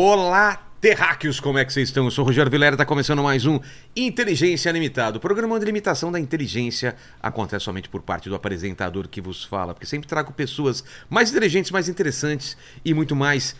Olá, terráqueos, como é que vocês estão? Eu sou o Rogério Vilera, está começando mais um Inteligência Limitado. O programa de limitação da inteligência acontece somente por parte do apresentador que vos fala, porque sempre trago pessoas mais inteligentes, mais interessantes e muito mais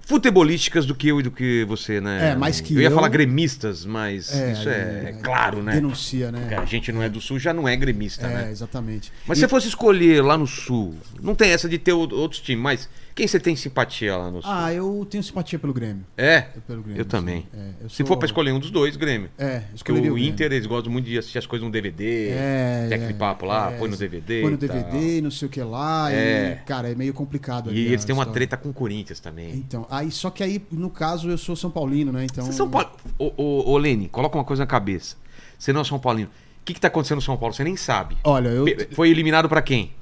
futebolísticas do que eu e do que você, né? É, mais que eu. ia eu. falar gremistas, mas É, isso é, é, claro, né? Denuncia, né? Porque a gente não é do sul, já não é gremista, É, né? exatamente. Mas E- se você fosse escolher lá no sul, não tem essa de ter outros times, mas quem você tem simpatia lá no sul? Ah, eu tenho simpatia pelo Grêmio. é? Pelo Grêmio, Eu também. É, eu Se sou- for pra escolher um dos dois, Grêmio. É, Porque o, o. Inter, eles gostam muito de assistir as coisas no DVD, É, Tec é, Papo lá, é, põe no DVD. Põe no tal. DVD, não sei o que lá. É. E, cara, é meio complicado. E eles têm uma treta com o Corinthians também. Então, aí, só que aí, no caso, eu sou São Paulino, né? Então. Você é São Paulo. Ô, ô, ô, Lene, coloca uma coisa na cabeça. Você não é São Paulino. O que, que tá acontecendo no São Paulo? Você nem sabe. Olha, eu. Foi eliminado pra quem?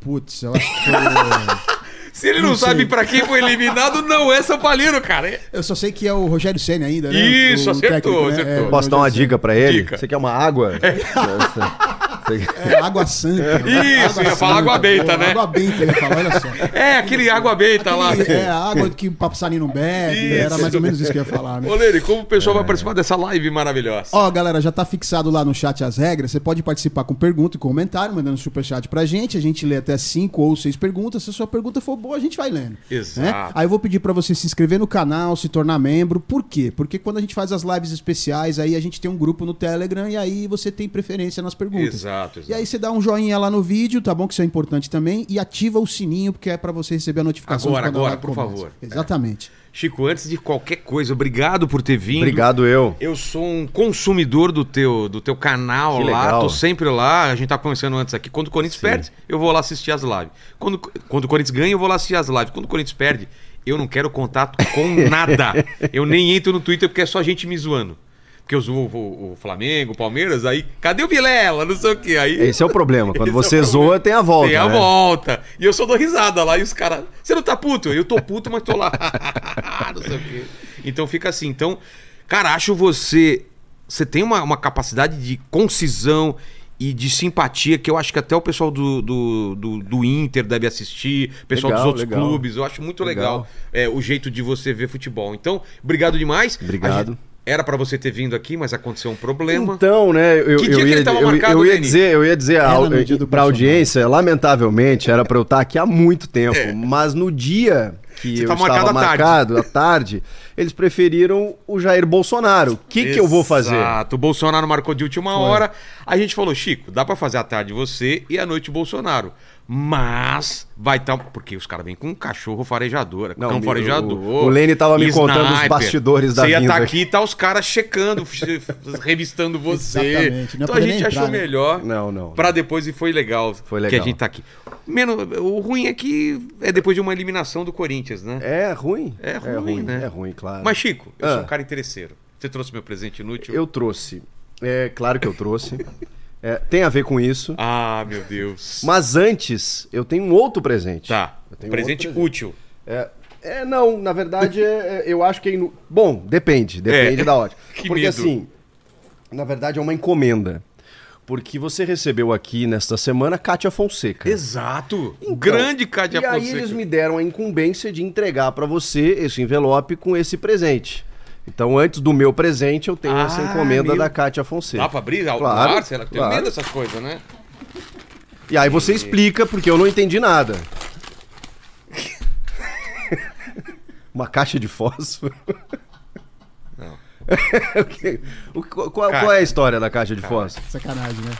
Putz, eu acho que foi. Se ele não, Não sabe pra quem foi eliminado, não é São Paulino, cara. É- eu só sei que é o Rogério Senna ainda, né? Isso, O acertou, acertou. o Posso dar uma dica pra ele? Dica. Você quer uma água? Nossa. É, água santa. Isso, ia falar água benta, né? Água benta, ia falar, olha só. É, aquele água benta lá. É, água que o passarinho não bebe. Isso. Era mais ou menos isso que eu ia falar, né? Ô, como o pessoal vai participar dessa live maravilhosa? Ó, galera, já tá fixado lá no chat as regras. Você pode participar com pergunta e comentário, mandando superchat pra gente. A gente lê até cinco ou seis perguntas. Se a sua pergunta for boa, a gente vai lendo. Exato. né? Aí eu vou pedir pra você se inscrever no canal, se tornar membro. Por quê? Porque quando a gente faz as lives especiais, aí a gente tem um grupo no Telegram e aí você tem preferência nas perguntas. Exato, exato. E aí você dá um joinha lá no vídeo, tá bom? Que isso é importante também. E ativa o sininho, porque é pra você receber a notificação. Agora, agora, por começa. favor. Exatamente. Chico, antes de qualquer coisa, obrigado por ter vindo. Obrigado eu. Eu sou um consumidor do teu, do teu canal Que lá, legal. tô sempre lá. A gente tá conversando antes aqui. Quando o Corinthians Sim. perde, eu vou lá assistir as lives. Quando, quando o Corinthians ganha, eu vou lá assistir as lives. Quando o Corinthians perde, eu não quero contato com nada. eu nem entro no Twitter porque é só gente me zoando. Porque eu zoo o, o Flamengo, o Palmeiras, aí, cadê o Vilela? Não sei o quê. Aí, Esse é o problema. Quando é você problema. zoa, tem a volta. Tem a né? volta. E eu só dou risada lá. E os caras. Você não tá puto? Eu tô puto, mas tô lá. não sei o quê. Então fica assim. Então, cara, acho você. Você tem uma, uma capacidade de concisão e de simpatia que eu acho que até o pessoal do, do, do, do Inter deve assistir, o pessoal Legal, dos outros legal. clubes. Eu acho muito legal, Legal. é, o jeito de você ver futebol. Então, obrigado demais. Obrigado. Era pra você ter vindo aqui, mas aconteceu um problema. Então, né, eu, Que dia eu que ia, ele tava eu, marcado, eu ia dizer, eu ia dizer Era a, no dia do pra Bolsonaro. audiência, lamentavelmente, era pra eu estar aqui há muito tempo, mas no dia que Você eu tá marcado estava à tarde. marcado, à tarde, eles preferiram o Jair Bolsonaro. O que, que eu vou fazer? Exato. O Bolsonaro marcou de última hora. A gente falou, Chico, dá pra fazer à tarde você e à noite o Bolsonaro. Mas vai estar. porque os caras vêm com um cachorro farejador, Não, cão o- farejador. o- o Lene tava me contando os sniper. bastidores da Você ia estar aqui. aqui e tá os caras checando, revistando você. Exatamente. Não ia Então a gente achou entrar, né? melhor. Não, não. Pra depois e foi legal. Foi Que a legal. gente tá aqui. Menos, o ruim é que é depois de uma eliminação do Corinthians, né? É ruim? É ruim, né? É ruim, claro. Mas, Chico, eu Ah. sou um cara interesseiro. Você trouxe meu presente inútil? Eu trouxe. É claro que eu trouxe. É, tem a ver com isso. Ah, meu Deus. Mas antes, eu tenho um outro presente. Tá. Um Presente outro útil. É, é, não, na verdade, é- é- eu acho que é inu... Bom, depende, depende É. da ótica. Que Porque medo. assim, na verdade é uma encomenda. Porque você recebeu aqui nesta semana Kátia Fonseca. Exato. Então, Grande Cádia E aí Fonseca. eles me deram a incumbência de entregar pra você esse envelope com esse presente. Então, antes do meu presente, eu tenho Ah, essa encomenda meu- da Kátia Fonseca. Dá pra abrir Claro, ar? Que tem claro. medo dessas coisas, né? E aí você explica, porque eu não entendi nada. Uma caixa de fósforo? Não. O qual, qual é a história da caixa de fósforo? Sacanagem, né?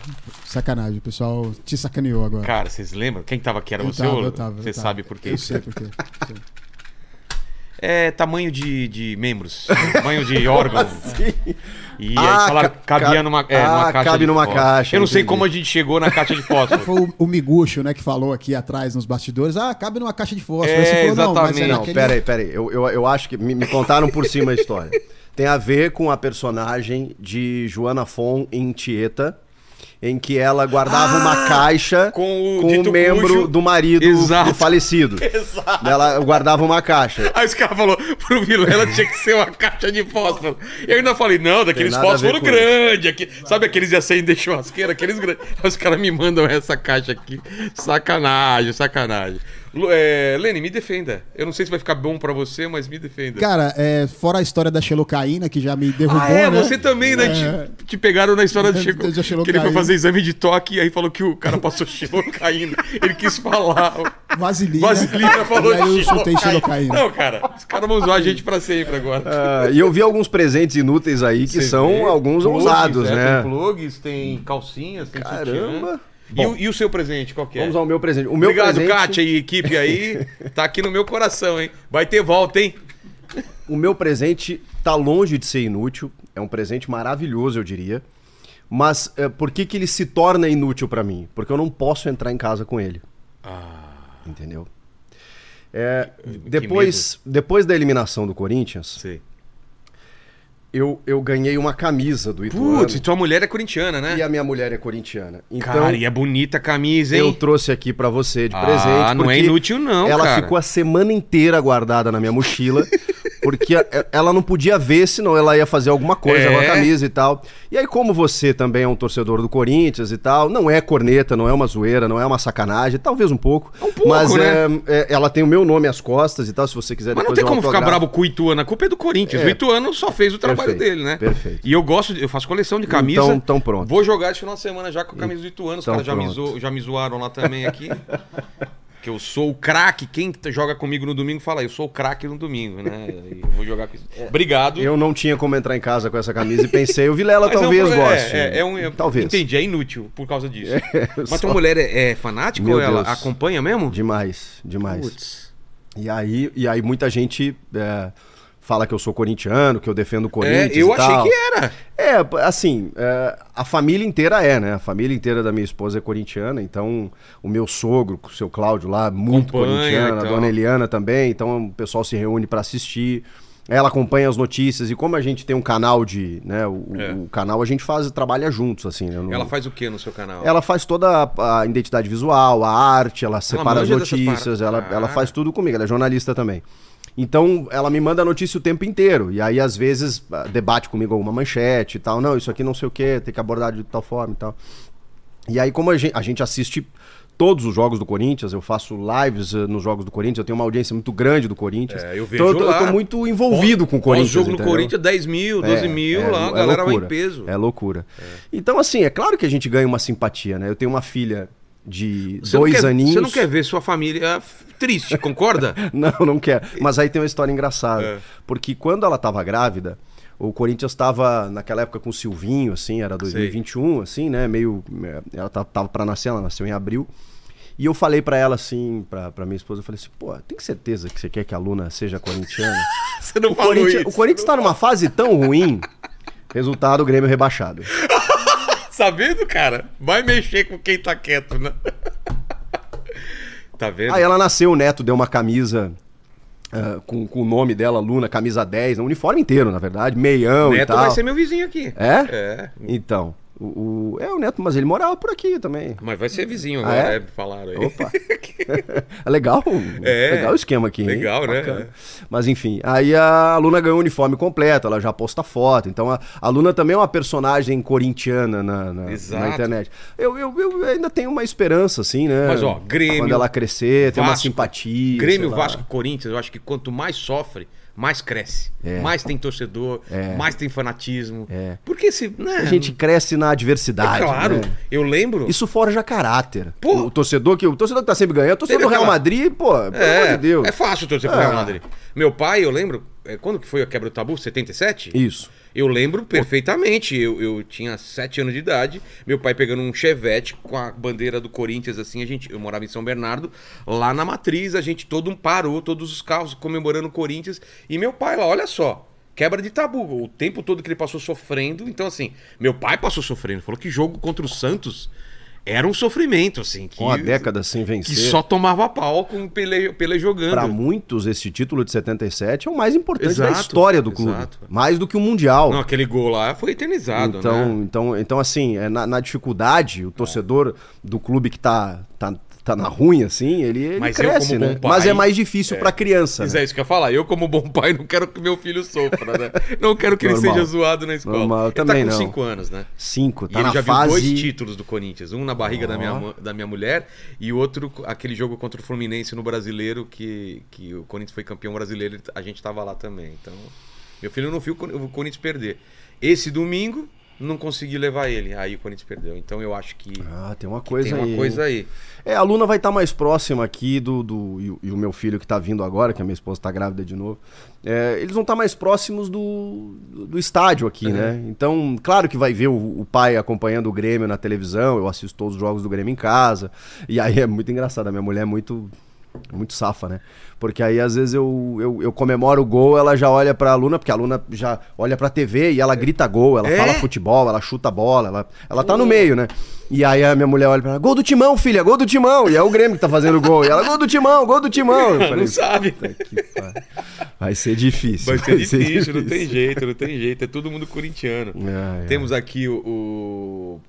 Sacanagem. O pessoal te sacaneou agora. Cara, vocês lembram? Quem tava aqui era Eu você? tava, eu tava, eu Você tava. sabe por quê? Eu sei por quê. Sei. É tamanho de, de membros. tamanho de órgão. E aí Ah, falaram ca- que cabia ca- numa, é, ah, numa caixa cabe de numa fósforo. caixa, Eu não sei entendi. como a gente chegou na caixa de fósforo. Foi o, o Miguxo, né, que falou aqui atrás nos bastidores. Ah, cabe numa caixa de fósforo. É, Aí falou, não, exatamente. é Não, naquele... peraí, peraí. Eu, eu, eu acho que me, me contaram por cima a história. Tem a ver com a personagem de Joana Fon em Tieta, em que ela guardava Ah, uma caixa com o com o membro cujo. do marido Exato. do falecido. Exato. Ela guardava uma caixa. Aí os caras falaram, pro Vilela tinha que ser uma caixa de fósforo. E eu ainda falei, não, daqueles nada a ver fósforo com grande aqui. Sabe aqueles de acender churrasqueira, aqueles grandes. Aí os caras me mandam essa caixa aqui. Sacanagem, sacanagem. É, Lene, me defenda. Eu não sei se vai ficar bom pra você, mas me defenda. Cara, é, fora a história da xelocaína, que já me derrubou, ah, é, né? você também, né? É. Te, te pegaram na história do Chico. da Que ele foi fazer exame de toque e aí falou que o cara passou xilocaína. ele quis falar. Vaselina. Vaselina falou E aí eu soltei xilocaína. xilocaína. Não, cara, os caras vão zoar a gente pra sempre agora. Ah, e eu vi alguns presentes inúteis aí que Você são vê? alguns Plugs, ousados, é, né? Tem plugs, tem calcinhas, tem Caramba. sutiã. E, Bom. e o seu presente, qual que é? Vamos ao meu presente. O meu Obrigado, presente, Kátia e equipe aí. Tá aqui no meu coração, hein? Vai ter volta, hein? O meu presente tá longe de ser inútil. É um presente maravilhoso, eu diria. Mas é, por que, que ele se torna inútil pra mim? Porque eu não posso entrar em casa com ele. Entendeu? É, depois, depois da eliminação do Corinthians, Sei. Eu, eu ganhei uma camisa do Ituano. Putz, e tua mulher é corintiana, né? E a minha mulher é corintiana. Então, Cara, e é bonita a camisa, hein? eu trouxe aqui pra você de Ah, presente. não é inútil não, Ela cara. ficou a semana inteira guardada na minha mochila, porque a- ela não podia ver, senão ela ia fazer alguma coisa com a É. camisa e tal. E aí, como você também é um torcedor do Corinthians e tal, não é corneta, não é uma zoeira, não é uma sacanagem, talvez um pouco. Um pouco, mas né? é, é, ela tem o meu nome às costas e tal, se você quiser Mas não tem como ficar bravo com o Ituano, a culpa é do Corinthians. É. O Ituano só fez o trabalho Perfeito, dele, né? perfeito. E eu gosto, eu faço coleção de camisa. Então- então pronto. Vou jogar esse final de semana já com a camisa do Ituano. Os Então caras já, me zo- já me zoaram lá também aqui. que eu sou o craque. Quem joga comigo no domingo fala, eu sou o craque no domingo, né? Eu vou jogar com isso. Obrigado. Eu não tinha como entrar em casa com essa camisa e pensei, o Vilela Mas é um talvez pro- é, goste. É, é um, é- talvez. Entendi, é inútil por causa disso. Mas só- tua mulher é, é fanática Meu ou ela Deus. acompanha mesmo? Demais, demais. Putz. E aí, e aí muita gente é, fala que eu sou corintiano, que eu defendo o É, Corinthians eu e achei que era. É, assim, é, a família inteira é, né? A família inteira da minha esposa é corintiana, então o meu sogro, o seu Cláudio lá, muito Acompanha, corintiano, a então. dona Eliana também, então o pessoal se reúne pra assistir. Ela acompanha as notícias e como a gente tem um canal de, né, o, É. o canal a gente faz trabalha juntos assim, né? No- Ela faz o que no seu canal? ela faz toda a, a identidade visual, a arte, ela separa as manja dessas notícias, ela, paradas. ela faz tudo comigo, ela é jornalista também. Então, ela me manda a notícia o tempo inteiro. E aí, às vezes, ah, debate comigo alguma manchete e tal. Não, isso aqui não sei o que, tem que abordar de tal forma e tal. E aí, como a gente, a gente assiste todos os jogos do Corinthians, eu faço lives eh, nos jogos do Corinthians, eu tenho uma audiência muito grande do Corinthians. É, eu vejo então, eu tô, eu lá. tô muito envolvido com o Corinthians. O jogo no entendeu? Corinthians, 10 mil, 12 É, mil, é, lá, a é galera vai em loucura. peso. É loucura. Então, assim, é claro que a gente ganha uma simpatia, né? Eu tenho uma filha de Você dois quer- aninhos. Você não quer ver sua família triste, concorda? Não, não quer. Mas aí tem uma história engraçada. É. Porque quando ela tava grávida, o Corinthians tava naquela época com o Silvinho, assim, era 2021, assim, né? Meio. é, Ela ta- tava pra nascer, ela nasceu em abril. E eu falei pra ela, assim, pra, pra minha esposa, eu falei assim, pô, tem certeza que você quer que a Luna seja corintiana? Você não O falou Corinthians, isso. o Corinthians tá numa fase tão ruim. Resultado, Grêmio rebaixado. Sabendo, cara? Vai mexer com quem tá quieto, né? tá vendo? Aí ela nasceu, o neto deu uma camisa ah, com, com o nome dela, Luna, camisa 10, o uniforme inteiro, na verdade, meião e Neto tal. vai ser meu vizinho aqui. É? É. Então, o, o- é o neto, mas ele morava por aqui também. Mas vai ser vizinho Ah, agora, é? é? Falaram aí. Opa. É legal, É. legal o esquema aqui, hein? Legal, né? Bacana. Mas enfim, aí a Luna ganhou o uniforme completo, ela já posta foto. Então a, a Luna também é uma personagem corintiana na, na, na internet. Eu, eu, eu ainda tenho uma esperança, assim, né? Mas, ó, Grêmio, Quando ela crescer, ter uma Vasco, simpatia. Grêmio. Vasco e Corinthians, eu acho que quanto mais sofre, mais cresce. É. Mais tem torcedor, É. mais tem fanatismo. É. Porque se. Né, A gente cresce na é adversidade. claro, né? eu lembro. Isso forja caráter. Pô. O torcedor que o torcedor que tá sempre ganhando, o torcedor Teve do Real aquela- Madrid, pô, pelo amor de Deus. é fácil torcer pro. Real Madrid. Meu pai, eu lembro, é, quando que foi a quebra do tabu? 77? Isso. Eu lembro perfeitamente. Eu, eu tinha sete anos de idade, meu pai pegando um chevette com a bandeira do Corinthians, assim, a gente. Eu morava em São Bernardo, lá na matriz, a gente todo um parou, todos os carros comemorando o Corinthians. E meu pai lá, olha só. Quebra de tabu. O tempo todo que ele passou sofrendo. Então, assim, meu pai passou sofrendo. Falou que jogo contra o Santos era um sofrimento, assim. Que, Com a década sem vencer. que só tomava pau com o Pelé, Pelé jogando. Pra muitos, esse título de 77 é o mais importante da Exato, história do clube. exato. Mais do que o Mundial. Não, aquele gol lá foi eternizado, então, né? então, então, assim, é, na, na dificuldade, o torcedor do clube que tá, tá, tá na ruim, assim, ele, ele Mas cresce, né? pai- Mas é mais difícil pra criança. Mas né? é isso que eu ia falar. Eu, como bom pai, não quero que meu filho sofra, né? Não quero que Normal. ele seja zoado na escola. Normal, ele também tá com não. 5 anos, né? Cinco, tá e ele na já fase... viu dois títulos do Corinthians. Um na barriga da, minha, da minha mulher. E outro, aquele jogo contra o Fluminense no Brasileiro, que, que o Corinthians foi campeão brasileiro, a gente tava lá também. Então, meu filho não viu o Corinthians perder. Esse domingo, não consegui levar ele. Aí o Corinthians perdeu. Então eu acho que, Ah, tem uma coisa tem uma aí. coisa aí. É, a Luna vai estar mais próxima aqui do. do e, o- e o meu filho que tá vindo agora, que a minha esposa tá grávida de novo. é, eles vão estar mais próximos do, do estádio aqui, Uhum. né? Então, claro que vai ver o, o pai acompanhando o Grêmio na televisão, eu assisto todos os jogos do Grêmio em casa. E aí é muito engraçado, a minha mulher é muito. Muito safa, né? Porque aí, às vezes, eu, eu, eu comemoro o gol, ela já olha pra Luna, porque a Luna já olha pra TV e ela grita gol, ela É? fala futebol, ela chuta a bola, ela, ela tá no meio, né? E aí a minha mulher olha pra ela, gol do timão, filha, gol do timão. E é o Grêmio que tá fazendo o gol. E ela, gol do timão, gol do timão. Eu falei, não sabe. "Puta que pariu." Vai ser difícil. Vai ser difícil, não tem jeito, não tem jeito. É todo mundo corintiano. É, é. Temos aqui o,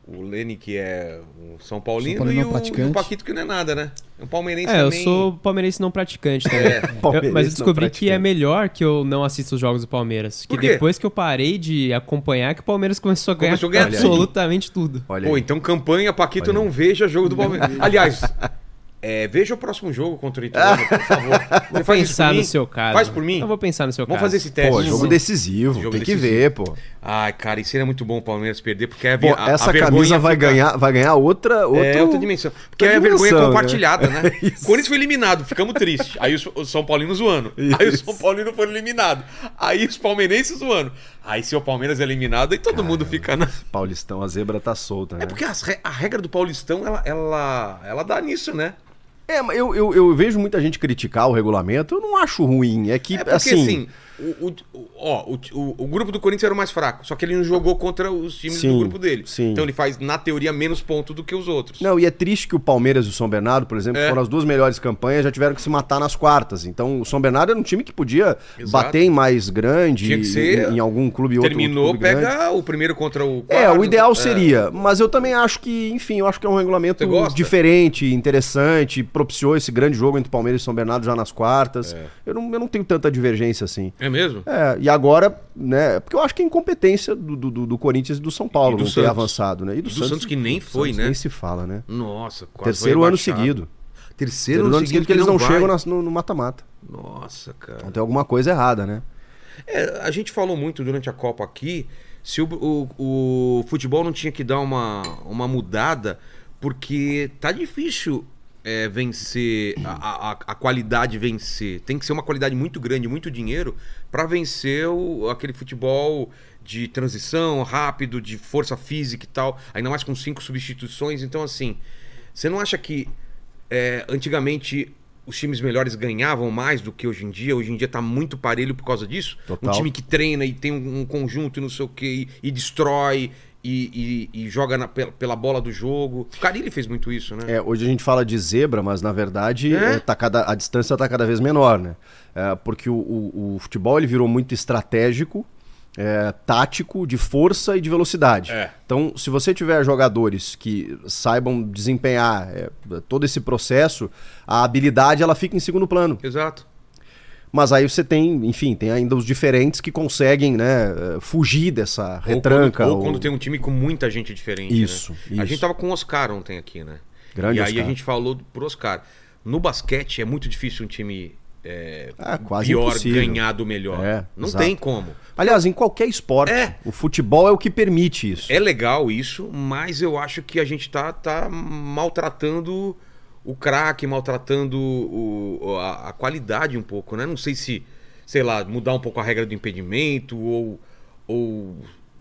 o, o Lene, que é um São Paulino, São Paulino e, o, praticante. e o Paquito, que não é nada, né? É um palmeirense É, eu também. sou palmeirense não praticante também. É. Eu- mas eu descobri que é melhor que eu não assista os jogos do Palmeiras. Que depois que eu parei de acompanhar, que o Palmeiras começou a ganhar, Começou a ganhar absolutamente tudo. Olha Pô, então campanha, Paquito, Olha não veja jogo do Palmeiras. Aliás, é, veja o próximo jogo contra o Ituano, por favor. Você Vou isso pensar no mim? seu caso. Faz por mim? Eu vou pensar no seu Vamos caso. fazer esse teste. Pô, jogo Sim. decisivo, Jogo tem que decisivo. ver, pô. Ai, cara, isso seria muito bom o Palmeiras perder, porque é a, Pô, a, essa a camisa vai fica- ganhar, vai ganhar outra, outro... É outra dimensão. Porque outra é a vergonha dimensão, né? compartilhada, né? Isso. O Corinthians foi eliminado, ficamos tristes. Aí os, os São Paulinos zoando. Aí os Isso. São Paulinos foram eliminados. Aí os palmeirenses zoando. Aí se o Palmeiras é eliminado, aí todo mundo fica na. Paulistão, a zebra tá solta, né? É porque a regra do Paulistão, ela, ela, ela dá nisso, né? É, mas eu, eu, eu vejo muita gente criticar o regulamento, eu não acho ruim. É que, É porque assim, assim, o, o, ó, o, o, grupo do Corinthians era o mais fraco, só que ele não jogou contra os times Sim, do grupo dele. sim. Então ele faz, na teoria, menos ponto do que os outros. Não, e é triste que o Palmeiras e o São Bernardo, por exemplo, É. foram as duas melhores campanhas, já tiveram que se matar nas quartas. Então, o São Bernardo era um time que podia Exato. bater em mais grande, Tinha que ser- em, em algum clube outro. Terminou, outro clube grande. pega o primeiro contra o É, quarto. o ideal É. seria, mas eu também acho que, enfim, eu acho que é um regulamento diferente, interessante, propiciou esse grande jogo entre Palmeiras e São Bernardo já nas quartas. É. Eu, não, eu não tenho tanta divergência assim. É mesmo? É, e agora, né, porque eu acho que é incompetência do, do, do- Corinthians e do São Paulo E do não ter Santos. avançado, né? E do, do Santos que nem foi, Santos né? Nem se fala, né? Nossa, quase Terceiro ano seguido. Terceiro, Terceiro ano seguido que eles não, vai. chegam no no mata-mata. Nossa, cara. Então tem alguma coisa errada, né? É, a gente falou muito durante a Copa aqui se o, o, o futebol não tinha que dar uma, uma mudada, porque tá difícil é, vencer, a, a, a qualidade vencer. Tem que ser uma qualidade muito grande, muito dinheiro, para vencer o, aquele futebol de transição rápido, de força física e tal, ainda mais com cinco substituições. Então, assim, você não acha que é, antigamente os times melhores ganhavam mais do que hoje em dia? Hoje em dia tá muito parelho por causa disso? Total. Um time que treina e tem um, um conjunto e não sei o que, e, e destrói e, e- e joga na- pela, pela bola do jogo. O Carilli fez muito isso, né? É, hoje a gente fala de zebra, mas na verdade É? é, tá cada, a distância está cada vez menor, né? É, porque o, o- o futebol ele virou muito estratégico, é, tático, de força e de velocidade. É. Então, se você tiver jogadores que saibam desempenhar é, todo esse processo, a habilidade ela fica em segundo plano. Exato. Mas aí você tem, enfim, tem ainda os diferentes que conseguem, né, eh, fugir dessa retranca. Ou quando, ou ou- quando tem um time com muita gente diferente. Isso, né? A isso. gente tava com o Oscar ontem aqui, né? Grande e aí Oscar. a gente falou pro Oscar. No basquete é muito difícil um time é, Ah, pior impossível. ganhar do melhor. É, não exato. tem como. Aliás, em qualquer esporte, É. o futebol é o que permite isso. É legal isso, mas eu acho que a gente tá, tá maltratando o craque, maltratando o- a, a qualidade um pouco, né? Não sei se, sei lá, mudar um pouco a regra do impedimento ou. ou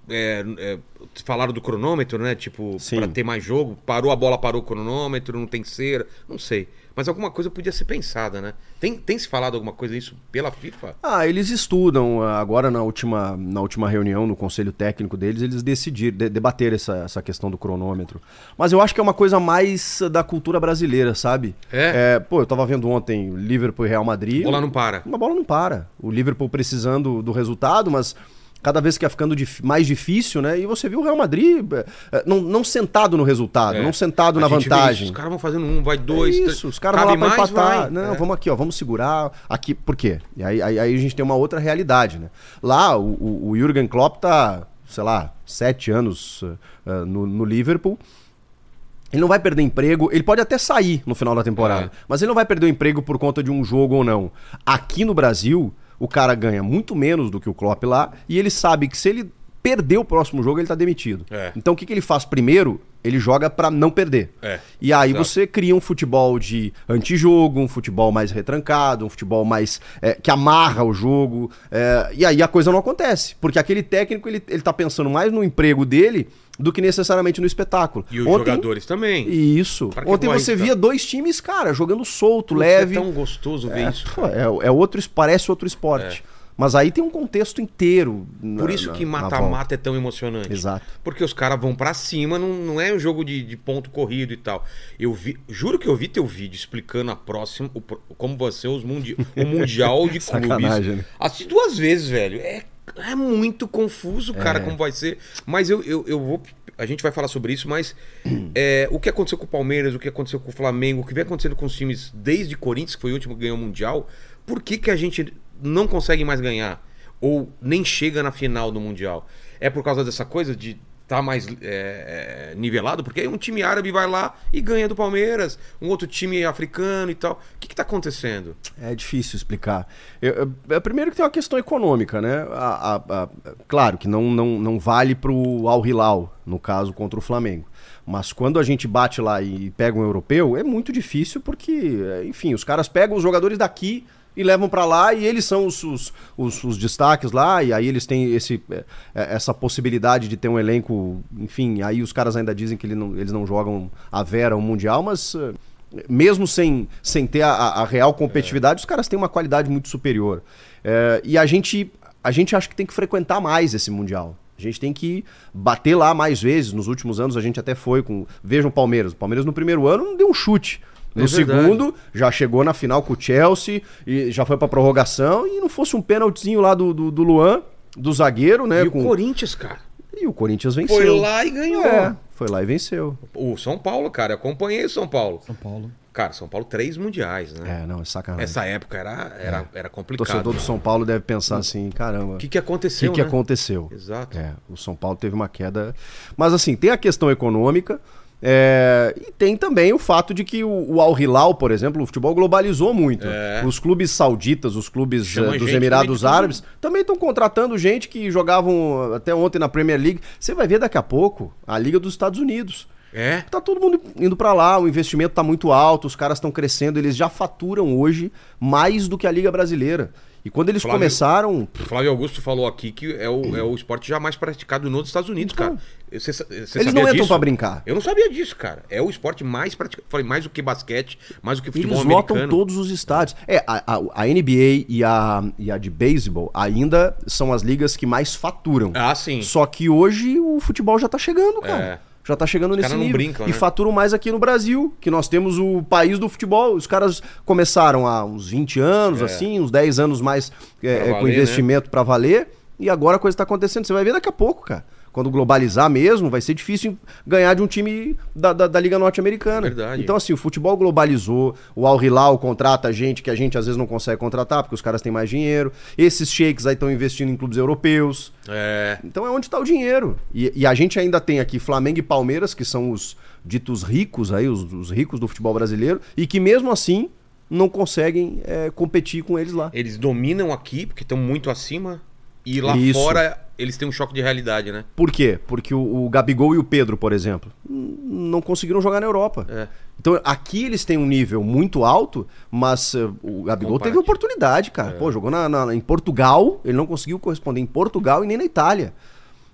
é, é, falaram do cronômetro, né? Tipo, pra ter mais jogo. Parou a bola, parou o cronômetro, não tem cera. Não sei. Mas alguma coisa podia ser pensada, né? Tem, tem se falado alguma coisa disso pela FIFA? Ah, eles estudam. ah, Agora, na última, na última reunião, no conselho técnico deles, eles decidiram, de, debater essa, essa questão do cronômetro. Mas eu acho que é uma coisa mais da cultura brasileira, sabe? É? pô, eu tava vendo ontem Liverpool e Real Madrid. A bola não para. Uma bola não para. O Liverpool precisando do resultado, mas cada vez que é ficando dif- mais difícil, né? E você viu o Real Madrid eh, eh, não, não sentado no resultado, É. não sentado A na vantagem. isso, Os caras vão fazendo um, vai dois, É três. isso, os caras vão lá pra mais, empatar. vai. Não, É. vamos aqui, ó, vamos segurar. Aqui, por quê? E aí, aí, aí a gente tem uma outra realidade, né? Lá, o, o, Jürgen Klopp tá, sei lá, sete anos uh, no, no Liverpool. Ele não vai perder emprego, ele pode até sair no final da temporada, É. mas ele não vai perder o emprego por conta de um jogo ou não. Aqui no Brasil, o cara ganha muito menos do que o Klopp lá, e ele sabe que se ele perder o próximo jogo, ele tá demitido. É. Então o que, que ele faz primeiro? Ele joga pra não perder. É, E aí exato. você cria um futebol de antijogo, um futebol mais retrancado, um futebol mais é, que amarra o jogo. é, e aí a coisa não acontece. Porque aquele técnico ele, ele tá pensando mais no emprego dele do que necessariamente no espetáculo. E os Ontem- jogadores também. Isso. Para Ontem você via dois times, cara, jogando solto, Putz, leve. É tão gostoso ver É, isso. é, é outro, parece outro esporte. Mas aí tem um contexto inteiro. Por na- isso que mata-mata é tão emocionante. Exato. Porque os caras vão pra cima, não, não é um jogo de, de ponto corrido e tal. Eu vi, juro que eu vi teu vídeo explicando a próxima, o como vai ser os mundi, o Mundial de Clubes. Né? Assisti duas vezes, velho. É, é muito confuso, cara, É. como vai ser. Mas eu, eu, eu vou. A gente vai falar sobre isso, mas é, o que aconteceu com o Palmeiras, o que aconteceu com o Flamengo, o que vem acontecendo com os times desde Corinthians, que foi o último que ganhou o Mundial, por que, que a gente não consegue mais ganhar? Ou nem chega na final do Mundial? É por causa dessa coisa de estar mais é, nivelado? Porque aí um time árabe vai lá e ganha do Palmeiras, um outro time africano e tal. O que, que tá acontecendo? É difícil explicar. Eu- eu- primeiro que tem uma questão econômica, né? A- a- a- claro que não, não, não vale pro Al Hilal, no caso, contra o Flamengo. Mas quando a gente bate lá e pega um europeu, é muito difícil porque, enfim, os caras pegam os jogadores daqui e levam pra lá e eles são os, os, os- os destaques lá e aí eles têm esse, é, é, essa possibilidade de ter um elenco, enfim, aí os caras ainda dizem que ele não- eles não jogam a vera o Mundial, mas é, mesmo sem, sem ter a, a real competitividade, os caras têm uma qualidade muito superior. É, e a gente, a gente acha que tem que frequentar mais esse Mundial. A gente tem que bater lá mais vezes. Nos últimos anos a gente até foi com. Vejam o Palmeiras. O Palmeiras no primeiro ano não deu um chute. No É segundo, já chegou na final com o Chelsea e já foi pra prorrogação. E não fosse um pênaltizinho lá do, do, do Luan, do zagueiro, né? e com- o Corinthians, cara? E o Corinthians venceu. Foi lá e ganhou. É, foi lá e venceu. O São Paulo, cara, eu acompanhei o São Paulo. São Paulo. Cara, São Paulo, três mundiais, né? É, não, é sacanagem. Essa época era, era, era O complicado. torcedor do São Paulo deve pensar assim, caramba. O que, que O aconteceu? que, que né? aconteceu? Exato. É, o São Paulo teve uma queda. Mas assim, tem a questão econômica. É, e tem também o fato de que o, o Al Hilal, por exemplo, o futebol globalizou muito. É. Os clubes sauditas, os clubes Chama eh, dos Emirados Árabes, também estão contratando gente que jogavam até ontem na Premier League. Você vai ver daqui a pouco a Liga dos Estados Unidos. É? Tá todo mundo indo pra lá, o investimento tá muito alto, os caras estão crescendo, eles já faturam hoje mais do que a Liga Brasileira. E quando eles Flávio- começaram, O Flávio Augusto falou aqui que é o, é o esporte jamais praticado nos Estados Unidos, Então, cara. Sa- você eles não entram disso? pra brincar. Eu não sabia disso, cara. É o esporte mais praticado. Falei, mais do que basquete, mais do que futebol Eles americano. lotam todos os estádios. É, a, a- a NBA e a, e a de beisebol ainda são as ligas que mais faturam. Ah, sim. Só que hoje o futebol já tá chegando, cara. É. Já tá chegando nesse caras não nível. brincam, e né? faturam mais aqui no Brasil, que nós temos o país do futebol. Os caras começaram há uns 20 anos, É. assim, uns 10 anos mais é, é, com valer, investimento pra valer. E agora a coisa tá acontecendo. Você vai ver daqui a pouco, cara. Quando globalizar mesmo, vai ser difícil ganhar de um time da, da, da Liga Norte-Americana. É verdade. Então, assim, o futebol globalizou, o Al Hilal contrata gente que a gente às vezes não consegue contratar, porque os caras têm mais dinheiro. Esses sheiks aí estão investindo em clubes europeus. É. Então é onde está o dinheiro. E, e a gente ainda tem aqui Flamengo e Palmeiras, que são os ditos ricos aí, os, os ricos do futebol brasileiro, e que mesmo assim não conseguem é, competir com eles lá. Eles dominam aqui, porque estão muito acima. E lá Isso. fora eles têm um choque de realidade, né? Por quê? Porque o, o Gabigol e o Pedro, por exemplo, não conseguiram jogar na Europa. É. Então aqui eles têm um nível muito alto, mas eh, o Gabigol teve oportunidade, cara. Pô, jogou na, na- em Portugal, ele não conseguiu corresponder em Portugal e nem na Itália.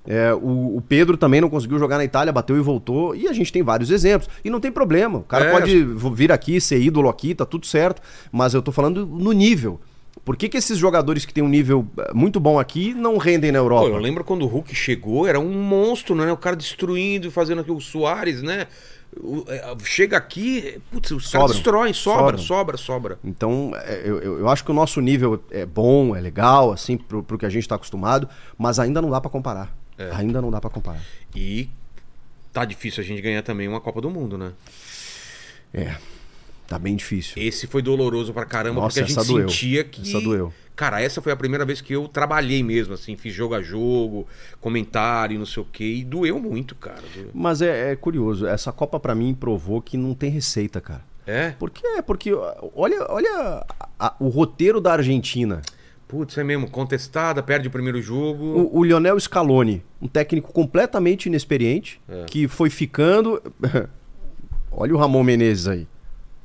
É, o, o Pedro também não conseguiu jogar na Itália, bateu e voltou. E a gente tem vários exemplos. E não tem problema. O cara É, pode vir aqui, ser ídolo aqui, tá tudo certo. Mas eu tô falando no nível. Por que, que esses jogadores que têm um nível eh, muito bom aqui não rendem na Pô, Europa? eu lembro quando o Hulk chegou, era um monstro, né? O cara destruindo, fazendo aqui o Soares, né? É, chega aqui, putz, os caras Sobram. destroem, sobra, Sobram. sobra, sobra. Então, é, eu, eu- acho que o nosso nível é bom, é legal, assim, pro, pro que a gente tá acostumado, mas ainda não dá pra comparar. É. Ainda não dá pra comparar. E tá difícil a gente ganhar também uma Copa do Mundo, né? É, tá bem difícil. Esse foi doloroso pra caramba, Nossa, porque a gente doeu. sentia que, Essa doeu. Cara, essa foi a primeira vez que eu trabalhei mesmo, assim, fiz jogo a jogo, comentário, não sei o quê, e doeu muito, cara. doeu. Mas é, é curioso, essa Copa pra mim provou que não tem receita, cara. É? Por quê? Porque olha, olha a- o roteiro da Argentina. Putz, é mesmo, contestada, perde o primeiro jogo. O, o Lionel Scaloni, um técnico completamente inexperiente, É. que foi ficando. Olha o Ramon Menezes aí.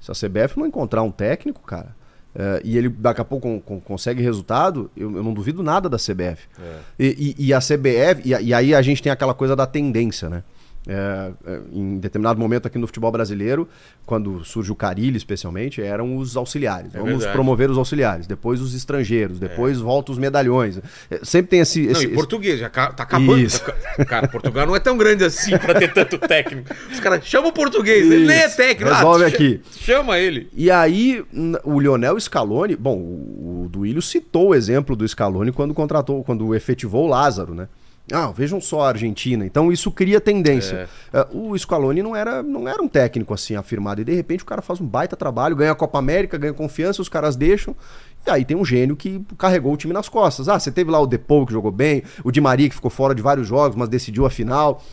Se a CBF não encontrar um técnico, cara, é, e ele daqui a pouco con- con- consegue resultado, eu, eu não duvido nada da CBF. É. E, e- e a CBF, e, e aí a gente tem aquela coisa da tendência, né? É, é, em determinado momento aqui no futebol brasileiro, quando surge o Carilli especialmente, eram os auxiliares. É Vamos verdade. promover os auxiliares, depois os estrangeiros, depois volta os medalhões. É, Sempre tem esse. Não, esse- e esse- português, já tá acabando. Isso. Cara, Portugal não é tão grande assim pra ter tanto técnico. Os caras chamam o português, ele nem é Isso. técnico. Resolve Ah, aqui. Chama ele. E aí, o Lionel Scaloni, bom, o, o Duílio citou o exemplo do Scaloni quando contratou, quando efetivou o Lázaro, né? Ah, vejam só a Argentina. Então isso cria tendência. Eh, o Scaloni não era, não era um técnico assim afirmado. E de repente o cara faz um baita trabalho, ganha a Copa América, ganha confiança, os caras deixam. E aí tem um gênio que carregou o time nas costas. Ah, você teve lá o Depou que jogou bem, o Di Maria que ficou fora de vários jogos, mas decidiu a final.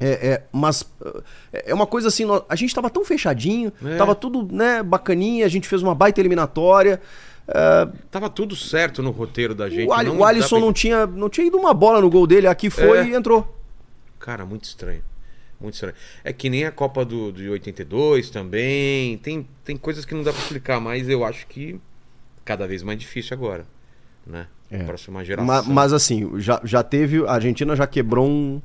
É, é, mas uh, é uma coisa assim, a gente tava tão fechadinho, É. tava tudo né, bacaninha, a gente fez uma baita eliminatória. Uh, Tava tudo certo no roteiro da gente. o, Ali- não o Alisson pra- não tinha, não tinha ido uma bola no gol dele, aqui foi É. e entrou. Cara, muito estranho. Muito estranho. É que nem a Copa do, de 82 também. Tem, tem coisas que não dá pra explicar, mas eu acho que cada vez mais difícil agora. Né? É. Próxima geração. Ma- Mas, assim, já, já teve. A Argentina já quebrou um-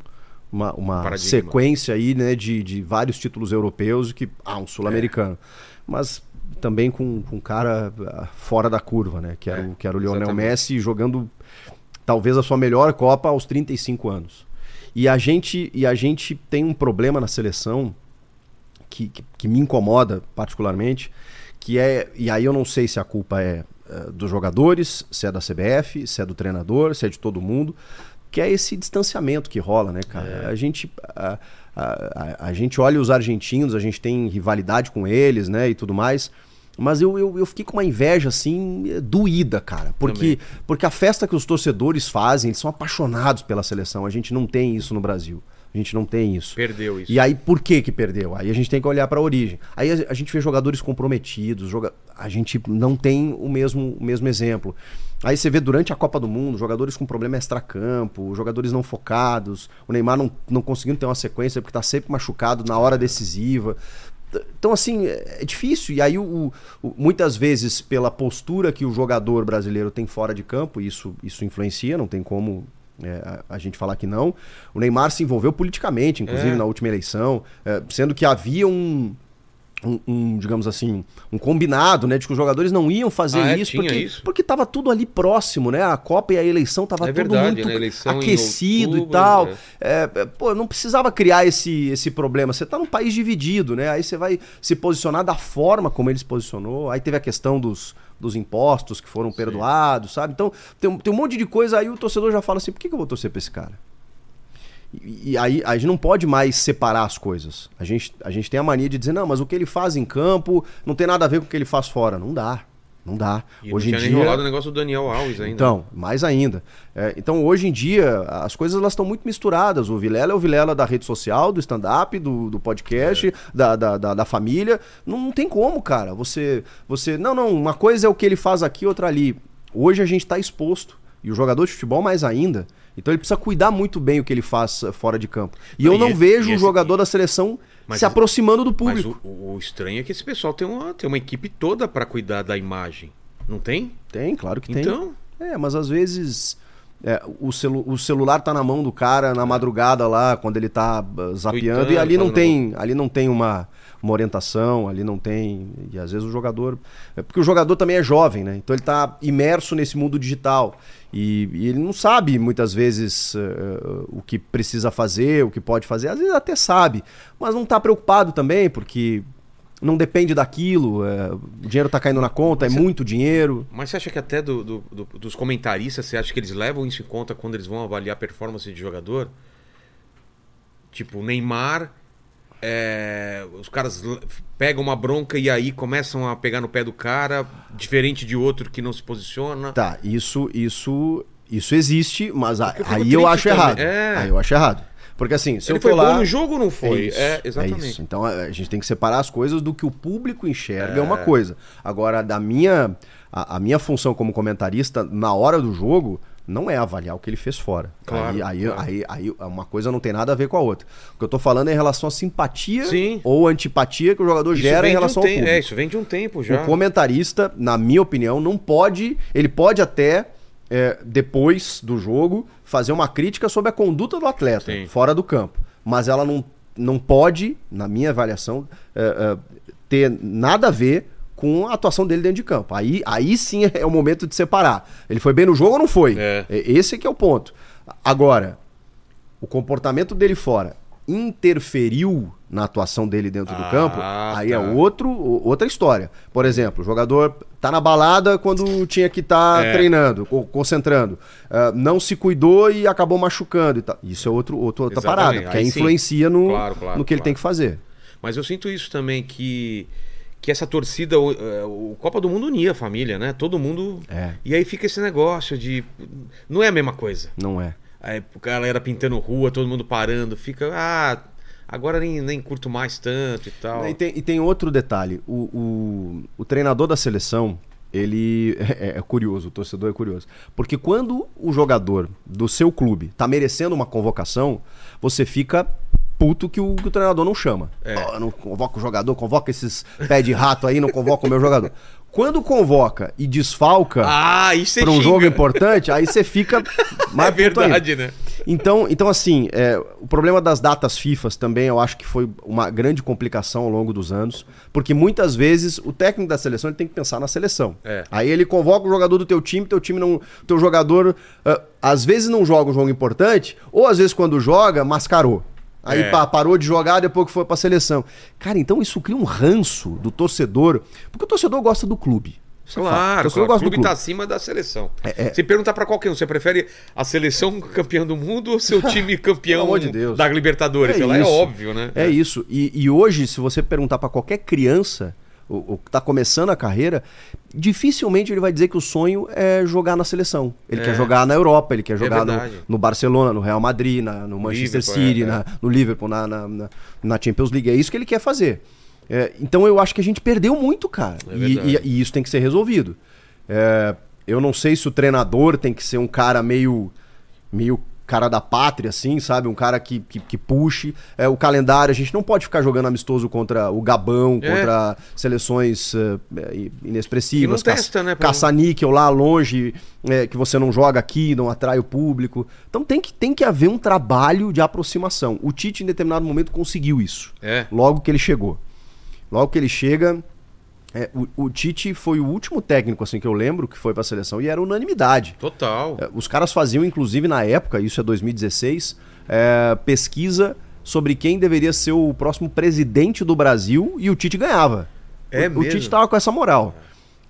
uma, uma sequência aí, né, de, de vários títulos europeus que. Ah, um sul-americano. Mas também com, com um cara ah, fora da curva, né? Que era, É, o, que era o Lionel exatamente. Messi jogando talvez a sua melhor Copa aos 35 anos. E a gente, e a gente tem um problema na seleção que, que, que me incomoda particularmente, que é, e aí eu não sei se a culpa é, eh, dos jogadores, se é da CBF, se é do treinador, se é de todo mundo, que é esse distanciamento que rola, né, cara? A gente a, a, a- a gente olha os argentinos, a gente tem rivalidade com eles, né, e tudo mais. Mas eu, eu, eu fiquei com uma inveja, assim, eh, doída, cara. Porque, porque a festa que os torcedores fazem, eles são apaixonados pela seleção. A gente não tem isso no Brasil. A gente não tem isso. Perdeu isso. E aí, por que que perdeu? Aí a gente tem que olhar para a origem. Aí a, a gente vê jogadores comprometidos, joga... a gente não tem o mesmo, o mesmo exemplo. Aí você vê durante a Copa do Mundo, jogadores com problema extracampo, jogadores não focados, o Neymar não, não conseguindo ter uma sequência porque tá sempre machucado na hora decisiva. Então, assim, é é difícil. E aí, o, o- muitas vezes, pela postura que o jogador brasileiro tem fora de campo, isso, isso influencia, não tem como é, a, a gente falar que não. O Neymar se envolveu politicamente, inclusive, É. na última eleição, é, sendo que havia um, um, um, digamos assim, um combinado, né, de que os jogadores não iam fazer Ah, é? isso, porque, isso? porque tava tudo ali próximo, né? A Copa e a eleição tava É tudo verdade, muito né? Aquecido e outubro, tal. é. É, é, pô, não precisava criar esse, esse problema. Você tá num país dividido, né? Aí você vai se posicionar da forma como ele se posicionou. Aí teve a questão dos, dos impostos que foram perdoados, sabe? Então tem, um- tem um monte de coisa aí o torcedor já fala assim: por que, que eu vou torcer pra esse cara? E, e aí a gente não pode mais separar as coisas. A gente, a gente tem a mania de dizer, não, mas o que ele faz em campo não tem nada a ver com o que ele faz fora. Não dá. Não dá. E Hoje não em tinha dia. nem rolado o negócio do Daniel Alves ainda. Então, mais ainda. É, então, hoje em dia, as coisas elas estão muito misturadas. O Vilela é o Vilela da rede social, do stand-up, do, do podcast, É. da, da, da, da família. Não, não tem como, cara. Você, você. Não, não. Uma coisa é o que ele faz aqui, outra ali. Hoje a gente está exposto. E o jogador de futebol mais ainda. Então ele precisa cuidar muito bem o que ele faz eh, fora de campo. E eu e não esse- vejo o esse- jogador da seleção Mas se aproximando do Mas público. o, o- o estranho é que esse pessoal tem uma, tem uma equipe toda pra cuidar da imagem. Não tem? Tem, claro que tem. Então, É, mas às vezes é, o, celu o celular tá na mão do cara na madrugada lá, quando ele tá uh, zapeando, Tweetando, e ali não tem, ali não tem uma, uma orientação, ali não tem. E às vezes o jogador. É porque o jogador também é jovem, né? Então ele tá imerso nesse mundo digital. E, e ele não sabe muitas vezes uh, o que precisa fazer, o que pode fazer. Às vezes até sabe, mas não tá preocupado também, porque não depende daquilo. é, o dinheiro tá caindo na conta, é muito dinheiro. mas você acha que até do- do- do- dos comentaristas, você acha que eles levam isso em conta quando eles vão avaliar a performance de jogador? Tipo, Neymar. É, os caras pegam uma bronca e aí começam a pegar no pé do cara, diferente de outro que não se posiciona. Tá, isso, isso, isso existe, mas a- eu aí eu acho também. errado. É. Aí eu acho errado. Porque assim, se Ele eu foi for bom lá... no jogo não foi? É isso, É, é exatamente. isso. Então a a gente tem que separar as coisas do que o público enxerga é, uma coisa. Agora, da minha, a, a minha função como comentarista na hora do jogo não é avaliar o que ele fez fora. Claro, aí, aí, claro. aí, aí uma coisa não tem nada a ver com a outra. O que eu tô falando é em relação à simpatia Sim. ou antipatia que o jogador Isso gera em de um relação ao público. É, isso vem de um tempo já. O comentarista, na minha opinião, não pode. Ele pode até, é, depois do jogo, fazer uma crítica sobre a conduta do atleta, Sim. fora do campo. Mas ela não, não pode, na minha avaliação, é, é, ter nada a ver com a atuação dele dentro de campo. Aí, aí sim é o momento de separar. Ele foi bem no jogo ou não foi? É. Esse que é o ponto. Agora, o comportamento dele fora interferiu na atuação dele dentro do Ah, campo, aí tá. é outro, outra história. Por exemplo, o jogador tá na balada quando tinha que estar É. treinando, co- concentrando. Ah, não se cuidou e acabou machucando e tal. Isso é outro, outro- outra Exatamente. parada, porque Aí influencia no, Claro, claro, no que ele claro. tem que fazer. Mas eu sinto isso também, que, que essa torcida, o, é, o Copa do Mundo unia a família, né? Todo mundo. É. E aí fica esse negócio de. Não é a mesma coisa. Não é. Aí a galera pintando rua, todo mundo parando, fica. Ah, agora nem, nem curto mais tanto e tal. E tem, e tem outro detalhe. O, o, o treinador da seleção, ele é, é curioso, o torcedor é curioso. Porque quando o jogador do seu clube tá merecendo uma convocação, você fica puto que o, que o treinador não chama. É. Ó, não convoca o jogador, convoca esses pé de rato aí, não convoca o meu jogador. Quando convoca e desfalca Ah, para um jogo importante, aí você fica mais É verdade, né? Então, então assim, é, o problema das datas FIFAs também eu acho que foi uma grande complicação ao longo dos anos, porque muitas vezes o técnico da seleção ele tem que pensar na seleção. É. Aí ele convoca o jogador do teu time, teu time não, teu jogador ah, às vezes não joga um jogo importante, ou às vezes quando joga mascarou. Aí É. pá, parou de jogar depois que foi pra seleção. Cara, então isso cria um ranço do torcedor, porque o torcedor gosta do clube. É. O Claro, torcedor claro. o clube clube. tá acima da seleção. É, é. Se perguntar pra qualquer um, você prefere a seleção campeã do mundo ou seu time campeão de Deus. da Libertadores? É é isso. óbvio, né? É isso. E, e hoje, se você perguntar pra qualquer criança, o, o que tá começando a carreira, dificilmente ele vai dizer que o sonho é jogar na seleção. Ele É. quer jogar na Europa, ele quer jogar no, verdade. no Barcelona, no Real Madrid, na- no Manchester Liverpool, City, é, na- no Liverpool, na, na, na- Champions League. É isso que ele quer fazer. É, então eu acho que a gente perdeu muito, cara. É E- e, e isso tem que ser resolvido. É, eu não sei se o treinador tem que ser um cara meio meio cara da pátria, assim, sabe? Um cara que, que, que puxe. É, o calendário, a gente não pode ficar jogando amistoso contra o Gabão, É. contra seleções eh, inexpressivas. Que não testa, né, pra- Caça-níquel lá longe, eh, que você não joga aqui, não atrai o público. Então tem que, tem que haver um trabalho de aproximação. O Tite, em determinado momento, conseguiu isso. É. Logo que ele chegou. Logo que ele chega. É, o, o Tite foi o último técnico, assim, que eu lembro, que foi pra seleção, e era unanimidade. Total. É, Os caras faziam, inclusive, na época, isso é 2016, é, pesquisa sobre quem deveria ser o próximo presidente do Brasil e o Tite ganhava. É o, o mesmo? Tite tava com essa moral.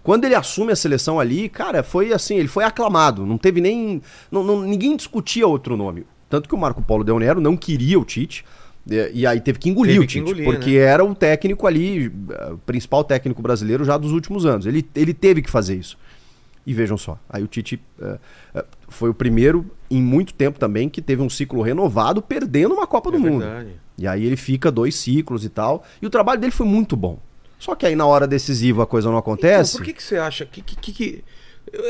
Quando ele assume a seleção ali, cara, foi assim, ele foi aclamado. Não teve nem. não- não- ninguém discutia outro nome. Tanto que o Marco Polo Del Nero não queria o Tite. E, e aí teve que engolir Teve o Tite. engolir, porque né? era o técnico ali, eh, o principal técnico brasileiro já dos últimos anos. Ele, ele teve que fazer isso. E vejam só, aí o Tite eh, foi o primeiro em muito tempo também que teve um ciclo renovado perdendo uma Copa É do Mundo. verdade. E aí ele fica dois ciclos e tal. E o trabalho dele foi muito bom. Só que aí na hora decisiva a coisa não acontece. Então, por que, que você acha que, que, que-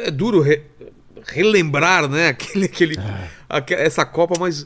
é duro re- relembrar, né, aquele, aquele, É. essa Copa, mas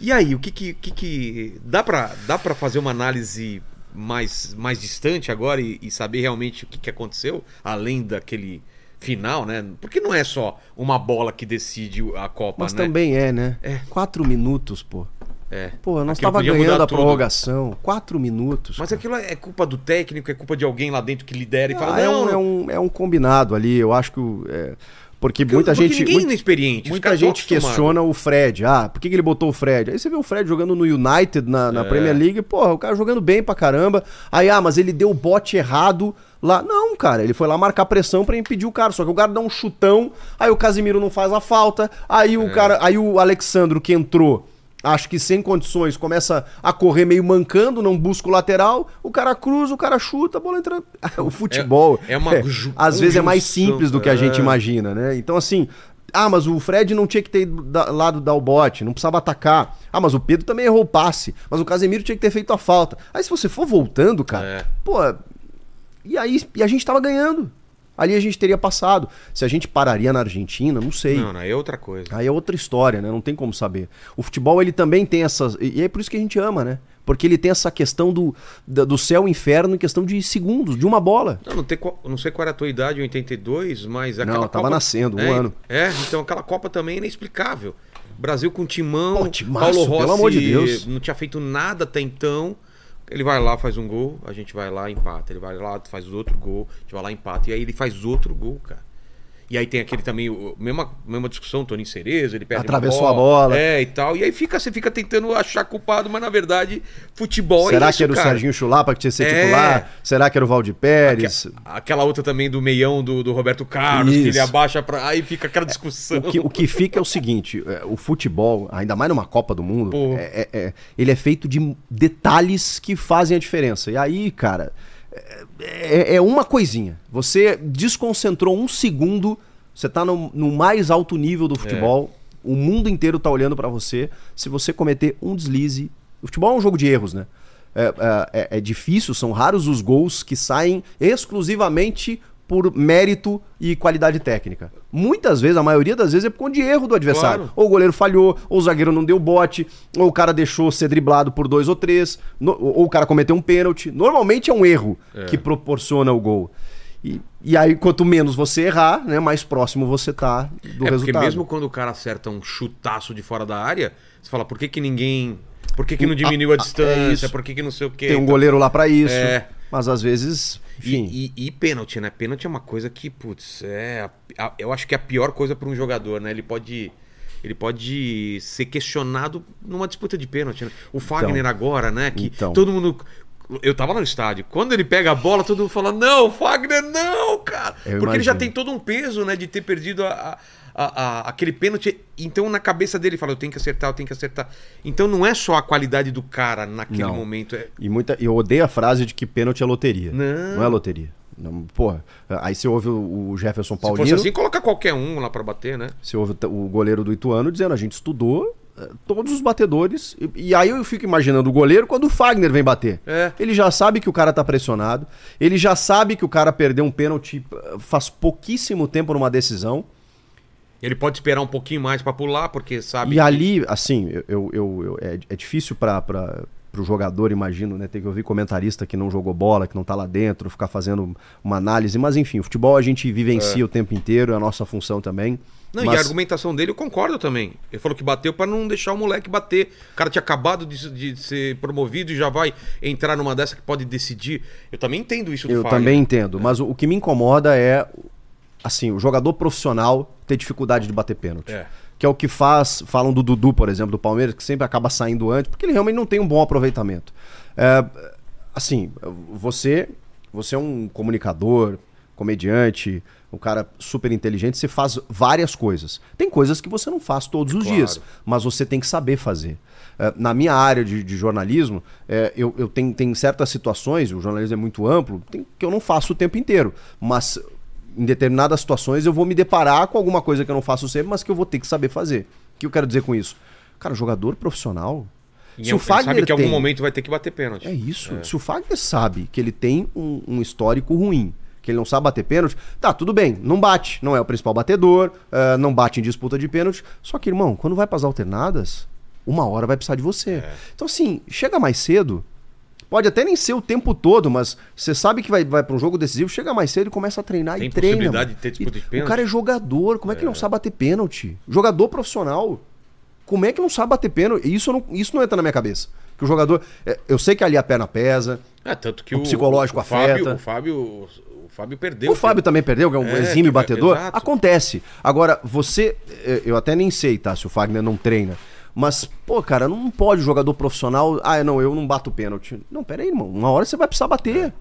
e aí, o que que, que, que- dá para dá para fazer uma análise mais mais distante agora e, e saber realmente o que, que aconteceu além daquele final, né? Porque não é só uma bola que decide a Copa, Mas né? também é, né? É. Quatro minutos, pô. É. Pô, nós tava ganhando a tudo. prorrogação. Quatro minutos. Mas cara. aquilo é culpa do técnico, é culpa de alguém lá dentro que lidera e fala, Ah, é, não, um, é, um, é um combinado ali. Eu acho que. o- é, porque, Porque- muita porque gente. ninguém muito- é inexperiente. os Muita gente questiona o Fred. Ah, por que, que ele botou o Fred? Aí você vê o Fred jogando no United, na, na É. Premier League, porra, o cara jogando bem pra caramba. Aí, ah, mas ele deu o bote errado lá. Não, cara, ele foi lá marcar pressão pra impedir o cara. Só que o cara dá um chutão, aí o Casimiro não faz a falta, aí o É. cara. Aí o Alexandro que entrou. Acho que sem condições, começa a correr meio mancando, não busca o lateral, o cara cruza, o cara chuta, a bola entra. O futebol. É- é uma ju- às vezes é mais simples do que a gente é. imagina, né? Então, assim. Ah, mas o Fred não tinha que ter ido da, lá do dar o bote, não precisava atacar. Ah, mas o Pedro também errou o passe. Mas o Casemiro tinha que ter feito a falta. Aí, se você for voltando, cara, É. pô, e aí e a gente tava ganhando. Ali a gente teria passado. Se a gente pararia na Argentina, não sei. Não, não, é outra coisa. Aí é outra história, né? Não tem como saber. O futebol, ele também tem essas. E é por isso que a gente ama, né? Porque ele tem essa questão do, do céu e inferno em questão de segundos, de uma bola. Não, não, tem, não sei qual era a tua idade em 82, mas aquela Não, eu tava nascendo, um é, ano. É, então aquela Copa também é inexplicável. Brasil com timão, Pô, timaço, Paulo Rossi pelo amor de Deus. não tinha feito nada até então. Ele vai lá, faz um gol, a gente vai lá, empata. Ele vai lá, faz outro gol, a gente vai lá, empata. E aí ele faz outro gol, cara. E aí tem aquele também, o, mesma, mesma discussão, Toninho Cerezo, ele perde Atravessou a bola. É, e tal. E aí fica, você fica tentando achar culpado, mas na verdade, futebol Será é isso, que era o cara. Serginho Chulapa que tinha que ser É. titular? Será que era o Valdir Pérez? Aque- Aquela outra também do meião do, do Roberto Carlos, que Isso. ele abaixa pra. Aí fica aquela discussão. O que, o que fica é o seguinte: é, o futebol, ainda mais numa Copa do Mundo, é- é- é- ele é feito de detalhes que fazem a diferença. E aí, cara, é, é- é uma coisinha. Você desconcentrou um segundo, você tá no, no mais alto nível do futebol, o mundo inteiro tá olhando pra você. Se você cometer um deslize. O futebol é um jogo de erros, né? É, é- é- é difícil, são raros os gols que saem exclusivamente por mérito e qualidade técnica. Muitas vezes, a maioria das vezes, é por conta de erro do adversário. Claro. Ou o goleiro falhou, ou o zagueiro não deu bote, ou o cara deixou ser driblado por dois ou três, ou o cara cometeu um pênalti. Normalmente é um erro que proporciona o gol. E, e aí, quanto menos você errar, né, mais próximo você tá do é porque resultado. mesmo quando o cara acerta um chutaço de fora da área, você fala, por que, que ninguém. Por que, que não diminuiu a é distância? isso. por que, que não sei o quê? Tem um goleiro lá pra isso. É. Mas às vezes, enfim. E, e, e pênalti, né? Pênalti é uma coisa que, putz, é. a- a- eu acho que é a pior coisa para um jogador, né? Ele pode. Ele pode ser questionado numa disputa de pênalti, né? O Fagner agora, né? Que Então. todo mundo. Eu tava no estádio. Quando ele pega a bola, todo mundo fala: Não, Fagner, não, cara! Eu Porque ele já imagino. tem todo um peso, né? De ter perdido a- a- a- a- aquele pênalti. Então, na cabeça dele, ele fala: Eu tenho que acertar, eu tenho que acertar. Então, não é só a qualidade do cara naquele Não. momento. É... E muita, eu odeio a frase de que pênalti é loteria. Não. é loteria. Não, porra, aí você ouve o Jefferson Se fosse assim, coloca qualquer um lá pra bater, né? Você ouve o goleiro do Ituano dizendo, a gente estudou eh, todos os batedores. E, e aí eu fico imaginando o goleiro quando o Fagner vem bater. É. Ele já sabe que o cara tá pressionado. Ele já sabe que o cara perdeu um pênalti eh, faz pouquíssimo tempo numa decisão. Ele pode esperar um pouquinho mais pra pular, porque sabe. E que- ali, assim, eu, eu- eu- é, é difícil para o jogador, imagino, né? Ter que ouvir comentarista que não jogou bola, que não tá lá dentro, ficar fazendo uma análise. Mas enfim, o futebol a gente vivencia o tempo inteiro, é a nossa função também. Não, e Mas- a argumentação dele eu concordo também. Ele falou que bateu pra não deixar o moleque bater. O cara tinha acabado de, de ser promovido e já vai entrar numa dessa que pode decidir. Eu também entendo isso do Eu Fagner. também entendo, mas o, o que me incomoda é, assim, o jogador profissional ter dificuldade de bater pênalti. É. Que é o que faz, falam do Dudu, por exemplo, do Palmeiras, que sempre acaba saindo antes, porque ele realmente não tem um bom aproveitamento. É, assim, você, você é um comunicador, comediante, um cara super inteligente, você faz várias coisas. Tem coisas que você não faz todos os Claro. dias, mas você tem que saber fazer. É, na minha área de, de jornalismo, é, eu, eu tenho, tem certas situações, o jornalismo é muito amplo, tem- que eu não faço o tempo inteiro. Mas em determinadas situações eu vou me deparar com alguma coisa que eu não faço sempre, mas que eu vou ter que saber fazer. O que eu quero dizer com isso? Cara, jogador profissional. E se é- o ele sabe Fagner que em algum momento vai ter que bater pênalti. é isso. Se o Fagner sabe que ele tem um, um histórico ruim, que ele não sabe bater pênalti, tá, tudo bem, não bate. Não é o principal batedor, ah, não bate em disputa de pênalti. Só que, irmão, quando vai pras alternadas, uma hora vai precisar de você. É. Então, assim, chega mais cedo. Pode até nem ser o tempo todo, mas você sabe que vai, vai para um jogo decisivo, chega mais cedo e começa a treinar Tem e treina. possibilidade de ter disputa de pênalti? O cara é jogador, como é que ele não sabe bater pênalti? Jogador profissional. Como é que não sabe bater pênalti? Isso não, isso não entra na minha cabeça. Que o jogador. é, Eu sei que ali a perna pesa. É, tanto que O o, psicológico o Fábio, afeta. o Fábio, o Fábio perdeu. O Fábio também perdeu, que é um É, exímio que- batedor. Acontece. Agora, você. eh, Eu até nem sei, tá? Se o Fagner não treina. Mas, pô, cara, não pode jogador profissional. Ah, não, eu não bato pênalti. Não, pera aí, irmão. Uma hora você vai precisar bater.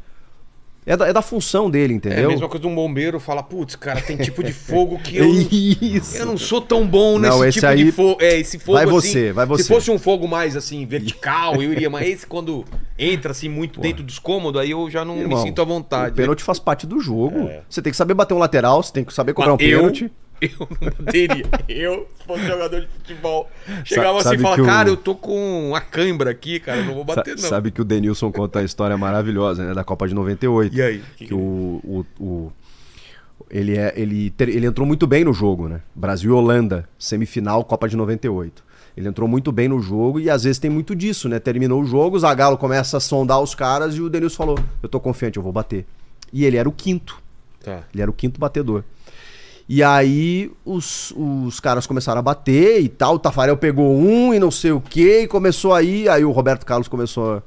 É da, é da função dele, É a entendeu? mesma coisa de um bombeiro falar, putz, cara, tem tipo de fogo que eu, Isso. eu não sou tão bom Não, nesse esse tipo de aí- fogo. É, esse fogo Vai assim, você, vai você. Se fosse um fogo mais assim, vertical, eu iria, mas esse quando entra assim muito dentro dos cômodos, aí eu já não Irmão, me sinto à O vontade. pênalti faz parte do jogo. Você tem que saber bater um lateral, você tem que saber cobrar um Mas eu, pênalti. eu não bateria. Eu, se fosse jogador de futebol, chegava assim sabe e falava, que o- cara, eu tô com uma cãibra aqui, cara, eu não vou bater não. Sabe que o Denilson conta a história maravilhosa, né? Da Copa de 98. E aí? Que o, o, o- ele, é, ele, ele entrou muito bem no jogo, né? Brasil e Holanda, semifinal, Copa de 98. Ele entrou muito bem no jogo e às vezes tem muito disso, né? Terminou o jogo, o Zagallo começa a sondar os caras e o Denilson falou: Eu tô confiante, eu vou bater. E ele era o quinto. Tá. Ele era o quinto batedor. E aí os, os caras começaram a bater e tal. O Tafarel pegou um e não sei o que, e começou aí. Aí o Roberto Carlos começou. a-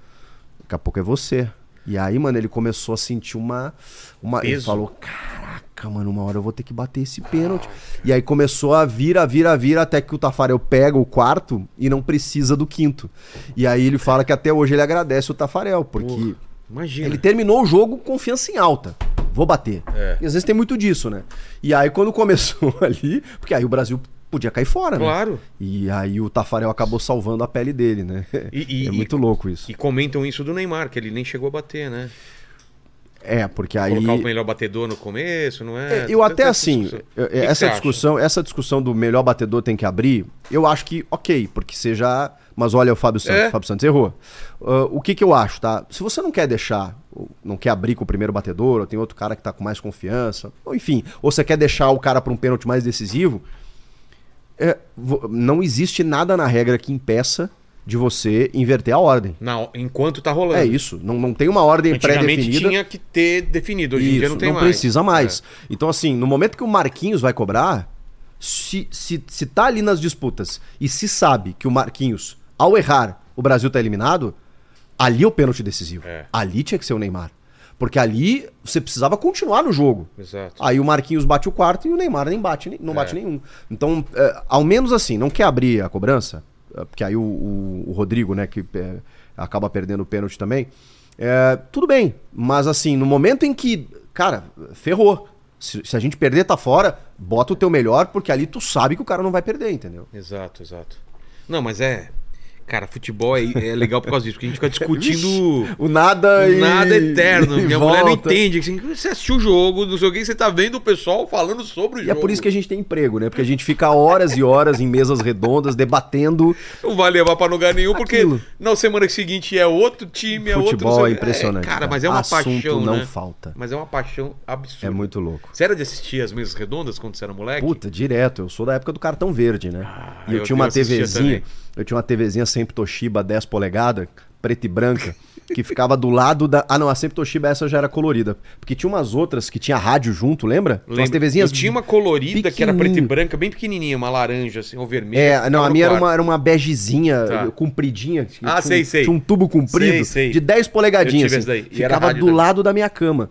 Daqui a pouco é você. E aí, mano, ele começou a sentir uma. uma ele Peso. falou: Caraca, mano, uma hora eu vou ter que bater esse pênalti. E aí começou a vira, vira, vira, até que o Tafarel pega o quarto e não precisa do quinto. E aí ele fala que até hoje ele agradece o Tafarel, porque. Imagina. Ele terminou o jogo com confiança em alta. Vou bater. É. E às vezes tem muito disso, né? E aí quando começou ali, porque aí o Brasil podia cair fora, né? Claro. E aí o Tafarel acabou salvando a pele dele, né? E- e- é muito louco isso. E comentam isso do Neymar, que ele nem chegou a bater, né? É, porque aí Colocar o melhor batedor no começo, não é? É, eu até assim, discussão. eu- O que que você essa acha? discussão, essa discussão do melhor batedor tem que abrir, eu acho que ok, porque seja, mas olha o Fábio Santos, É. o Fábio Santos errou. Ah, o que que eu acho, tá? Se você não quer deixar, não quer abrir com o primeiro batedor, ou tem outro cara que tá com mais confiança, ou enfim, ou você quer deixar o cara para um pênalti mais decisivo, é, não existe nada na regra que impeça de você inverter a ordem. Na- enquanto tá rolando. É isso, não, não tem uma ordem pré-definida. tinha que ter definido, hoje em dia Isso, não tem mais. precisa mais. É. Então, assim, no momento que o Marquinhos vai cobrar, se, se, se tá ali nas disputas e se sabe que o Marquinhos, ao errar, o Brasil tá eliminado, ali é o pênalti decisivo. É. Ali tinha que ser o Neymar. Porque ali você precisava continuar no jogo. Exato. Aí o Marquinhos bate o quarto e o Neymar nem bate, não É. bate nenhum. Então, é, ao menos assim, não quer abrir a cobrança, é, porque aí o, o- o Rodrigo, né, que é, acaba perdendo o pênalti também, é, tudo bem. Mas assim, no momento em que, cara, ferrou. Se, se a gente perder, tá fora, bota o teu melhor, porque ali tu sabe que o cara não vai perder, entendeu? Exato, exato. Não, mas é. Cara, futebol é, é legal por causa disso, porque a gente fica discutindo. O nada e. Nada eterno. e Minha mulher não volta. entende. Assim, você assistiu o jogo, não sei o que, você tá vendo o pessoal falando sobre o E jogo. é por isso que a gente tem emprego, né? Porque a gente fica horas e horas em mesas redondas debatendo. Não vai levar pra lugar nenhum, porque Aquilo. na semana seguinte é outro time, é outro. Futebol é o quê. impressionante. cara, mas é uma Assunto paixão. não né? falta. Mas é uma paixão absurda. É muito louco. Você era de assistir as mesas redondas quando você era moleque? Puta, direto. Eu sou da época do cartão verde, né? e eu, eu- tinha uma TVzinha. também. Eu tinha uma TVzinha sempre Toshiba 10 polegadas, preta e branca, que ficava do lado da. Ah, não, a sempre Toshiba essa já era colorida. Porque tinha umas outras que tinha rádio junto, lembra? Umas Lembro. TVzinhas. Eu tinha uma colorida que era preta e branca, bem pequenininha, uma laranja, assim, ou vermelha. É, não, a minha era uma, era uma begezinha, Tá. compridinha. que Ah, tinha, sei, sei. Tinha um tubo comprido Sei, sei. de 10 polegadinhas. Assim. daí. Ficava do também. lado da minha cama.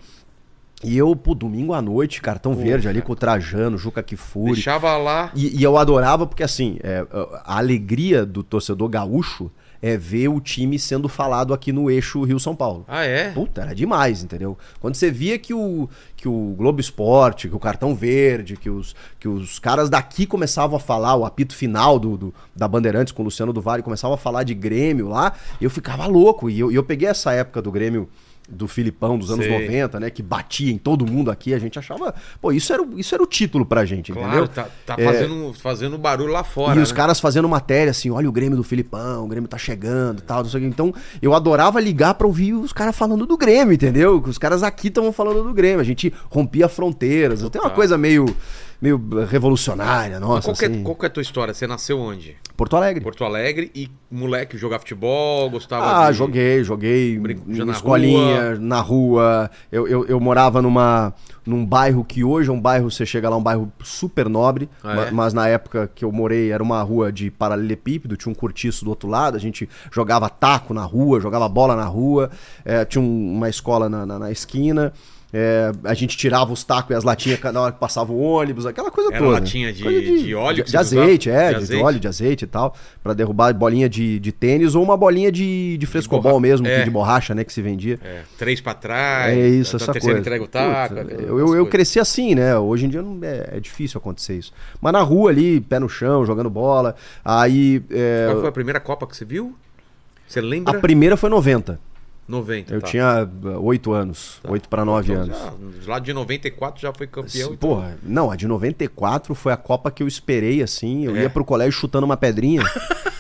E eu, pô, domingo à noite, cartão verde ali com o Trajano, Juca Kifuri. Deixava lá. E, e eu adorava porque, assim, é, a alegria do torcedor gaúcho é ver o time sendo falado aqui no eixo Rio-São Paulo. Ah, é? Puta, era demais, entendeu? Quando você via que o, que o Globo Esporte, que o Cartão Verde, que os, que os caras daqui começavam a falar, o apito final do, do- da Bandeirantes com o Luciano do Vale começava a falar de Grêmio lá, eu ficava louco. E eu, e eu peguei essa época do Grêmio do Filipão dos anos Sei. 90, né? Que batia em todo mundo aqui, a gente achava. Pô, isso era, o- isso era o título pra gente, Claro, entendeu? tá, tá É, fazendo, fazendo barulho lá fora. e os né? caras fazendo matéria assim, olha o Grêmio do Filipão, o Grêmio tá chegando e tal, não sei o quê. Então, eu adorava ligar pra ouvir os caras falando do Grêmio, entendeu? Que os caras aqui estavam falando do Grêmio. A gente rompia fronteiras. Tem uma coisa meio, meio revolucionária, nossa. qual, é, assim. qual que é a tua história? Você nasceu onde? Porto Alegre. Porto Alegre e moleque jogar futebol, gostava Ah, de... joguei, joguei Brinco- na escolinha, na rua. Eu, eu, eu morava numa, num bairro que hoje é um bairro, você chega lá, um bairro super nobre, Ah, ma- é? mas na época que eu morei era uma rua de paralelepípedo, tinha um cortiço do outro lado, a gente jogava taco na rua, jogava bola na rua, eh, tinha um- uma escola na, na- na esquina. É, a gente tirava os tacos e as latinhas na hora que passava o ônibus, aquela coisa Era toda. latinha de- Coisa de óleo De, que de azeite, usava? é, De de, azeite? óleo, de azeite e tal. Pra derrubar bolinha de, de tênis ou uma bolinha de, de frescobol mesmo, é. de borracha, né, que se vendia. É, três pra trás. É isso, essa coisa. entrega o taco. Puta, eu, eu, eu cresci assim, né? Hoje em dia não, é, é difícil acontecer isso. Mas na rua ali, pé no chão, jogando bola. Aí. é, Qual foi a primeira Copa que você viu? Você a lembra? primeira foi 90. 90. Eu tá. tinha 8 anos. 8 para 9 Então, anos. já, lá de 94 já foi campeão. então- Porra, não, a de 94 foi a Copa que eu esperei, assim. Eu É. ia pro colégio chutando uma pedrinha.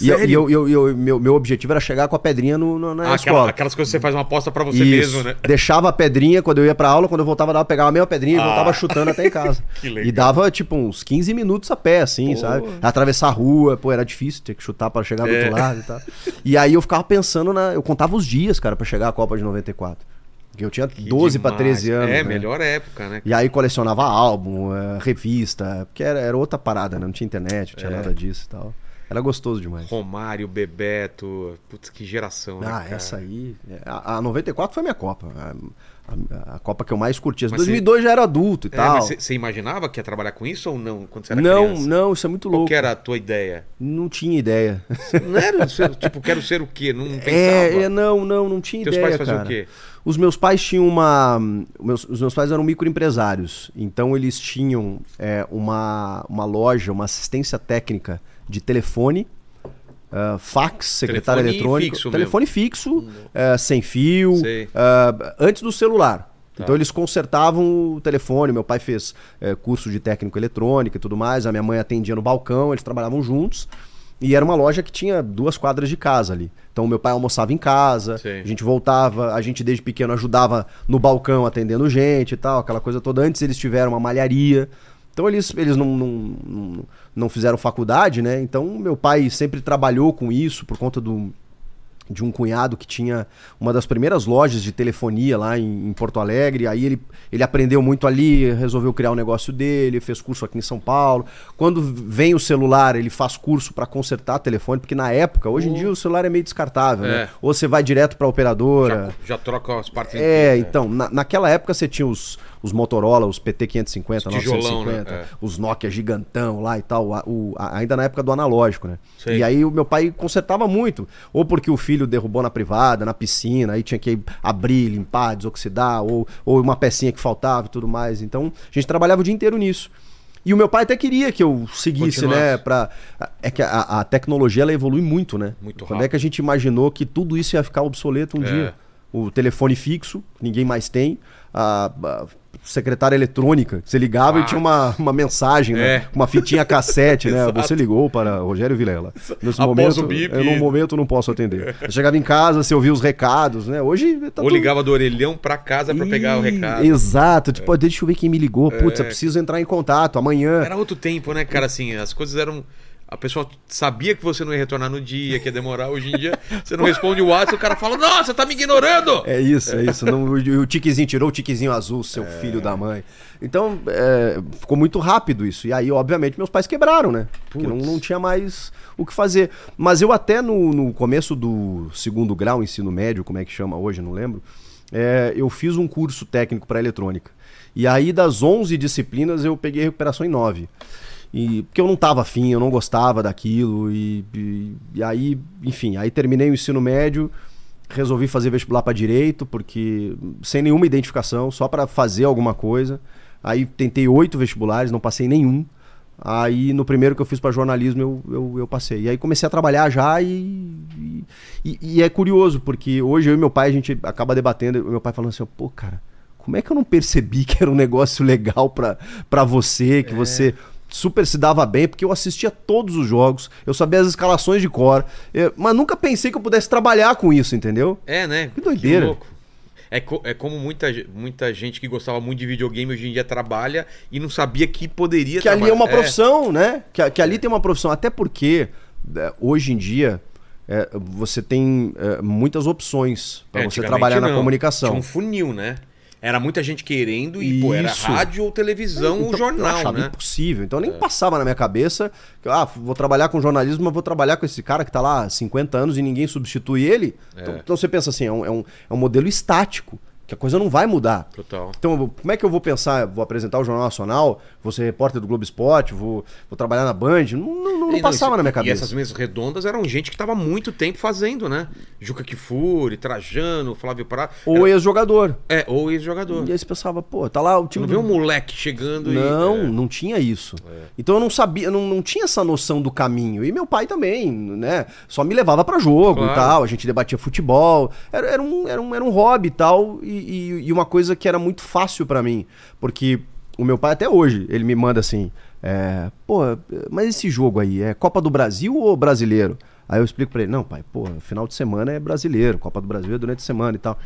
e eu, e eu, eu- eu- meu, meu objetivo era chegar com a pedrinha no, no- na Ah, aquela- escola. aquelas coisas que você faz uma aposta pra você Isso. mesmo, né? Deixava a pedrinha quando eu ia pra aula, quando eu voltava dava, pegava a mesma pedrinha e Ah. voltava chutando até em casa. Que legal. E dava, tipo, uns 15 minutos a pé, assim, Pô. sabe? Atravessar a rua, pô, era difícil, ter que chutar pra chegar do É. outro lado e tal. E aí eu ficava pensando na. Eu contava os dias, cara, pra chegar à Copa de 94. Porque eu tinha Que 12 pra demais. 13 anos. É, né? melhor época, né? E aí colecionava álbum, eh, revista, porque era, era outra parada, né? Não tinha internet, não tinha É. nada disso e tal. Era gostoso demais. Romário, Bebeto. Putz, que geração, né? Ah, cara? essa aí. é, A, a 94 foi minha Copa. A, a- a Copa que eu mais curti. Mas 2002 já era adulto e É, tal. você- imaginava que ia trabalhar com isso ou não? Quando você era não, criança? não, isso é muito Qual louco. que era a tua ideia? Não tinha ideia. Não era, tipo, quero ser o quê? Não pensava. É, é, não, não, não tinha Teus ideia. pais faziam cara. o quê? Os meus pais tinham uma. meus- os meus pais eram microempresários. Então eles tinham é, uma, uma loja, uma assistência técnica de telefone, ah, fax, secretário Telefone eletrônico. fixo telefone fixo, eh, sem fio, ah, antes do celular. Tá. Então eles consertavam o telefone. Meu pai fez eh, curso de técnico eletrônica e tudo mais. A minha mãe atendia no balcão, eles trabalhavam juntos. E era uma loja que tinha duas quadras de casa ali. Então meu pai almoçava em casa, Sei. a gente voltava, a gente desde pequeno ajudava no balcão atendendo gente e tal, aquela coisa toda. Antes eles tiveram uma malharia. Então eles, eles não, não, não, fizeram faculdade, né? Então meu pai sempre trabalhou com isso por conta do, de um cunhado que tinha uma das primeiras lojas de telefonia lá em, em Porto Alegre. Aí ele, ele aprendeu muito ali, resolveu criar o negócio dele, fez curso aqui em São Paulo. Quando vem o celular, ele faz curso para consertar telefone, porque na época, hoje em dia o celular é meio descartável, É. né? Ou você vai direto para operadora. Já, já troca as partes É, inteiras, então, na, naquela época você tinha os, os Motorola, os PT550, Os tijolão, 950, né? É. os Nokia gigantão lá e tal, o- a- ainda na época do analógico, né? Sei. E aí o meu pai consertava muito, ou porque o filho derrubou na privada, na piscina, aí tinha que abrir, limpar, desoxidar, ou, ou uma pecinha que faltava e tudo mais. Então, a gente trabalhava o dia inteiro nisso. E o meu pai até queria que eu seguisse, né? Pra... É que a, a tecnologia ela evolui muito, né? Muito Quando é que a gente imaginou que tudo isso ia ficar obsoleto um É. dia? O telefone fixo, ninguém mais tem, a, a secretária eletrônica, você ligava Fax. e tinha uma, uma mensagem, né? É. Uma fitinha cassete, né? Você ligou para Rogério Vilela. Nesse Após momento, o bip. eu, no momento não posso atender. Eu chegava em casa, você ouvia os recados, né? Hoje tá Ou tudo- ligava do orelhão pra casa pra pegar o recado. Exato. Tipo, deixa eu ver quem me ligou. Putz, É. eu preciso entrar em contato amanhã. Era outro tempo, né, cara? Assim, as coisas eram. A pessoa sabia que você não ia retornar no dia, que ia demorar. Hoje em dia, você não responde o WhatsApp, o cara fala, nossa, tá me ignorando! É isso, é isso. Não, o, tiquezinho tirou o tiquezinho azul, seu filho da mãe. Então, é, ficou muito rápido isso. E aí, obviamente, meus pais quebraram, né? Porque não, não tinha mais o que fazer. Mas eu até no, no começo do segundo grau, ensino médio, como é que chama hoje, não lembro. é, eu fiz um curso técnico para eletrônica. E aí, das 11 disciplinas, eu peguei recuperação em 9. E, porque eu não tava afim, eu não gostava daquilo. E, e, e aí, enfim, aí terminei o ensino médio, resolvi fazer vestibular para direito, porque sem nenhuma identificação, só para fazer alguma coisa. Aí tentei oito vestibulares, não passei nenhum. Aí no primeiro que eu fiz para jornalismo eu, eu, eu passei. E aí comecei a trabalhar já e, e, e é curioso, porque hoje eu e meu pai a gente acaba debatendo, e meu pai falando assim, pô, cara, como é que eu não percebi que era um negócio legal pra você, que você super se dava bem, porque eu assistia todos os jogos, eu sabia as escalações de cor, eu- mas nunca pensei que eu pudesse trabalhar com isso, entendeu? É, né? Que doideira. louco. É, co- é como muita, muita gente que gostava muito de videogame hoje em dia trabalha e não sabia que poderia que ali é uma trabalhar. profissão, né? Que, que ali tem uma profissão. Até porque, é, hoje em dia, é, você tem é, muitas opções para É, você trabalhar na não. comunicação. Tinha um funil, né? Era muita gente querendo e, pô, era rádio ou televisão ou Então, eu jornal, achava né? impossível. Então nem passava na minha cabeça que ah, vou trabalhar com jornalismo, mas vou trabalhar com esse cara que tá lá há 50 anos e ninguém substitui ele. Então, então você pensa assim, é um, é um, é um modelo estático. Que a coisa não vai mudar. Total. Então, como é que eu vou pensar? Vou apresentar o Jornal Nacional, vou ser repórter do Globo Esporte, vou, vou trabalhar na Band? Não, não- não E não, passava isso- na minha E cabeça. essas mesas redondas eram gente que tava há muito tempo fazendo, né? Juca Kifuri, Trajano, Flávio Prado. Ou ex-jogador. É, ou ex-jogador. E aí você pensava, pô, tá lá o time não do- vê um moleque chegando Não, e. é. não tinha isso. Então eu não sabia, não, não tinha essa noção do caminho. E meu pai também, né? Só me levava pra jogo Claro. e tal. A gente debatia futebol. Era, era, um, era, um, era um hobby e tal. E, e- e uma coisa que era muito fácil pra mim. Porque o meu pai, até hoje, ele me manda assim: é, pô, mas esse jogo aí é Copa do Brasil ou brasileiro? Aí eu explico pra ele: não, pai, pô, final de semana é brasileiro, Copa do Brasil é durante a semana e tal.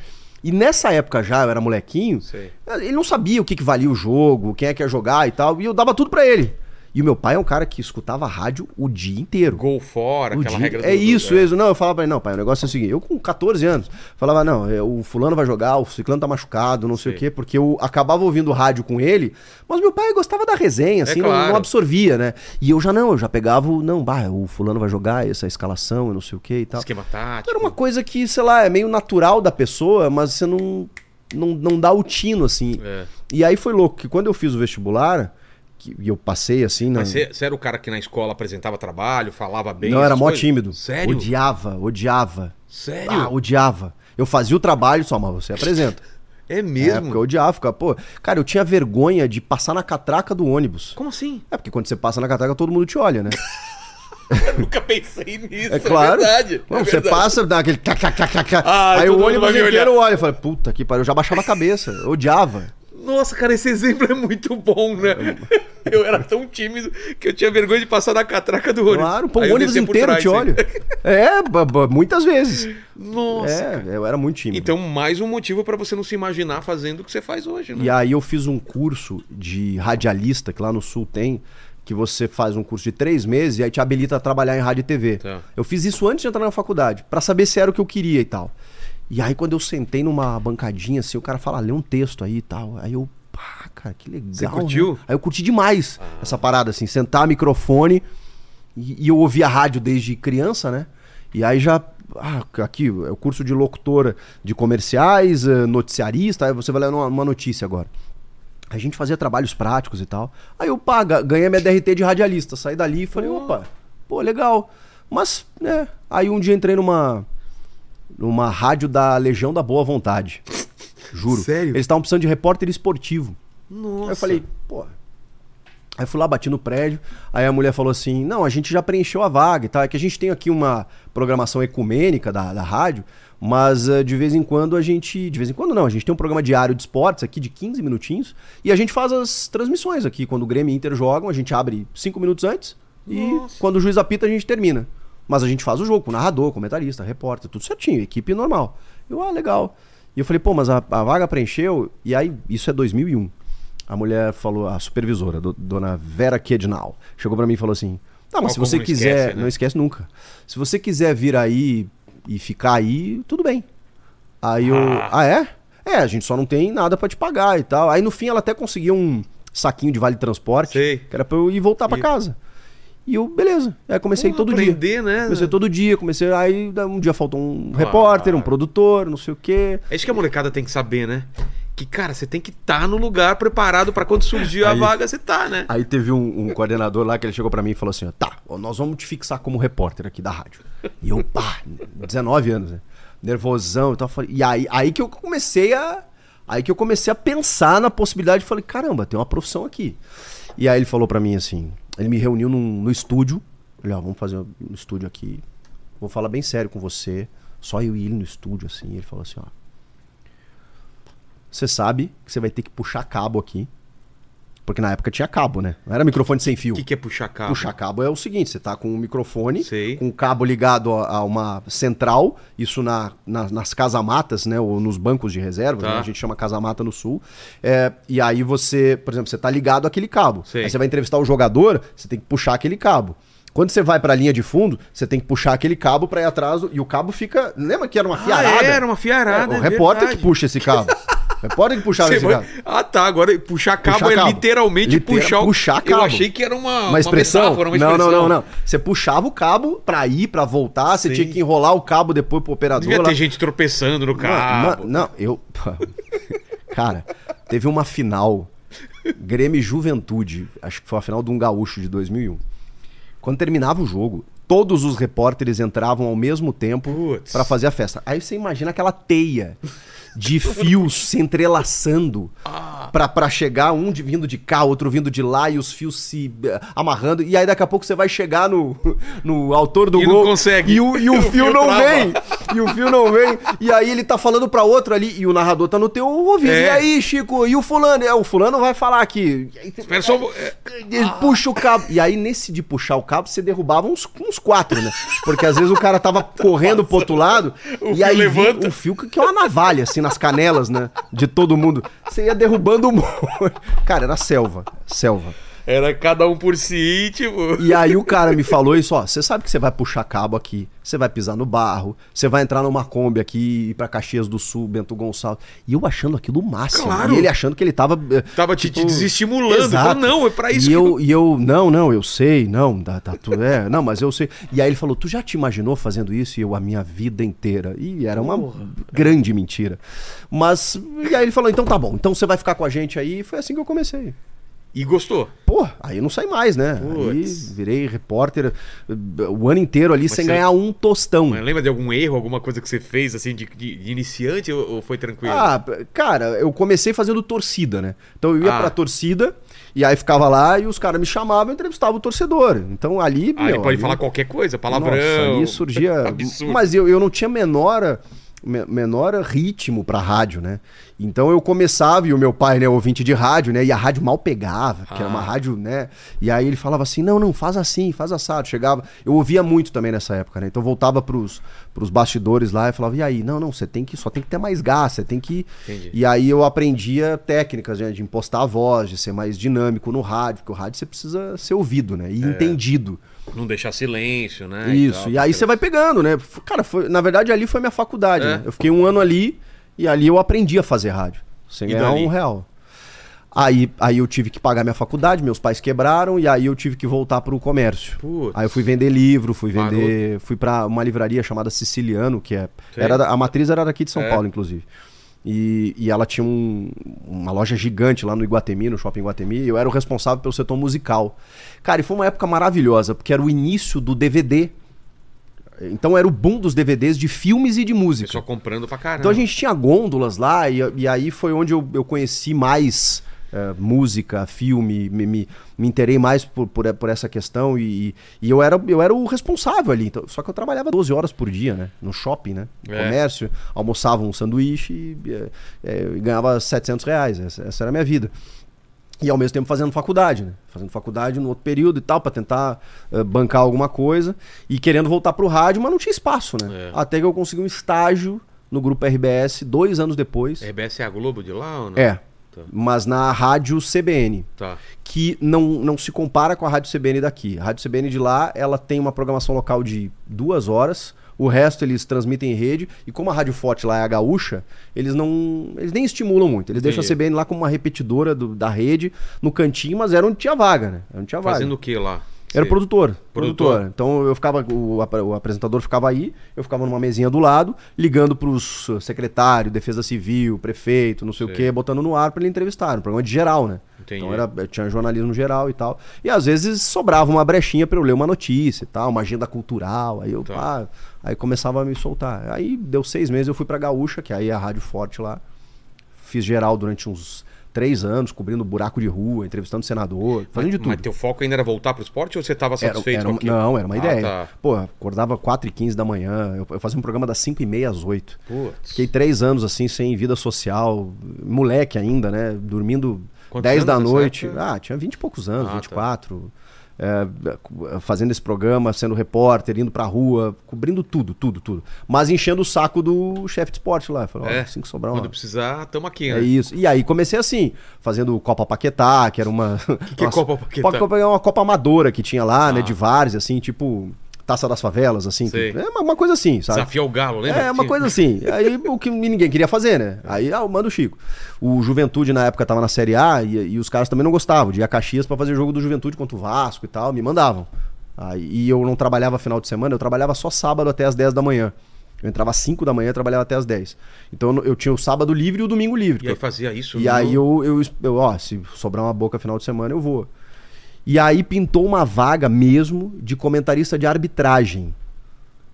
E nessa época já, eu era molequinho, Sei. ele não sabia o que, que valia o jogo, quem é que ia jogar e tal, e eu dava tudo pra ele. E o meu pai é um cara que escutava rádio o dia inteiro. Gol fora, O aquela dia- regra do- É do- isso, é. isso. Não, eu falava pra ele, não, pai, o negócio é o seguinte, eu com 14 anos, falava, não, é, o fulano vai jogar, o ciclano tá machucado, não sei Sim. o quê, porque eu acabava ouvindo rádio com ele, mas meu pai gostava da resenha, assim, não- não, É claro. absorvia, né? E eu já não, eu já pegava o, não, bah, o fulano vai jogar, essa escalação, eu não sei o quê e tal. Esquema tático. Era uma coisa que, sei lá, é meio natural da pessoa, mas você não, não, não dá o tino, assim. É. E aí foi louco, que quando eu fiz o vestibular, que, e eu passei assim... Na... Mas você, era o cara que na escola apresentava trabalho, falava bem. não, era mó coisas? tímido. Sério? Odiava, odiava. Sério? Ah, odiava. Eu fazia o trabalho só, mas você apresenta. É É, mesmo? porque eu odiava, ficava, pô. Cara, eu tinha vergonha de passar na catraca do ônibus. Como assim? É porque quando você passa na catraca, todo mundo te olha, né? Eu nunca pensei nisso. É claro. verdade. Não, é você verdade. passa, dá aquele. Ah, aí o ônibus inteiro olha. Eu falei, puta que pariu, eu já baixava a cabeça. Eu odiava. Nossa, cara, esse exemplo é muito bom, né? Eu era tão tímido que eu tinha vergonha de passar na catraca do ônibus. Claro, pô, o ônibus inteiro trás, te olha. É, muitas vezes. Nossa. É, eu era muito tímido. Então, mais um motivo pra você não se imaginar fazendo o que você faz hoje, né? E aí eu fiz um curso de radialista, que lá no Sul tem, que você faz um curso de três meses e aí te habilita a trabalhar em rádio e TV. Tá. Eu fiz isso antes de entrar na faculdade, pra saber se era o que eu queria e tal. E aí quando eu sentei numa bancadinha assim, o cara fala, lê um texto aí e tal. Aí eu, pá, cara, que legal. Você né? curtiu? Aí eu curti demais essa parada, assim, sentar microfone e, e eu ouvia rádio desde criança, né? E aí já. Ah, aqui é o curso de locutora de comerciais, eh, noticiarista, aí você vai ler uma, notícia agora. A gente fazia trabalhos práticos e tal. Aí eu, pá, ga- ganhei minha DRT de radialista. Saí dali e falei, opa, pô, legal. Mas, né, aí um dia entrei numa. Numa rádio da Legião da Boa Vontade. Juro. Sério? Eles estavam precisando de repórter esportivo. Nossa. Aí eu falei, pô. Aí eu fui lá, bati no prédio. Aí a mulher falou assim: Não, a gente já preencheu a vaga e tal. É que a gente tem aqui uma programação ecumênica da, da rádio, mas eh, de vez em quando a gente. De vez em quando não, a gente tem um programa diário de esportes aqui de 15 minutinhos e a gente faz as transmissões aqui. Quando o Grêmio e Inter jogam, a gente abre 5 minutos antes e Nossa. quando o juiz apita, a gente termina. Mas a gente faz o jogo com narrador, comentarista, repórter, tudo certinho, equipe normal. Eu, ah, legal. E eu falei, pô, mas a, a vaga preencheu, e aí, isso é 2001. A mulher falou, a supervisora, do- dona Vera Kednal, chegou pra mim e falou assim: Tá, mas se você não quiser, esquece, né? não esquece nunca. Se você quiser vir aí e ficar aí, tudo bem. Aí eu, Ah. ah, é? É, a gente só não tem nada pra te pagar e tal. Aí no fim ela até conseguiu um saquinho de vale transporte, Sei. que era pra eu ir voltar pra E- casa. E eu, beleza. Aí comecei Pô, todo dia. aprender, né? Comecei todo dia, comecei. Aí um dia faltou um Ah. repórter, um produtor, não sei o quê. É isso que a molecada tem que saber, né? Que, cara, você tem que estar no lugar preparado pra quando surgir a Aí- vaga, você tá, né? Aí teve um, um coordenador lá que ele chegou pra mim e falou assim: ó, tá, nós vamos te fixar como repórter aqui da rádio. E eu, pá, 19 anos, né? Nervosão e tal. falei- E aí, aí que eu comecei a. Aí que eu comecei a pensar na possibilidade. Falei, caramba, tem uma profissão aqui. E aí ele falou pra mim assim: ele me reuniu num- no estúdio. Falei, ó, vamos fazer no estúdio aqui. Vou falar bem sério com você. Só eu e ele no estúdio, assim. Ele falou assim: ó. Você sabe que você vai ter que puxar cabo aqui. Porque na época tinha cabo, né? Não era microfone sem fio. O que, que é puxar cabo? Puxar cabo é o seguinte: você tá com um microfone, Sei. com um cabo ligado a, a uma central, isso na, na- nas casamatas, né? Ou nos bancos de reserva, Tá. né, a gente chama casamata no sul. É, e aí você, por exemplo, você tá ligado àquele cabo. Sei. Aí você vai entrevistar o jogador, você tem que puxar aquele cabo. Quando você vai pra linha de fundo, você tem que puxar aquele cabo pra ir atrás do, e o cabo fica. Lembra que era uma Ah, fiarada? era uma fiarada, É, o é repórter verdade. que puxa esse cabo. puxava Você esse vai- cabo. Ah, tá. Agora puxar cabo Puxar é cabo. literalmente Litera- puxar o. puxar Eu cabo. achei que era uma, Uma expressão? metáfora, uma não, expressão. não, não, não. Você puxava o cabo pra ir, pra voltar, você Sim. tinha que enrolar o cabo depois pro operador. Devia lá. ter gente tropeçando no cabo. Não, não, eu. Cara, teve uma final, Grêmio Juventude, acho que foi a final de um gaúcho de 2001. Quando terminava o jogo, todos os repórteres entravam ao mesmo tempo pra fazer a festa. Aí você imagina aquela teia de fios se entrelaçando Ah. pra, pra chegar, um de- vindo de cá, outro vindo de lá, e os fios se eh, amarrando. E aí daqui a pouco você vai chegar no, no autor do E não gol. consegue. E o, e o O fio não trava. vem. E o fio não vem. E aí ele tá falando pra outro ali, e o narrador tá no teu ouvido. É. E aí, Chico, e o fulano? É, o fulano vai falar aqui. Aí você- Espera só um- é, ele puxa o cabo. E aí, nesse de puxar o cabo, você derrubava uns, uns quatro, né? Porque às vezes o cara tava correndo pro outro lado. O e aí levanta. o fio que é uma navalha, assim, nas canelas, né? De todo mundo. Você ia derrubando o monte. Cara, era selva. Selva. Era cada um por si, tipo. E aí o cara me falou isso, ó, você sabe que você vai puxar cabo aqui, você vai pisar no barro, você vai entrar numa Kombi aqui e ir pra Caxias do Sul, Bento Gonçalves. E eu achando aquilo o máximo. Claro. E ele achando que ele tava... eh, Tava te, te desestimulando. Falou, não, é pra isso e que. eu, e eu, não, não, eu sei, não, tá, tá tudo, é, não, mas eu sei. E aí ele falou, tu já te imaginou fazendo isso? E eu, a minha vida inteira. E era uma grande mentira. Mas, e aí ele falou, então tá bom, então você vai ficar com a gente aí. E foi assim que eu comecei. E gostou. Pô, aí eu não saí mais, né? Aí Putz. virei repórter eh, o ano inteiro ali sem você- ganhar um tostão. Mas lembra de algum erro, alguma coisa que você fez, assim, de, de- iniciante ou, foi tranquilo? Ah, cara, eu comecei fazendo torcida, né? Então eu ia Ah. pra torcida e aí ficava lá e os caras me chamavam e entrevistavam o torcedor. Então ali, Ah, ele meu, pode ali- falar qualquer coisa, palavrão. Nossa, ali surgia. Absurdo. Mas eu, eu não tinha menor, me- menor ritmo pra rádio, né? Então eu começava, e o meu pai, né, ouvinte de rádio, né? E a rádio mal pegava, porque era uma Ah. rádio, né? E aí ele falava assim: não, não, faz assim, faz assado. Chegava. Eu ouvia muito também nessa época, né? Então eu voltava pros, pros bastidores lá e falava: e aí? Não, não, você tem que. Só tem que ter mais gás, você tem que. Entendi. E aí eu aprendia técnicas né, de impostar a voz, de ser mais dinâmico no rádio, porque o rádio você precisa ser ouvido, né? E entendido. Não deixar silêncio, né? Isso, tal, e aí você vai pegando, né? Cara, foi- na verdade ali foi minha faculdade, É? né? Eu fiquei um ano ali e ali eu aprendi a fazer rádio, sem E ganhar dali? um real. Aí, aí eu tive que pagar minha faculdade, meus pais quebraram e aí eu tive que voltar pro comércio. Putz. Aí eu fui vender livro, fui vender, fui pra uma livraria chamada Siciliano, que é era da- a matriz era daqui de São É. Paulo, inclusive. E, e ela tinha um- uma loja gigante lá no Iguatemi, no shopping Iguatemi, e eu era o responsável pelo setor musical. Cara, e foi uma época maravilhosa, porque era o início do DVD. Então era o boom dos DVDs de filmes e de música. Pessoal comprando pra caramba. Então a gente tinha gôndolas lá, e, e aí foi onde eu, eu conheci mais eh, música, filme, me, me, me interei mais por, por, por essa questão e, e eu, era, eu era o responsável ali. Então, só que eu trabalhava 12 horas por dia, né? No shopping, né? No É. comércio, almoçava um sanduíche e, eh, eh, e ganhava 700 reais. Essa, essa era a minha vida. E ao mesmo tempo fazendo faculdade, né? Fazendo faculdade no outro período e tal, pra tentar eh, bancar alguma coisa. E querendo voltar pro rádio, mas não tinha espaço, né? É. Até que eu consegui um estágio no grupo RBS dois anos depois. RBS é a Globo de lá ou não? É. Tá. Mas na rádio CBN, Tá. que não, não se compara com a rádio CBN daqui. A rádio CBN de lá, ela tem uma programação local de duas horas. O resto eles transmitem em rede. E como a Rádio Forte lá é a gaúcha, eles não. Eles nem estimulam muito. Eles deixam a Entendi. CBN lá como uma repetidora do- da rede, no cantinho, mas era onde tinha vaga, né? Era onde tinha vaga. Fazendo o que lá? Era Você- produtor, Produtor. produtor. Então eu ficava, o, o apresentador ficava aí, eu ficava numa mesinha do lado, ligando pros secretário, defesa civil, prefeito, não sei o quê, botando no ar pra ele entrevistar. Um programa de geral, né? Entendi. Então era, tinha jornalismo geral e tal. E às vezes sobrava uma brechinha pra eu ler uma notícia e tal, uma agenda cultural. Aí eu, Tá. pá, aí começava a me soltar. Aí deu seis meses, eu fui pra Gaúcha, que aí é a rádio forte lá. Fiz geral durante uns três anos, cobrindo buraco de rua, entrevistando senador, fazendo de tudo. Mas teu foco ainda era voltar pro esporte ou você tava Era, satisfeito era com uma- aquilo? não, era uma Ah, ideia. tá. Pô, acordava 4 e 15 da manhã, eu, eu fazia um programa das 5 e meia às 8. Putz. Fiquei três anos assim, sem vida social, moleque ainda, né? Dormindo Quantos 10 da noite. época? Ah, tinha 20 e poucos anos, Ah, tá. 24. é, fazendo esse programa, sendo repórter, indo pra rua, cobrindo tudo, tudo, tudo. Mas enchendo o saco do chefe de esporte lá. Falei, ó, É, assim que sobrar Quando uma... precisar, tamo aqui, É né? isso. E aí comecei assim, fazendo Copa Paquetá, que era uma. que é Copa Paquetá? Copa é uma Copa amadora que tinha lá, né? De várzea, assim, tipo. Taça das favelas, assim. Sei. que- é uma, uma coisa assim, sabe? Desafiar o galo, lembra? É, uma coisa assim. Aí o que ninguém queria fazer, né? Aí, ah, manda o Chico. O Juventude na época tava na Série A e, e os caras também não gostavam. De ir a Caxias pra fazer jogo do Juventude contra o Vasco e tal, me mandavam. Aí, e eu não trabalhava final de semana, eu trabalhava só sábado até as 10 da manhã. Eu entrava às 5 da manhã e trabalhava até às 10. Então eu, eu tinha o sábado livre e o domingo livre. E aí fazia isso. E no- aí eu, eu, eu, ó, se sobrar uma boca final de semana, eu vou. E aí pintou uma vaga mesmo de comentarista de arbitragem.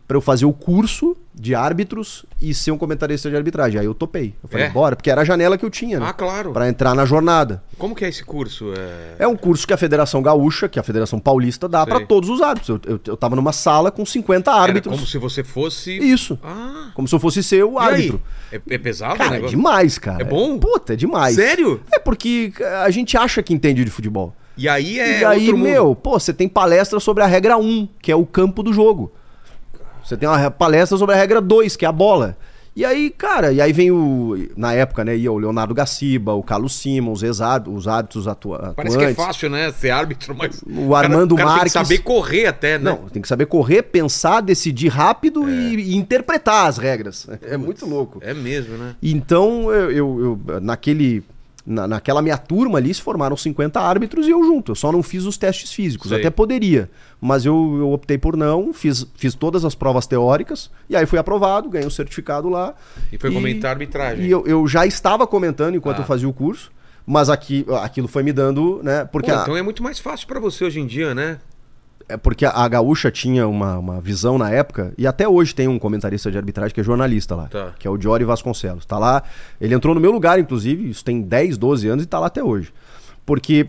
Pra eu fazer o curso de árbitros e ser um comentarista de arbitragem. Aí eu topei. Eu falei, É? bora, porque era a janela que eu tinha, né? Ah, claro. Pra entrar na jornada. Como que é esse curso? É... É um curso que a Federação Gaúcha, que a Federação Paulista dá Sei. pra todos os árbitros. Eu, eu, eu tava numa sala com 50 Era árbitros. como se você fosse. Isso. Ah. Como se eu fosse ser o E aí? árbitro. É, é pesado o Cara, é negócio? demais, cara. É bom? Puta, é demais. Sério? É porque a gente acha que entende de futebol. E aí é. e aí, meu, pô, você tem palestra sobre a regra 1, que é o campo do jogo. Você tem uma palestra sobre a regra 2, que é a bola. E aí, cara, e aí vem o. Na época, né, ia o Leonardo Gaciba, o Carlos Simons, os os árbitros atua, Parece que é atuantes. fácil, né? Ser árbitro, mas. O Armando o cara Marques- Tem que saber correr até, né? Não, tem que saber correr, pensar, decidir rápido e, e interpretar as regras. É muito louco. É mesmo, né? Então, eu, eu- eu- naquele, na, naquela minha turma ali se formaram 50 árbitros e eu junto. Eu só não fiz os testes físicos, Sei. até poderia. Mas eu, eu optei por não, fiz, fiz todas as provas teóricas e aí fui aprovado, ganhei um certificado lá. E foi comentar arbitragem. E eu, eu já estava comentando enquanto Ah. eu fazia o curso, mas aqui, aquilo foi me dando, né? Porque Pô, a- então é muito mais fácil pra você hoje em dia, né? É porque a, Gaúcha tinha uma, uma visão na época, e até hoje tem um comentarista de arbitragem que é jornalista lá, Tá. que é o Diori Vasconcelos. Tá lá, ele entrou no meu lugar, inclusive, isso tem 10, 12 anos e tá lá até hoje. Porque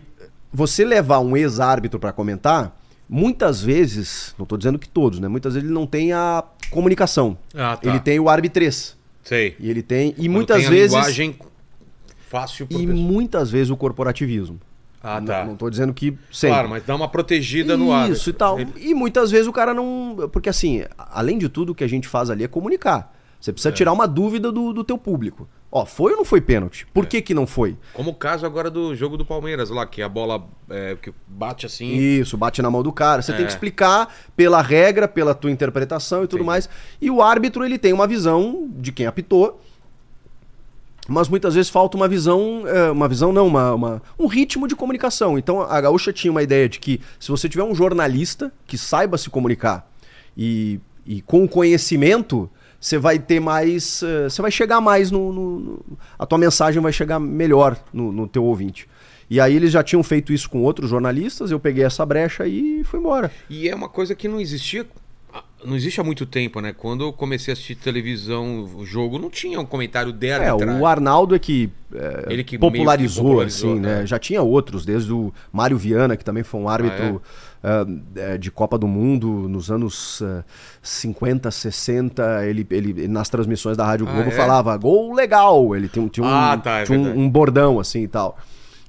você levar um ex-árbitro para comentar, muitas vezes, não tô dizendo que todos, né? Muitas vezes ele não tem a comunicação. Ah, tá. Ele tem o arbitrês. Sei. E ele tem. E Quando muitas tem a vezes. linguagem fácil E muitas vezes o corporativismo. Ah, Não- tá. Não, tô dizendo que sempre. Claro, mas dá uma protegida no ar. Isso e tal. Ele- E muitas vezes o cara não. Porque assim, além de tudo, o que a gente faz ali é comunicar. Você precisa É. tirar uma dúvida do, do teu público. Ó, foi ou não foi pênalti? É. Por que, que não foi? Como o caso agora do jogo do Palmeiras lá, que a bola é, que bate assim. Isso, bate na mão do cara. Você tem É. que explicar pela regra, pela tua interpretação e tudo Entendi. mais. E o árbitro, ele tem uma visão de quem apitou. Mas muitas vezes falta uma visão, é, uma visão não, uma, uma- um ritmo de comunicação. Então a Gaúcha tinha uma ideia de que se você tiver um jornalista que saiba se comunicar e, e com conhecimento, você vai ter mais, eh, você vai chegar mais no, no- no- a tua mensagem vai chegar melhor no, no teu ouvinte. E aí eles já tinham feito isso com outros jornalistas, eu peguei essa brecha e fui embora. E é uma coisa que não existia. Ah, Não existe há muito tempo, né? Quando eu comecei a assistir televisão, o jogo, não tinha um comentário de É, o Arnaldo é que, é, Ele que popularizou, que popularizou, assim, né? é. Já tinha outros, desde o Mário Viana, que também foi um árbitro ah, é, de Copa do Mundo nos anos ah, 50, 60. Ele, ele, nas transmissões da Rádio Ah, Globo, é? falava gol legal. Ele tinha, um- tinha um, Ah, tá, é tinha um, um bordão, assim e tal.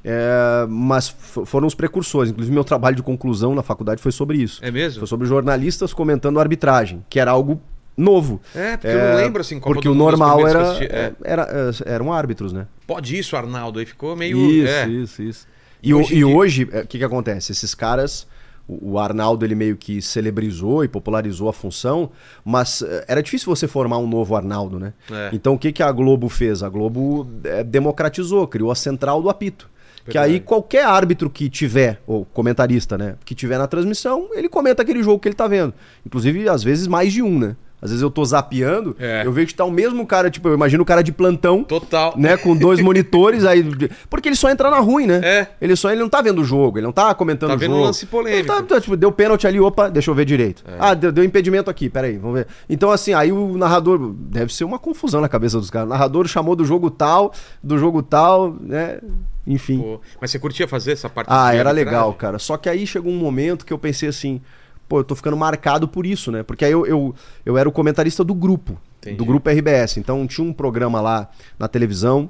É, mas foram os precursores. Inclusive, meu trabalho de conclusão na faculdade foi sobre isso. É mesmo? Foi sobre jornalistas comentando arbitragem, que era algo novo. É, porque eu não lembro assim. Copa Porque o normal era, que assisti. É. era, é, eram árbitros, né? Pode isso, Arnaldo. Aí ficou meio. Isso, é. isso, isso. E E, ho- hoje dia- hoje, é, o que, que acontece? Esses caras, o, o Arnaldo, ele meio que celebrizou e popularizou a função, mas é, era difícil você formar um novo Arnaldo, né? É. Então o que, que a Globo fez? A Globo é, democratizou, criou a central do apito. Que aí qualquer árbitro que tiver, ou comentarista, né, que tiver na transmissão, ele comenta aquele jogo que ele tá vendo. Inclusive, às vezes, mais de um, né? Às vezes eu tô zapeando, É. eu vejo que tá o mesmo cara, tipo, eu imagino o cara de plantão, Total. né, com dois monitores aí, porque ele só entra na ruim, né? É. Ele só ele não tá vendo o jogo, ele não tá comentando Tá o vendo jogo. um lance polêmico. Tá, tá, tipo, deu pênalti ali, opa, deixa eu ver direito. É. Ah, deu, deu impedimento aqui, peraí, vamos ver. Então assim, aí o narrador deve ser uma confusão na cabeça dos caras. O narrador chamou do jogo tal, do jogo tal, né? Enfim. Pô, Mas você curtia fazer essa parte Ah, era legal, cara. Só que aí chegou um momento que eu pensei assim, pô, eu tô ficando marcado por isso, né? Porque aí eu, eu, eu era o comentarista do grupo, Entendi. do grupo RBS. Então tinha um programa lá na televisão,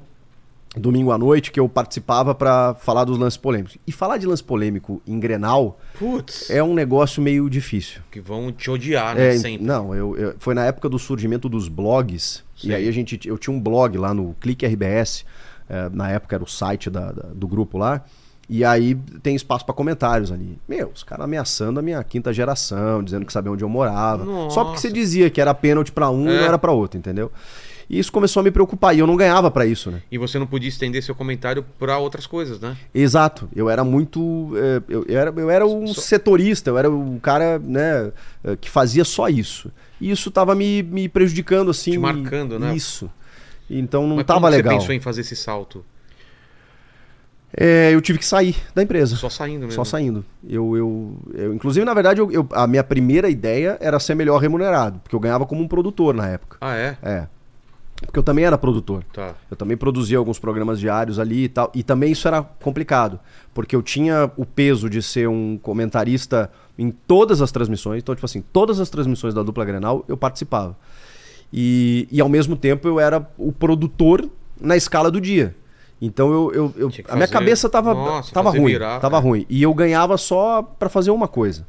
domingo à noite, que eu participava pra falar dos lances polêmicos. E falar de lance polêmico em Grenal Putz. é um negócio meio difícil. Que vão te odiar, né? É, sempre. não, eu, eu- foi na época do surgimento dos blogs. Sei. E aí a gente, eu tinha um blog lá no Clique RBS, eh, na época era o site da- da- do grupo lá. E aí tem espaço pra comentários ali. Meu, os caras ameaçando a minha quinta geração, dizendo que sabia onde eu morava. Só porque Nossa. você dizia que era pênalti pra um e É. não era pra outro, entendeu? E isso começou a me preocupar. E eu não ganhava pra isso, né? E você não podia estender seu comentário pra outras coisas, né? Exato. Eu era muito. eh, Eu, eu era, eu era um Só- setorista, eu era um cara né, eh, que fazia só isso. E isso tava me, me prejudicando, assim. Te marcando, né? Isso. Então não Mas tava legal. Você pensou em fazer esse salto? É, eu tive que sair da empresa. Só saindo mesmo. Só saindo. Eu, eu, eu- inclusive, na verdade, eu- eu- a minha primeira ideia era ser melhor remunerado, porque eu ganhava como um produtor na época. Ah, é? É. Porque eu também era produtor. Tá. Eu também produzia alguns programas diários ali e tal. E também isso era complicado, porque eu tinha o peso de ser um comentarista em todas as transmissões. Então, tipo assim, todas as transmissões da dupla Grenal eu participava. E, e ao mesmo tempo eu era o produtor na escala do dia. Então eu, eu, eu- a minha fazer- cabeça tava, Nossa, tava ruim, virar, tava ruim. E eu ganhava só pra fazer uma coisa.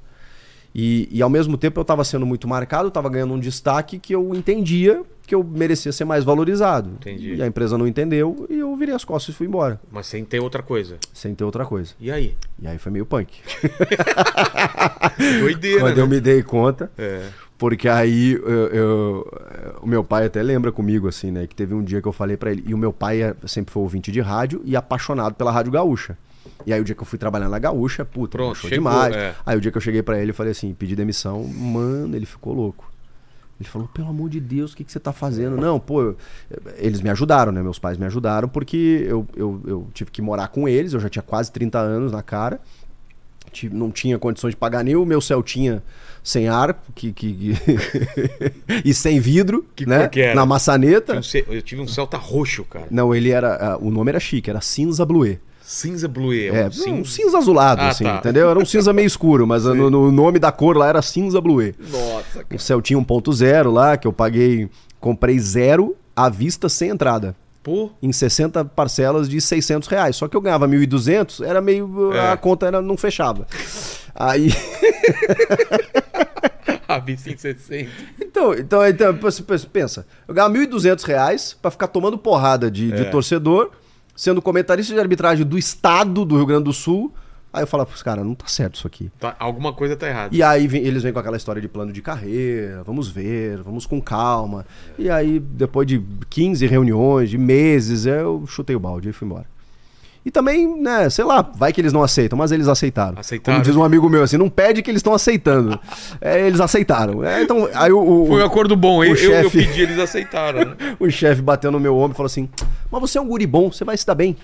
E, e ao mesmo tempo eu tava sendo muito marcado, eu tava ganhando um destaque que eu entendia que eu merecia ser mais valorizado. Entendi. E a empresa não entendeu e eu virei as costas e fui embora, Mas sem ter outra coisa. sem ter outra coisa. E aí? E aí foi meio punk. Doideira, Quando né? eu me dei conta, É. porque aí eu- eu- o meu pai até lembra comigo, assim, né? Que teve um dia que eu falei pra ele. E o meu pai é- sempre foi ouvinte de rádio e apaixonado pela Rádio Gaúcha. E aí o dia que eu fui trabalhar na Gaúcha, puta, Pronto, chegou, demais. é. Aí o dia que eu cheguei pra ele, eu falei assim, pedi demissão, mano, ele ficou louco. Ele falou, pelo amor de Deus, o que, que você tá fazendo? Não, pô, eu- eles me ajudaram, né? Meus pais me ajudaram, porque eu, eu, eu tive que morar com eles, eu já tinha quase 30 anos na cara. Não tinha condições de pagar nem o meu Celtinha sem ar que, que- que- e sem vidro, Que né? Na maçaneta. Tinha um ce- Eu tive um Celta roxo, cara. Não, ele era. ah, o nome era chique, era cinza bluê. Cinza blue. É, um um cinza. cinza azulado, Ah, assim, tá. entendeu? Era um cinza meio escuro, mas no, no nome da cor lá era cinza bluê. Nossa, cara. O Celtinha 1.0 lá, que eu paguei, comprei zero à vista sem entrada. Pô, Em 60 parcelas de 600 reais. Só que eu ganhava 1.200, era meio. É. A conta era, não fechava. Aí. a vista em 60. Então, então, então pensa, eu ganhava 1.200 reais pra ficar tomando porrada de, de É. torcedor, sendo comentarista de arbitragem do estado do Rio Grande do Sul. Aí eu falava pros caras, não tá certo isso aqui. Tá, alguma coisa tá errada. E aí vem- eles vêm com aquela história de plano de carreira, vamos ver, vamos com calma. E aí, depois de 15 reuniões, de meses, eu chutei o balde e fui embora. E também, né, sei lá, vai que eles não aceitam, mas eles aceitaram. Aceitaram. Como diz um amigo meu assim, não pede que eles estão aceitando. É, eles aceitaram. É, então, aí o, o- Foi um acordo bom. Eu, o eu, eu chefe- pedi, eles aceitaram, né? o chefe bateu no meu ombro e falou assim: Mas você é um guri bom, você vai se dar bem.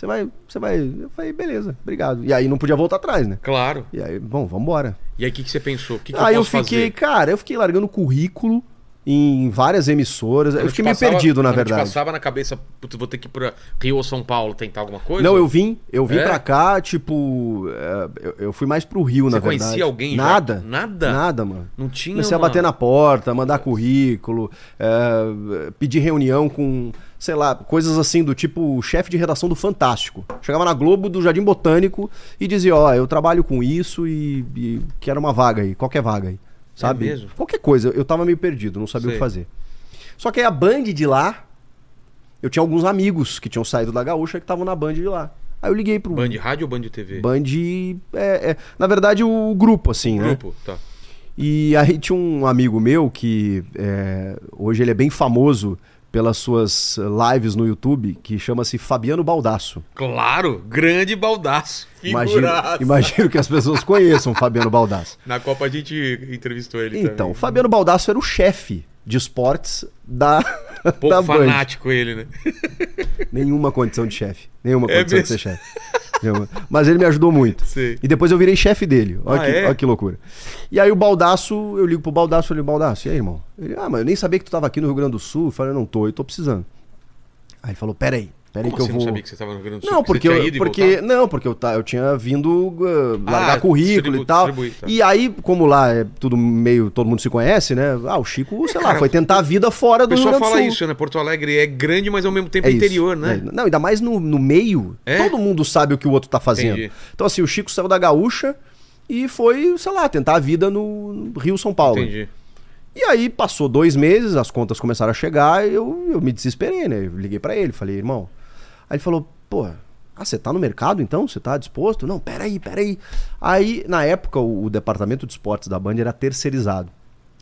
Você vai. Você vai. Eu falei, beleza, obrigado. E aí não podia voltar atrás, né? Claro. E aí, bom, vambora. E aí, o que, que você pensou? O que, que aí eu fiquei, fazer? cara, eu fiquei largando currículo em várias emissoras. Eu te fiquei meio passava- perdido, na verdade. passava na cabeça, putz, vou ter que ir pra Rio ou São Paulo tentar alguma coisa? Não, eu vim, eu vim É? pra cá, tipo, é, eu, eu fui mais pro Rio, Você na verdade. conhecia alguém já? Nada. Nada? Nada, mano. Não tinha Comecei a bater na porta, mandar currículo, é, pedir reunião com, sei lá, coisas assim do tipo chefe de redação do Fantástico. Chegava na Globo do Jardim Botânico e dizia, ó, eu trabalho com isso e, e quero uma vaga aí, qualquer vaga aí. Sabe? mesmo? Qualquer coisa. Eu tava meio perdido, não sabia o Sei. que fazer. Só que aí a Band de lá, eu tinha alguns amigos que tinham saído da Gaúcha que estavam na Band de lá. Aí eu liguei pro Band Rádio ou Band TV? Band é, é, na verdade o grupo assim, né? Grupo, tá. E aí tinha um amigo meu que é, hoje ele é bem famoso pelas suas lives no YouTube, que chama-se Fabiano Baldasso. Claro, grande baldaço. Imagino, imagino que as pessoas conheçam Fabiano Baldasso. Na Copa a gente entrevistou ele Então, também. Fabiano Baldasso era o chefe de esportes da, Pouco da Band. fanático ele, né? Nenhuma condição de chefe. Nenhuma É condição de mesmo? ser chefe. Mas ele me ajudou muito. Sei. E depois eu virei chefe dele. Olha, Ah, que, é? olha que loucura. E aí o Baldaço, eu ligo pro Baldaço e falei, Baldaço, e aí, irmão? Ele, ah, mas eu nem sabia que tu tava aqui no Rio Grande do Sul. Eu falei, não tô, eu tô precisando. Aí ele falou, peraí, peraí Como que assim eu não vou... sabia que você estava no Rio Grande do Sul? Não, porque, eu, porque não, porque eu, tá, eu tinha vindo uh, largar Ah, currículo e tal. tá. E aí, como lá é tudo meio, todo mundo se conhece, né? Ah, o Chico, sei lá, Cara, foi tentar a vida fora O do Rio pessoal Grande do fala Sul. isso, né? Porto Alegre é grande, mas ao mesmo tempo É isso. interior, né? É, Não, ainda mais no, no meio, É? todo mundo sabe o que o outro tá fazendo. Entendi. Então, assim, o Chico saiu da Gaúcha e foi, sei lá, tentar a vida no Rio São Paulo. Entendi. E aí passou dois meses, as contas começaram a chegar, eu, eu me desesperei, né? Eu liguei pra ele, falei, irmão. Aí ele falou, pô, ah, você tá no mercado então? Você tá disposto? Não, peraí, peraí. Aí, na época, o, o departamento de esportes da Band era terceirizado.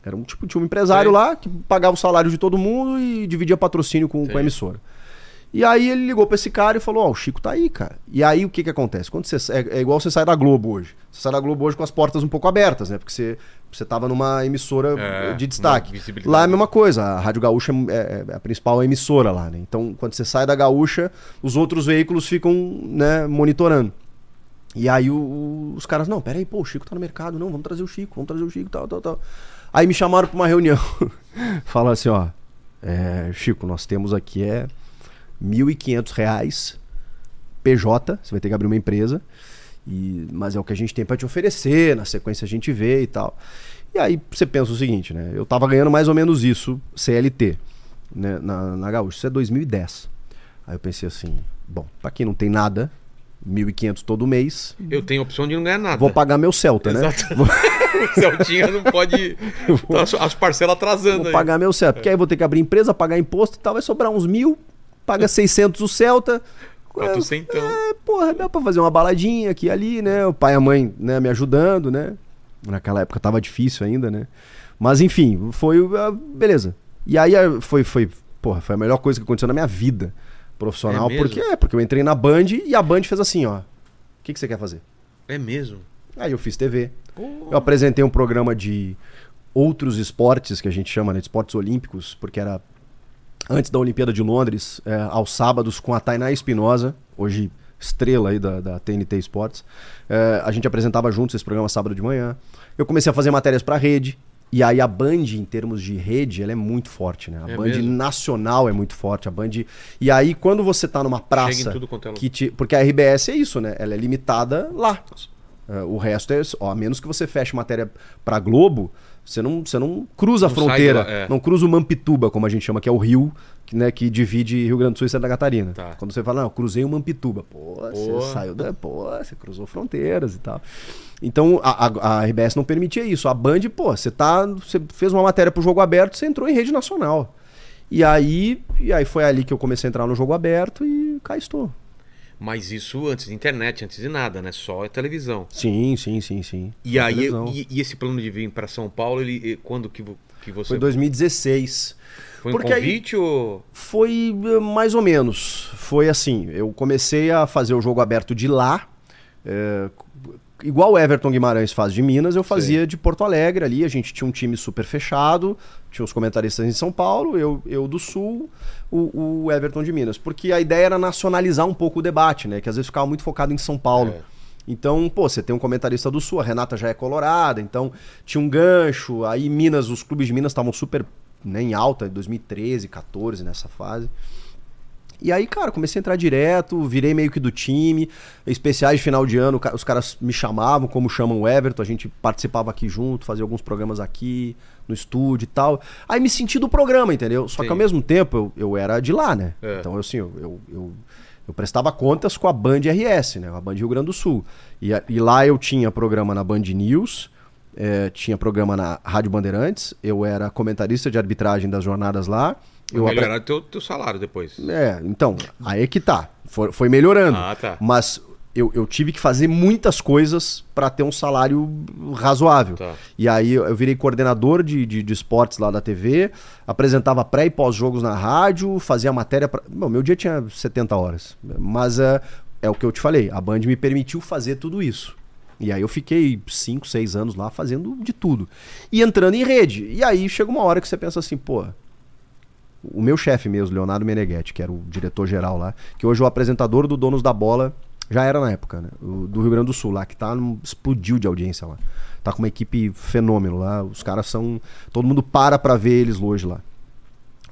Era um tipo, tinha um empresário Sei. lá que pagava o salário de todo mundo e dividia patrocínio com, com a emissora. E aí ele ligou pra esse cara e falou: Ó, o Chico tá aí, cara. E aí o que que acontece? Quando você é, é igual você sai da Globo hoje. Você sai da Globo hoje com as portas um pouco abertas, né? Porque você, você tava numa emissora É, de destaque. Lá é a mesma coisa. A Rádio Gaúcha é, é a principal emissora lá, né? Então, quando você sai da Gaúcha, os outros veículos ficam, né, monitorando. E aí o- o- os caras, não, peraí, pô, o Chico tá no mercado, não, vamos trazer o Chico, vamos trazer o Chico, tal, tal, tal. Aí me chamaram pra uma reunião. Falaram assim, ó, é, Chico, nós temos aqui é 1.500 reais PJ, você vai ter que abrir uma empresa, e, mas é o que a gente tem pra te oferecer, na sequência a gente vê e tal. E aí você pensa o seguinte, né, eu tava ganhando mais ou menos isso, CLT, né, na, na Gaúcha, isso é 2010. Aí eu pensei assim, bom, pra quem não tem nada, 1.500 todo mês, Eu tenho a opção de não ganhar nada. vou pagar meu Celta, né? Exato. o Celtinha não pode. Tá as, as parcelas atrasando Vou aí. pagar meu Celta. Porque aí vou ter que abrir empresa, pagar imposto e tal, vai sobrar uns mil, paga 600 o Celta. Quatrocentão. É, porra, dá pra fazer uma baladinha aqui e ali, né? O pai e a mãe, né, me ajudando, né? Naquela época tava difícil ainda, né? Mas enfim, foi. ah, Beleza. E aí ah, foi, foi, porra, foi a melhor coisa que aconteceu na minha vida profissional. É porque é, porque eu entrei na Band e a Band fez assim, ó. O que, que você quer fazer? É mesmo. Aí eu fiz TV. Eu apresentei um programa de outros esportes, que a gente chama né, de esportes olímpicos, porque era antes da Olimpíada de Londres, é, aos sábados, com a Tainá Espinosa, hoje estrela aí da, da TNT Esportes. É, a gente apresentava juntos esse programa sábado de manhã. Eu comecei a fazer matérias para rede. E aí a Band, em termos de rede, ela é muito forte, né? A É Band mesmo? nacional é muito forte. A Band. E aí, quando você tá numa praça. Chega em tudo quanto é que te... Porque a RBS é isso, né? Ela é limitada lá. É, o resto é. Ó, a menos que você feche matéria pra Globo, você não, você não cruza a Não sai fronteira. lá, é. Não cruza o Mampituba, como a gente chama, que é o rio que, né, que divide Rio Grande do Sul e Santa Catarina. Tá. Quando você fala, não, eu cruzei o Mampituba. Pô, Pô. você saiu da. Pô, você cruzou fronteiras e tal. Então a, a, a RBS não permitia isso. A Band, pô, você tá. Você fez uma matéria pro jogo aberto, você entrou em rede nacional. E aí, e aí foi ali que eu comecei a entrar no jogo aberto e cá estou. Mas isso antes de internet, antes de nada, né? Só é televisão. Sim, sim, sim, sim. E Na aí, e, e esse plano de vir para São Paulo, ele quando que, que você Foi 2016. foi um porque aí- convite ou Foi eh, mais ou menos. Foi assim, eu comecei a fazer o jogo aberto de lá. eh, igual o Everton Guimarães faz de Minas, eu fazia de Porto Alegre ali. A gente tinha um time super fechado, tinha os comentaristas em São Paulo, eu, eu do Sul, o, o Everton de Minas. Porque a ideia era nacionalizar um pouco o debate, né? Que às vezes ficava muito focado em São Paulo. É. Então, pô, você tem um comentarista do Sul, a Renata já é colorada, então tinha um gancho. Aí Minas, os clubes de Minas estavam super né, em alta, em 2013, 14, nessa fase. E aí, cara, comecei a entrar direto, virei meio que do time. Especiais de final de ano, os caras me chamavam, como chamam o Everton, a gente participava aqui junto, fazia alguns programas aqui, no estúdio e tal. Aí me senti do programa, entendeu? Só que ao Sim. mesmo tempo eu, eu era de lá, né? É. Então, assim, eu, eu, eu, eu prestava contas com a Band RS, né? A Band Rio Grande do Sul. E, e lá eu tinha programa na Band News, eh, tinha programa na Rádio Bandeirantes, eu era comentarista de arbitragem das jornadas lá. Eu melhorar teu, teu salário depois? é, então, aí é que tá. Foi, foi melhorando. Ah, tá. Mas eu, eu tive que fazer muitas coisas pra ter um salário razoável. Tá. E aí eu eu virei coordenador de, de, de esportes lá da TV, apresentava pré e pós-jogos na rádio, fazia matéria. Pra... Bom, meu dia tinha 70 horas. Mas é, é o que eu te falei, a Band me permitiu fazer tudo isso. E aí eu fiquei 5, 6 anos lá fazendo de tudo. E entrando em rede. E aí chega uma hora que você pensa assim, pô, o meu chefe mesmo, Leonardo Meneghetti, que era o diretor-geral lá, que hoje é o apresentador do Donos da Bola, já era na época, né? O, do Rio Grande do Sul, lá, que tá explodiu de audiência lá. Tá com uma equipe fenômeno lá, os caras são. Todo mundo para pra ver eles hoje lá.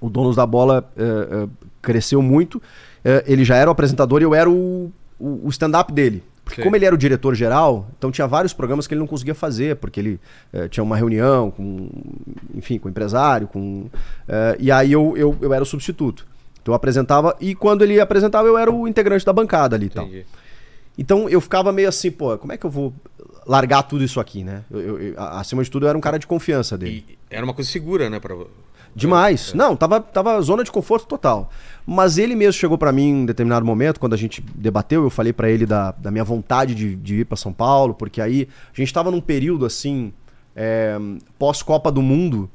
O Donos da Bola eh, eh, cresceu muito, eh, ele já era o apresentador e eu era o, o, o stand-up dele. Porque Sim. como ele era o diretor geral, então tinha vários programas que ele não conseguia fazer, porque ele eh, tinha uma reunião com, enfim, com o empresário, com... eh, e aí eu, eu, eu era o substituto. Então eu apresentava, e quando ele apresentava, eu era o integrante da bancada ali e tal. Então eu ficava meio assim, pô, como é que eu vou largar tudo isso aqui, né? Eu- eu- eu- acima de tudo, eu era um cara de confiança dele. E era uma coisa segura, né? Pra... Demais. Não, tava, tava zona de conforto total. Mas ele mesmo chegou pra mim em determinado momento, quando a gente debateu, eu falei pra ele da, da minha vontade de, de ir pra São Paulo, porque aí a gente tava num período assim, é, pós-Copa do Mundo,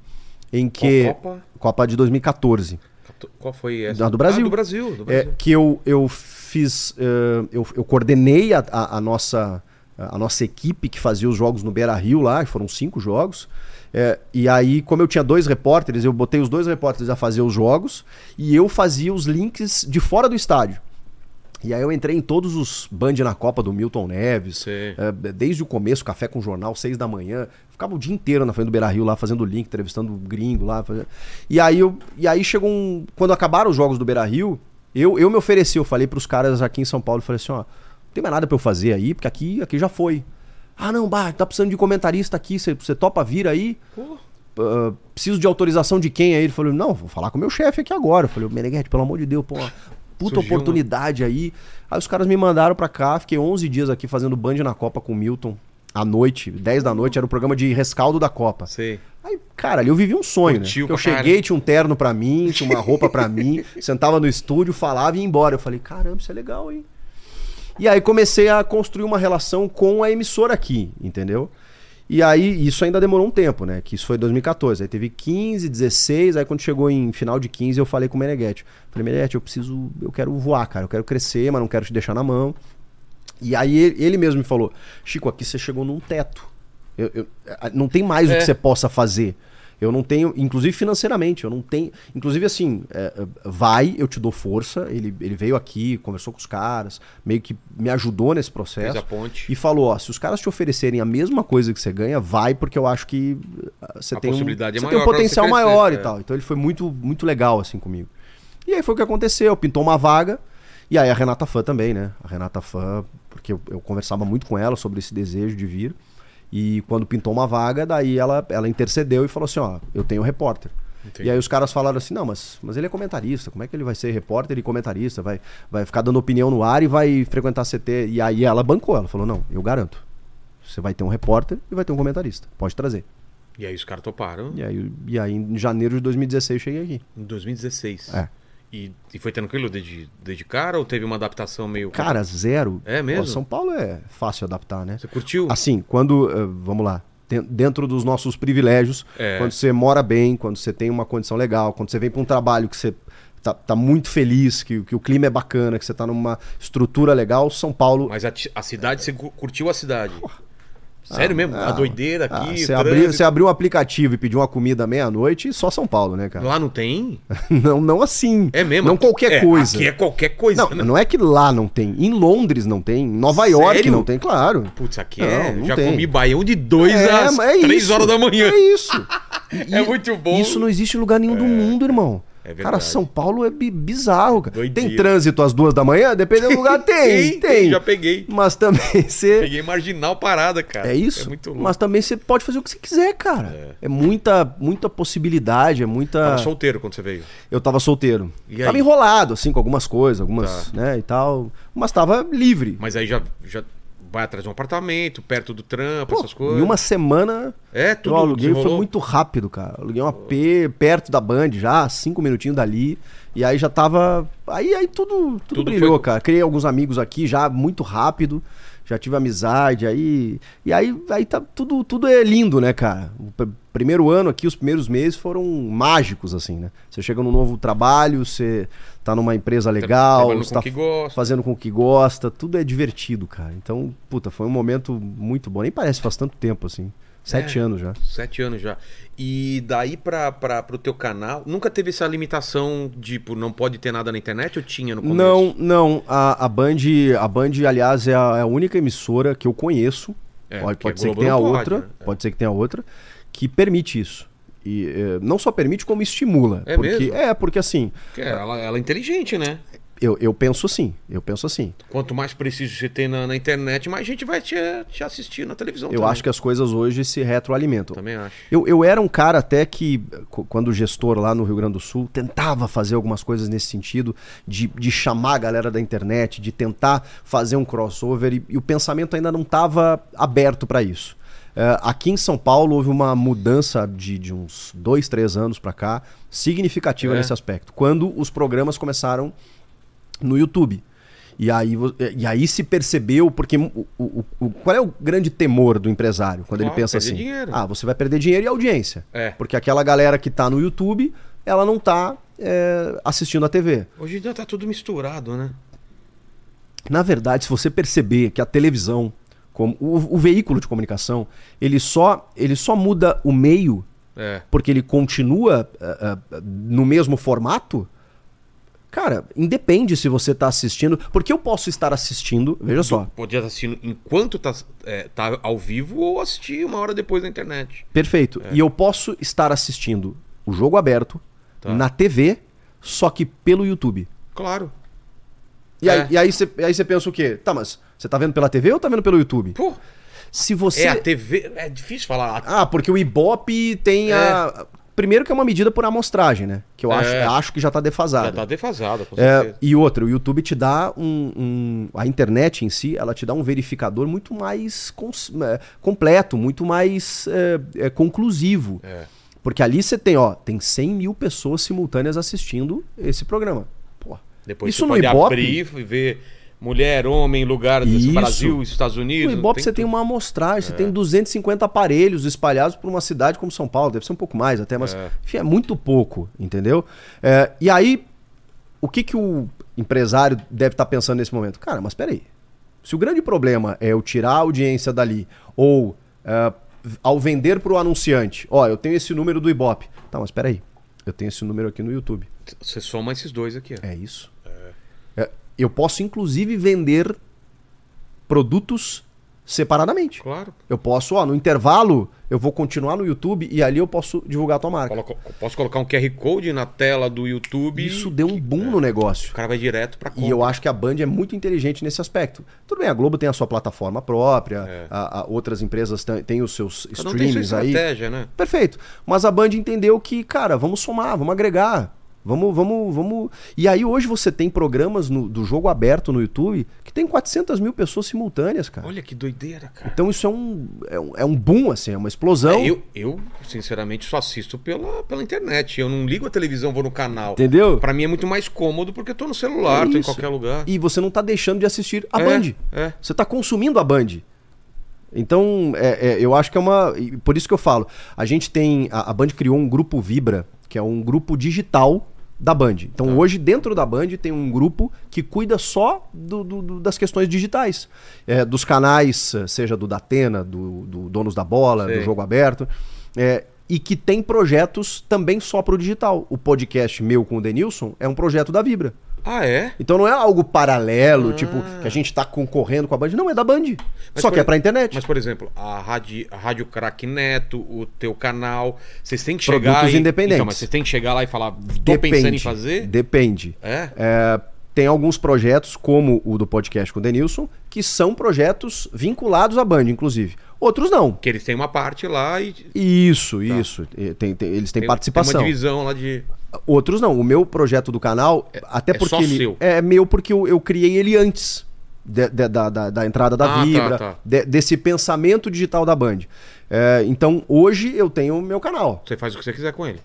em que. Copa? Copa de 2014. T- Qual foi essa? Da do Brasil. Ah, do Brasil. Do É, Brasil. que eu, eu fiz. eh, eu, eu coordenei a, a- a nossa, a nossa equipe que fazia os jogos no Beira Rio lá, foram cinco jogos. É, e aí, como eu tinha dois repórteres, eu botei os dois repórteres a fazer os jogos e eu fazia os links de fora do estádio. E aí eu entrei em todos os Band na Copa do Milton Neves, é, desde o começo, café com jornal, seis da manhã. Ficava o dia inteiro na frente do Beira Rio lá, fazendo link, entrevistando gringo lá. fazendo- E aí, eu, e aí chegou um. Quando acabaram os jogos do Beira Rio, eu, eu me ofereci, eu falei pros caras aqui em São Paulo, falei assim, ó, não tem mais nada pra eu fazer aí, porque aqui, aqui já foi. Ah, não, bah, tá precisando de comentarista aqui, você topa vir aí? Pô, Ah, preciso de autorização de quem aí? Ele falou, não, vou falar com o meu chefe aqui agora. Eu falei, Meneghete, pelo amor de Deus, pô, puta Surgiu oportunidade aí. Aí os caras me mandaram pra cá, fiquei 11 dias aqui fazendo Band na Copa com o Milton. À noite, 10 da noite, era o programa de rescaldo da Copa. sei. Aí, cara, ali eu vivi um sonho, Curtiu né? Porque pra eu cheguei, tinha um terno pra mim, tinha uma roupa pra mim, sentava no estúdio, falava e ia embora. Eu falei, caramba, isso é legal, hein? E aí comecei a construir uma relação com a emissora aqui, entendeu? E aí, isso ainda demorou um tempo, né? Que isso foi 2014. Aí teve 15, 16, aí quando chegou em final de 15, eu falei com o Meneghetti. Falei, Meneghetti, eu preciso, eu quero voar, cara. Eu quero crescer, mas não quero te deixar na mão. E aí ele, mesmo me falou, Chico, aqui você chegou num teto. Eu- eu- não tem mais o É. que você possa fazer. Eu não tenho, inclusive financeiramente, eu não tenho. Inclusive, assim, é, é, vai, eu te dou força. Ele, ele veio aqui, conversou com os caras, meio que me ajudou nesse Fez processo. a ponte. E falou: ó, se os caras te oferecerem a mesma coisa que você ganha, vai, porque eu acho que uh, você A tem um, possibilidade é você maior tem um potencial maior é. e tal. Então ele foi muito, muito legal, assim, comigo. E aí foi o que aconteceu, pintou uma vaga. E aí a Renata Fã também, né? A Renata Fã, porque eu, eu conversava muito com ela sobre esse desejo de vir. E quando pintou uma vaga, daí ela, ela intercedeu e falou assim: ó, eu tenho repórter. Entendi. E aí os caras falaram assim, não, mas, mas ele é comentarista, como é que ele vai ser repórter e comentarista? Vai, vai ficar dando opinião no ar e vai frequentar CT. E aí ela bancou, ela falou, não, eu garanto. Você vai ter um repórter e vai ter um comentarista. Pode trazer. E aí os caras toparam E aí, e aí em janeiro de 2016 eu cheguei aqui. em 2016. É. E, e foi tranquilo desde, desde cara ou teve uma adaptação meio. Cara, zero. É mesmo? Pô, São Paulo é fácil adaptar, né? Você curtiu? Assim, quando. eh, vamos lá. Dentro dos nossos privilégios, É. quando você mora bem, quando você tem uma condição legal, quando você vem para um trabalho que você tá, tá muito feliz, que, que o clima é bacana, que você tá numa estrutura legal, São Paulo. Mas a, a cidade, você cu- curtiu a cidade? Sério mesmo? ah, a doideira ah, aqui. você, abriu, trânsito. você abriu um aplicativo e pediu uma comida meia-noite, só São Paulo, né, cara? Lá não tem? Não, não assim. É mesmo? Não qualquer é, coisa. Aqui é qualquer coisa. Não, né? não é que lá não tem. Em Londres não tem. Em Nova York Sério? não tem, claro. Putz, aqui Não, é. não já tem. comi baião de 2 às mas 3 isso. horas da manhã. É isso. É muito bom. Isso não existe em lugar nenhum do mundo, irmão. É cara, São Paulo é bi- bizarro. Cara. Doideira. Tem trânsito às duas da manhã? Dependendo do lugar, tem. tem, Já peguei. Mas também você. Peguei marginal parada, cara. É isso. É muito louco. Mas também você pode fazer o que você quiser, cara. É, muita, muita possibilidade, é muita. Tava solteiro quando você veio. Eu tava solteiro. E tava aí? enrolado, assim, com algumas coisas, algumas, né, e tal. Mas tava livre. Mas aí já, já vai atrás de um apartamento, perto do trampo, Pô, essas coisas. Em uma semana É, tudo eu aluguei, foi muito rápido, cara. Aluguei um AP perto da Band já, cinco minutinhos dali. E aí já tava. Aí, aí tudo, tudo, Tudo brilhou, foi- cara. Criei alguns amigos aqui já muito rápido. Já tive amizade, aí. E aí, aí tá tudo, tudo é lindo, né, cara? O pr- primeiro ano aqui, os primeiros meses foram mágicos, assim, né? Você chega num novo trabalho, você tá numa empresa legal, trabalhando você tá fazendo com o que gosta, tudo é divertido, cara. Então, puta, foi um momento muito bom. Nem parece faz tanto tempo, assim. Sete É. anos já. Sete anos já. E daí pra, pro teu canal, nunca teve essa limitação de, tipo, não pode ter nada na internet ou tinha no começo? Não, não. A, a Band, a Band, aliás, é a, é a única emissora que eu conheço. É, pode pode a ser que tenha pode, outra. né? É. Pode ser que tenha outra que permite isso. E eh, não só permite, como estimula. É porque, mesmo? É, porque assim, ela, ela é inteligente, né? Eu, eu penso assim. Eu penso assim. Quanto mais preciso você tem na, na internet, mais gente vai te, te assistir na televisão. Eu acho que as coisas hoje se retroalimentam. Também acho. Eu, eu era um cara até que, qu- quando gestor lá no Rio Grande do Sul, tentava fazer algumas coisas nesse sentido, de, de chamar a galera da internet, de tentar fazer um crossover, e, e o pensamento ainda não estava aberto para isso. É, aqui em São Paulo houve uma mudança de, de uns dois, três anos para cá, significativa É. nesse aspecto. Quando os programas começaram no YouTube. E aí, vo- e aí se percebeu, porque o, o- o- qual é o grande temor do empresário quando ele pensa assim? dinheiro. Ah, você vai perder dinheiro e audiência. É. Porque aquela galera que tá no YouTube ela não tá é, assistindo a TV. Hoje em dia tá tudo misturado, né? Na verdade, se você perceber que a televisão, como o, o veículo de comunicação, ele só, ele só muda o meio É. porque ele continua ah, ah, no mesmo formato, cara, independe se você tá assistindo. Porque eu posso estar assistindo, veja só, Podia estar assistindo enquanto tá, é, tá ao vivo ou assistir uma hora depois na internet. perfeito. E eu posso estar assistindo o jogo aberto Tá. na TV, só que pelo YouTube. Claro. E aí, É. e aí você aí você pensa o quê? Tá, mas você tá vendo pela TV ou tá vendo pelo YouTube? Pô, Se você. é a TV. É difícil falar. Ah, porque o Ibope tem a. Primeiro que é uma medida por amostragem, né? Que eu É. acho, acho que já tá defasada. Já tá defasada, com É, certeza. e outra, o YouTube te dá um, um- A internet em si, ela te dá um verificador muito mais cons- é, completo, muito mais é, é, conclusivo. É. Porque ali você tem, ó, tem 100 mil pessoas simultâneas assistindo esse programa. Pô, Depois isso você no pode Ibope, abrir e ver mulher, homem, lugar do Isso. Brasil, Estados no Unidos. Ibope você tem tudo. uma amostragem, você tem 250 aparelhos espalhados por uma cidade como São Paulo, deve ser um pouco mais até, mas É. enfim, é muito pouco, entendeu? É, e aí, o que, que o empresário deve estar pensando nesse momento? Cara, mas peraí, se o grande problema é eu tirar a audiência dali, ou é, ao vender para o anunciante, ó, eu tenho esse número do Ibope. Tá, mas peraí, eu tenho esse número aqui no YouTube. Você soma esses dois aqui. ó. É isso. É, eu posso, inclusive, vender produtos separadamente. Claro. Eu posso, ó, no intervalo, eu vou continuar no YouTube e ali eu posso divulgar a tua marca. Coloco- posso colocar um QR Code na tela do YouTube. Isso deu um boom é. no negócio. O cara vai direto pra E eu acho que a Band é muito inteligente nesse aspecto. Tudo bem, a Globo tem a sua plataforma própria, É. a- a outras empresas têm- os seus um tem sua streamings aí. estratégia, né? Perfeito. Mas a Band entendeu que, cara, vamos somar, vamos agregar. Vamos, vamos, vamos. E aí hoje você tem programas no- do jogo aberto no YouTube que tem 400 mil pessoas simultâneas, cara. Olha que doideira, cara. Então isso é um, é um, é um boom, assim, é uma explosão. É, eu, eu, sinceramente, só assisto pela, pela internet. Eu não ligo a televisão, vou no canal. Entendeu? Pra mim é muito mais cômodo porque eu tô no celular, tô em qualquer lugar. E você não tá deixando de assistir a É, Band. É. Você tá consumindo a Band. Então, é, é, eu acho que é uma. Por isso que eu falo. A gente tem. A, a Band criou um grupo Vibra, que é um grupo digital da Band. Então, Tá. hoje, dentro da Band, tem um grupo que cuida só do- do- do- das questões digitais. É, dos canais, eh, seja do Datena, do, do Donos da Bola, Sei. do Jogo Aberto. é, e que tem projetos também só pro digital. O podcast meu com o Denilson é um projeto da Vibra. Ah, é? Então não é algo paralelo, Ah. tipo, que a gente tá concorrendo com a Band. Não, é da Band. Mas Só que é pra internet. Mas, por exemplo, a Rádio, a Rádio Crack Neto, o teu canal, vocês têm que Produtos chegar. e- independentes. Então, mas vocês têm que chegar lá e falar, tô pensando em fazer? Depende. É? É, tem alguns projetos, como o do podcast com o Denilson, que são projetos vinculados à Band, inclusive. Outros não. Que eles têm uma parte lá e. Isso, isso. E tem- tem- eles têm tem- participação. Tem uma divisão lá de. Outros não. O meu projeto do canal, até é porque só ele seu. é meu porque eu, eu criei ele antes de- de- da, da, da entrada da Ah, tá, Vibra, tá. de- desse pensamento digital da Band. É, então hoje eu tenho o meu canal. Você faz o que você quiser com ele.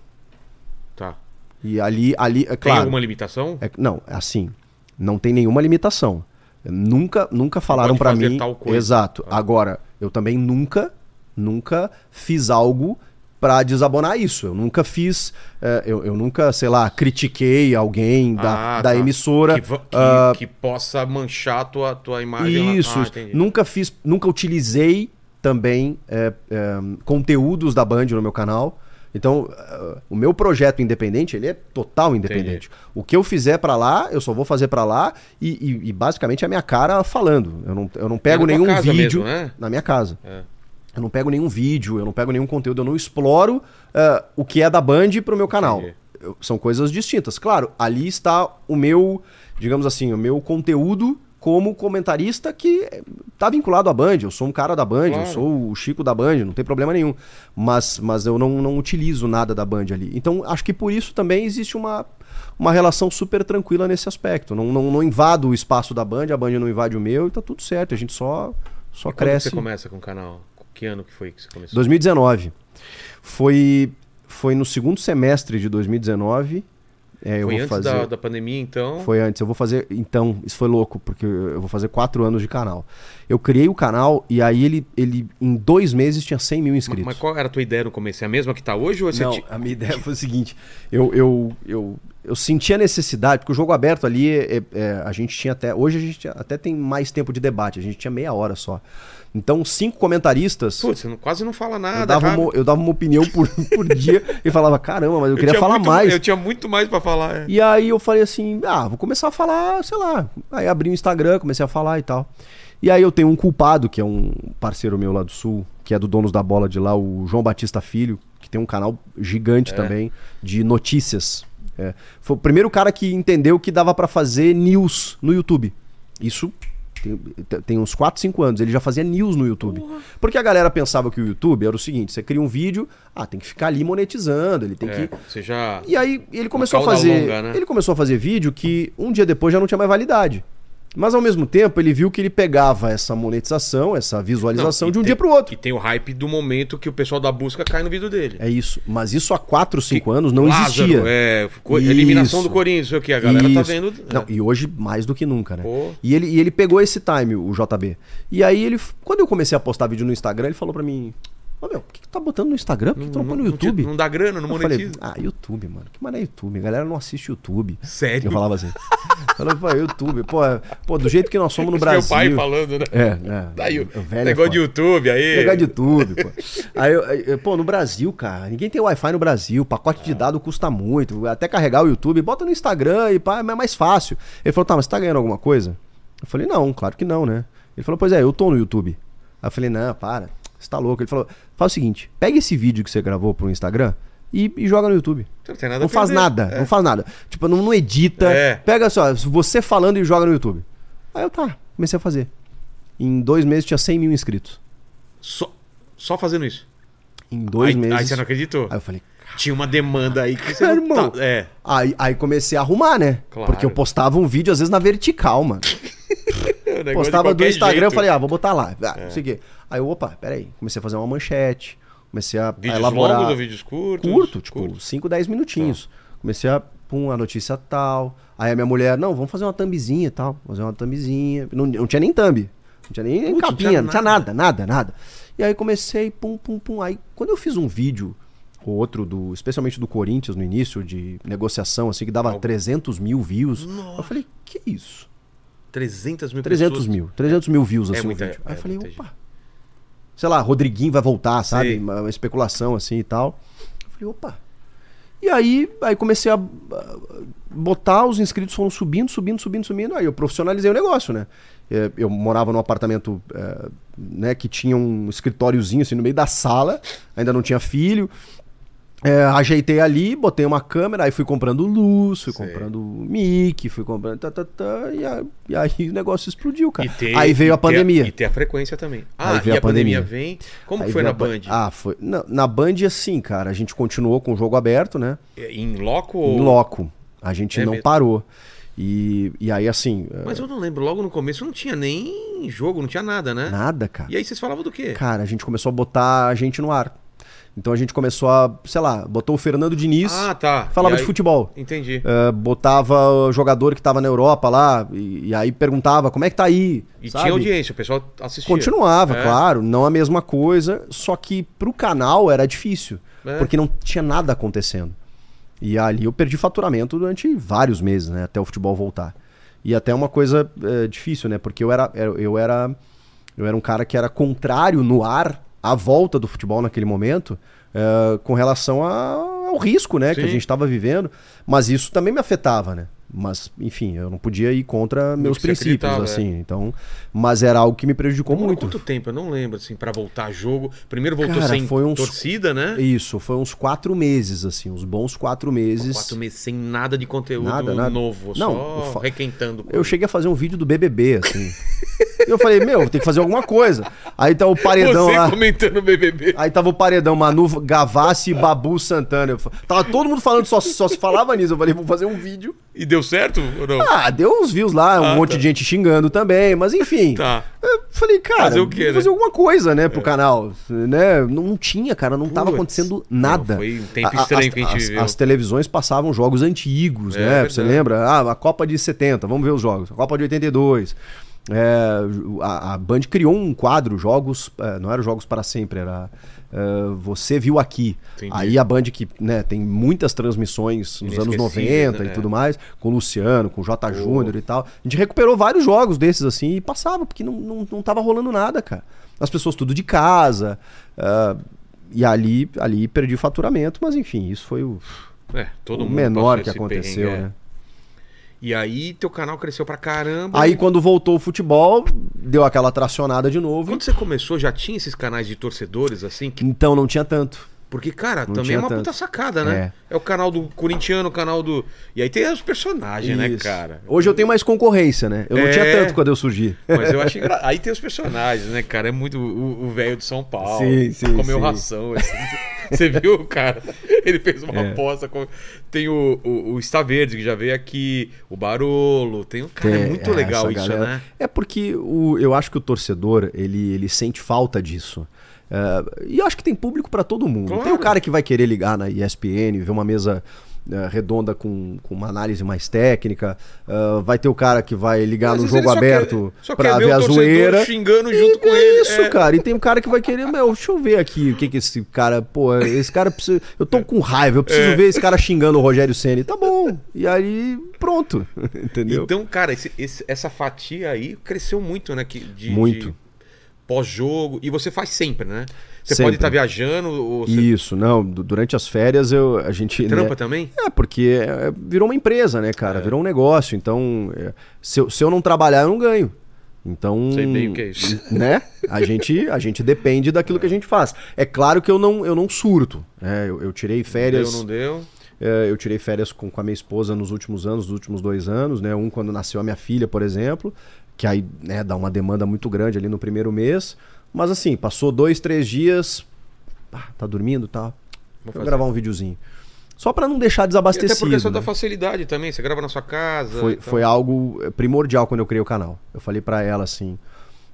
Tá. E ali, ali é Tem claro. alguma limitação? é- não, é assim, não tem nenhuma limitação. Nunca, nunca falaram fazer mim. tal coisa. Exato. Ah. Agora, eu também nunca, nunca fiz algo pra desabonar isso. Eu nunca fiz, é, eu, eu nunca, sei lá, critiquei alguém da, Ah, da tá. emissora. Que, que- ah, que possa manchar a tua, tua imagem. Isso, Ah, nunca fiz, nunca utilizei também é, é, conteúdos da Band no meu canal. Então, é, o meu projeto independente, ele é total independente. O que eu fizer pra lá, eu só vou fazer pra lá e, e- e basicamente é a minha cara falando. Eu não, eu não pego tua nenhum vídeo mesmo, né? na minha casa. É. Eu não pego nenhum vídeo, eu não pego nenhum conteúdo, eu não exploro é, o que é da Band pro meu canal. Entendi. Eu- são coisas distintas. Claro, ali está o meu, digamos assim, o meu conteúdo como comentarista que tá vinculado à Band. Eu sou um cara da Band, Claro. eu sou o Chico da Band, não tem problema nenhum. Mas, mas eu não, não utilizo nada da Band ali. Então, acho que por isso também existe uma, uma relação super tranquila nesse aspecto. Não, não, não invado o espaço da Band, a Band não invade o meu e tá tudo certo. A gente só, só E quando cresce. você começa com o canal? Que ano que foi que você começou? 2019. Foi, foi no segundo semestre de 2019 É, eu Foi vou antes fazer. da, da pandemia, então. Foi antes. Eu vou fazer. Então, isso foi louco, porque eu vou fazer quatro anos de canal. Eu criei o canal e aí ele, ele em dois meses tinha 100 mil inscritos. Mas qual era a tua ideia no começo? É a mesma que tá hoje ou você Não, ti- a minha ideia foi o seguinte: eu, eu, eu, eu senti a necessidade, porque o jogo aberto ali, é- é, a gente tinha até. Hoje a gente até tem mais tempo de debate, a gente tinha meia hora só. Então, cinco comentaristas. Putz, você não- quase não fala eu, nada, dava cara. uma, eu dava uma opinião por, por dia e falava, caramba, mas eu queria tinha falar muito- mais. Eu tinha muito mais pra falar. é. E aí eu falei assim, ah, vou começar a falar, sei lá. Aí abri o Instagram, comecei a falar e tal. E aí eu tenho um culpado, que é um parceiro meu lá do Sul, que é do Donos da Bola de lá, o João Batista Filho, que tem um canal gigante também de notícias. É. Foi o primeiro cara que entendeu que dava pra fazer news no YouTube. Isso tem, tem uns 4, 5 anos. Ele já fazia news no YouTube. Porque a galera pensava que o YouTube era o seguinte: você cria um vídeo, ah, tem que ficar ali monetizando, ele tem É, que. Você já. E aí ele começou a fazer. longa, né? Ele começou a fazer vídeo que um dia depois já não tinha mais validade. Mas ao mesmo tempo ele viu que ele pegava essa monetização, essa visualização Não, de um tem- dia pro outro. E tem o hype do momento que o pessoal da busca cai no vídeo dele. É isso. Mas isso há 4, 5 anos não Lázaro, existia. É, co- eliminação Isso. do Corinthians, sei o que. A galera tá Isso. vendo. Não, é. e hoje mais do que nunca, né? Pô. E ele, e ele pegou esse time, o JB. E aí ele, quando eu comecei a postar vídeo no Instagram, ele falou pra mim: Ô meu, por que, que tu tá botando no Instagram? Por que, que tu não põe no YouTube? Não, dá grana, não eu falei, monetiza. ah, YouTube, mano. Que mané YouTube? A galera não assiste YouTube. Sério? Eu falava assim. Falava, pô, YouTube. Pô, é- pô, do jeito que nós somos no Brasil. Meu pai falando, né? É, é. Daí, o O velho é negócio de foda. YouTube aí. Pegar de YouTube, pô. Aí, eu- eu, pô, no Brasil, cara, ninguém tem Wi-Fi no Brasil, pacote de dado custa muito, até carregar o YouTube, bota no Instagram e pá, é mais fácil. Ele falou, tá, mas você tá ganhando alguma coisa? Eu falei, não, claro que não, né? Ele falou, pois é, eu tô no YouTube. Aí eu falei, não, para, você tá louco. Ele falou, faz o seguinte, pega esse vídeo que você gravou pro Instagram e, e joga no YouTube. Não, Não faz nada, É. não faz nada. Tipo, não, não edita. É. Pega só, você falando e joga no YouTube. Aí eu tá, comecei a fazer. Em dois meses tinha 100 mil inscritos. Só, só fazendo isso. Em dois aí, meses. aí você não acreditou? Aí eu falei, Tinha uma demanda aí que você não irmão. tá- É. Aí, aí comecei a arrumar, né? Claro. Porque eu postava um vídeo, às vezes, na vertical, mano. Postava do Instagram, eu jeito. É. falei, ah, vou botar lá. Ah, quê. Aí eu, opa, peraí. Comecei a fazer uma manchete. Comecei a, a Vídeos elaborar. longos ou vídeos curtos? Curto, tipo, Curto. 5, 10 minutinhos. Comecei a, pum, a notícia tal. Aí a minha mulher, não, vamos fazer uma thumbzinha e tal. Fazer uma thumbzinha. Não, não tinha nem thumb. Não tinha nem Putz, não capinha, tinha não tinha nada. nada, nada. E aí comecei, pum, pum, pum. Aí quando eu fiz um vídeo, ou outro, do, especialmente do Corinthians no início, de negociação, assim, que dava Algo. 300 mil views. Eu falei, que isso? 300 mil 300 pessoas. mil. 300 mil views, É assim, muita- o vídeo. Aí é eu falei, muita opa. Sei lá, Rodriguinho vai voltar, sabe? Uma, especulação assim e tal. Eu falei, opa. E aí, aí comecei a a botar, os inscritos foram subindo, subindo, subindo, subindo. Aí eu profissionalizei o negócio, né? É, Eu morava num apartamento é, né, que tinha um escritóriozinho assim no meio da sala, ainda não tinha filho. É, ajeitei ali, botei uma câmera, aí fui comprando luz, fui Sei. comprando mic, fui comprando. Tá, tá, tá, e, aí, e aí o negócio explodiu, cara. E ter- aí veio e a ter pandemia. e ter a frequência também. Ah, Aí e veio a, a pandemia. pandemia. vem. Como Aí foi na Band? Ah, foi. Na, na Band, assim, cara, a gente continuou com o jogo aberto, né? Em loco ou. Em loco. A gente É não mesmo? parou. E, e aí, assim, é, Mas eu não lembro, logo no começo não tinha nem jogo, não tinha nada, né? nada, cara. E aí vocês falavam do quê? Cara, a gente começou a botar a gente no ar. Então a gente começou a, sei lá, botou o Fernando Diniz, Ah, tá. falava E de aí- futebol. Entendi. É, botava o jogador que tava na Europa lá, e, e aí perguntava como é que tá aí. E sabe? tinha audiência, o pessoal assistia. Continuava, É. claro, não a mesma coisa, só que pro canal era difícil, É. porque não tinha nada acontecendo. E ali eu perdi faturamento durante vários meses, né, até o futebol voltar. E até uma coisa é, difícil, né, porque eu era, eu era eu era um cara que era contrário no ar à volta do futebol naquele momento, é, com relação a- ao risco, né, que a gente estava vivendo, mas isso também me afetava, né? Mas, enfim, eu não podia ir contra meus princípios, acreditava, assim. Então, mas era algo que me prejudicou Demorou muito. quanto tempo? Eu não lembro, assim, pra voltar jogo. Primeiro voltou Cara, sem foi uns- torcida, né? Isso, foi uns quatro meses, assim, uns bons quatro meses. Quatro meses sem nada de conteúdo Nada, nada. novo, Não, só fa- requentando. Eu cheguei a fazer um vídeo do BBB, assim. E eu falei, meu, tem que fazer alguma coisa. Aí tá o paredão Você lá. comentando o BBB. Aí tava o paredão Manu Gavassi e Babu Santana. Eu tava todo mundo falando, só, só se falava nisso. Eu falei, vou fazer um vídeo. E deu certo ou não? Ah, deu uns views lá, um Ah, monte tá. de gente xingando também, mas enfim. Tá. Eu falei, cara, Fazer o quê, né? fazer alguma coisa, né, pro canal, né? Não tinha, cara, não tava Putz. acontecendo nada. Não, foi um tempo estranho as, que a gente as- viveu. as televisões passavam jogos antigos, É, né? verdade. Você lembra? Ah, a Copa de 70, vamos ver os jogos. A Copa de 82. É, a, a Band criou um quadro, jogos, é, não era jogos para sempre, era é, Você Viu Aqui. Entendi. Aí a Band que né, tem muitas transmissões nos anos Inesquecíveis, 90 né? e tudo mais, com o Luciano, com o J. Júnior e tal. A gente recuperou vários jogos desses assim e passava, porque não, não, não tava rolando nada, cara. As pessoas tudo de casa. ah, e ali, ali perdi faturamento, mas enfim, isso foi o, É, todo o mundo menor que aconteceu, é. né? E aí teu canal cresceu pra caramba. Aí quando voltou o futebol, deu aquela tracionada de novo. Quando você começou, já tinha esses canais de torcedores, assim? que- Então não tinha tanto. Porque, cara, Não também é uma tanto. puta sacada, né? É. o canal do corintiano, o canal do. E aí tem os personagens, né, Isso. cara? Hoje eu tenho mais concorrência, né? Eu não É. tinha tanto quando eu surgi. Mas eu acho. Aí tem os personagens, né, cara? É muito o velho de São Paulo. Sim, sim, Comeu sim. ração. assim. Você viu, cara? Ele fez uma É. aposta. Com... Tem o, o, o Está Verde, que já veio aqui. O Barolo. Tem o. Cara, é Tem, muito legal isso, galera- né? É porque o, eu acho que o torcedor, ele, ele sente falta disso. É, e eu acho que tem público pra todo mundo. Claro. Tem o cara que vai querer ligar na ESPN, ver uma mesa é, redonda com, com uma análise mais técnica. é, vai ter o cara que vai ligar Às no jogo aberto pra quer ver a zoeira. xingando E junto com é ele. isso, É. cara. E tem um cara que vai querer, meu, deixa eu ver aqui o que que esse cara, pô, esse cara precisa. Eu tô com raiva, eu preciso É. ver esse cara xingando o Rogério Ceni. Tá bom. E aí, pronto. Entendeu? Então, cara, esse- esse- essa fatia aí cresceu muito, né? Que, de, Muito. de pós-jogo. E você faz sempre, né? Você Sempre. pode estar viajando ou você Isso, não. du- Durante as férias eu, a gente. trampa né, também? É, porque é, virou uma empresa, né, cara? É. Virou um negócio. Então, é, se, eu, se eu não trabalhar, eu não ganho. Então, Sei bem o que é isso. né? A gente, a gente depende daquilo que a gente faz. É claro que eu não, eu não surto. né? Eu, eu tirei férias. Deu, não deu? É, eu tirei férias com, com a minha esposa nos últimos anos, nos últimos dois anos, né? Um quando nasceu a minha filha, por exemplo, que aí né, dá uma demanda muito grande ali no primeiro mês. Mas assim, passou dois, três dias, pá, tá dormindo, tá? Vou fazer. gravar um videozinho. Só pra não deixar E até desabastecido. por questão né? da facilidade também. Você grava na sua casa. Foi, e tal. foi algo eh, primordial quando eu criei o canal. Eu falei pra ela assim: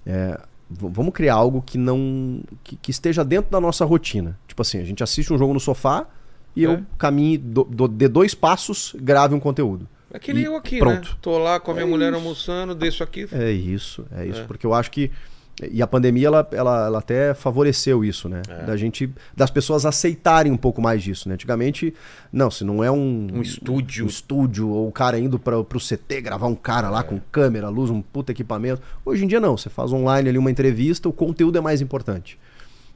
é, vamos criar algo que não. Que, que esteja dentro da nossa rotina. Tipo assim, a gente assiste um jogo no sofá e É. eu caminhe, do, do- de dois passos, grave um conteúdo. É que nem eu aqui, pronto. né? Tô lá com a minha É mulher isso. almoçando, desço aqui. É isso, é isso. É. Porque eu acho que. E a pandemia, ela, ela, ela até favoreceu isso, né? É. Da gente. Das pessoas aceitarem um pouco mais disso, né? Antigamente, não, se não é um. Um estúdio. Um estúdio, ou o cara indo pra, pro CT gravar um cara lá com câmera, luz, um puta equipamento. Hoje em dia não, você faz online ali uma entrevista, o conteúdo é mais importante.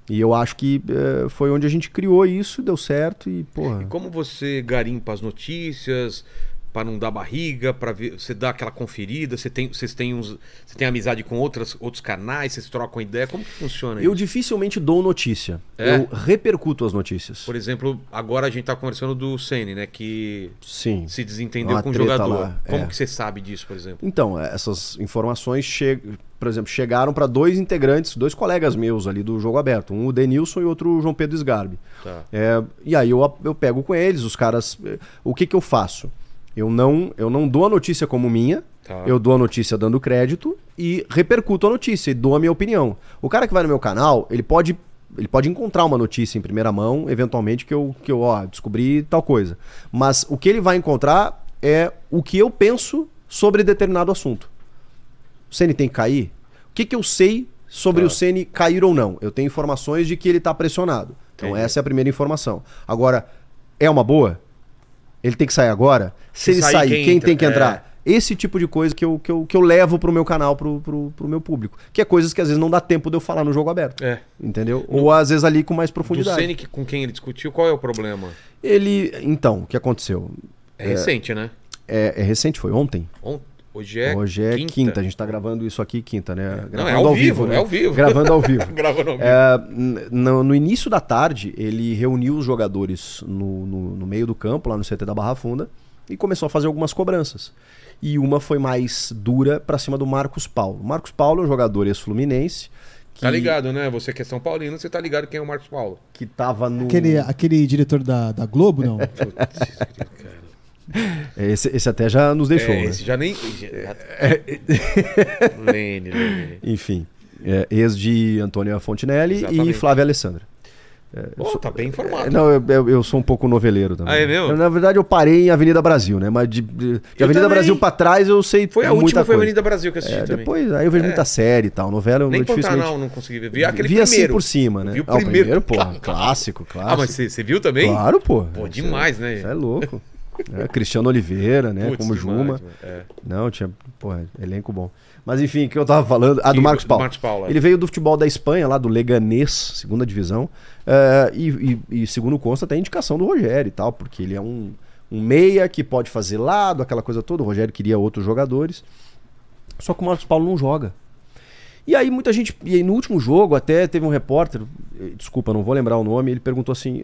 E eu acho que eh, foi onde a gente criou isso, deu certo e, porra. E como você garimpa as notícias para não dar barriga, para ver, você dá aquela conferida, você tem, vocês têm uns, você tem amizade com outras, outros canais, vocês trocam ideia, como que funciona Eu isso? dificilmente dou notícia. É? Eu repercuto as notícias. Por exemplo, agora a gente tá conversando do Ceni, né, que Sim. se desentendeu Uma com o jogador. lá, Como é. que você sabe disso, por exemplo? Então, é, essas informações, che... por exemplo, chegaram para dois integrantes, dois colegas meus ali do jogo aberto, um o Denilson e outro o João Pedro Sgarbi. Tá. É, e aí eu, eu pego com eles, os caras. eh, O que, que eu faço? Eu não, eu não dou a notícia como minha, Tá. eu dou a notícia dando crédito e repercuto a notícia e dou a minha opinião. O cara que vai no meu canal, ele pode. Ele pode encontrar uma notícia em primeira mão, eventualmente, que eu, que eu ó, descobri tal coisa. Mas o que ele vai encontrar é o que eu penso sobre determinado assunto. O Ceni tem que cair? O que, que eu sei sobre Tá. o Ceni cair ou não? Eu tenho informações de que ele está pressionado. Então Entendi. essa é a primeira informação. Agora, é uma boa? Ele tem que sair agora? Se, ele sair, sair, quem tem que É. entrar? Esse tipo de coisa que eu, que eu, que eu levo pro meu canal, pro, pro, pro meu público. Que é coisas que às vezes não dá tempo de eu falar no jogo aberto. É. Entendeu? Ou às vezes ali com mais Do profundidade. Ceni que- com quem ele discutiu, qual é o problema? Ele. Então, o que aconteceu? É, recente, né? É, é recente, foi ontem? On- Hoje é Hoje é quinta. a gente tá gravando isso aqui quinta, né? Não, Gravando é ao vivo, é ao vivo. Gravando ao vivo. Gravando ao vivo. É, no, no início da tarde, ele reuniu os jogadores no, no, no meio do campo, lá no CT da Barra Funda, e começou a fazer algumas cobranças. E uma foi mais dura pra cima do Marcos Paulo. Marcos Paulo é um jogador ex-fluminense. Que, Tá ligado, né? Você que é São Paulino, você tá ligado quem é o Marcos Paulo. Que tava no. Aquele, aquele diretor da, da Globo, não? Esse, esse até já nos deixou. é, né? esse já nem. Já... Lene, Lene. Enfim. é, ex de Antônia Fontinelli Exatamente. e Flávia Alessandra. Pô, tá bem informado. É, Não, eu, eu- sou um pouco noveleiro também. Ah, é mesmo? Eu, na verdade, eu parei em Avenida Brasil, né? Mas de, de- Avenida também. Brasil pra trás eu sei Foi a última, foi. Avenida Brasil que eu assisti É, também. depois, aí eu vejo É. muita série e tal. Novela Nem eu dificilmente... Pantanal não consegui ver. Vi aquele Vi assim primeiro. por cima, né? Vi o Ah, primeiro. pô. Claro. Clássico, clássico. Ah, mas você viu também? Claro, pô. Pô, demais, né? Você é louco. É, Cristiano Oliveira, né? Putz, como Juma. É. Não, tinha, porra, elenco bom. Mas enfim, o que eu tava falando? Ah, do Marcos do Paulo. Marcos Paulo, é. Ele veio do futebol da Espanha, lá do Leganés, segunda divisão. eh, e, e- e segundo consta, tem indicação do Rogério e tal, porque ele é um, um meia que pode fazer lado, aquela coisa toda. O Rogério queria outros jogadores. Só que o Marcos Paulo não joga. E aí muita gente. E aí no último jogo, até teve um repórter, eh, desculpa, não vou lembrar o nome, ele perguntou assim: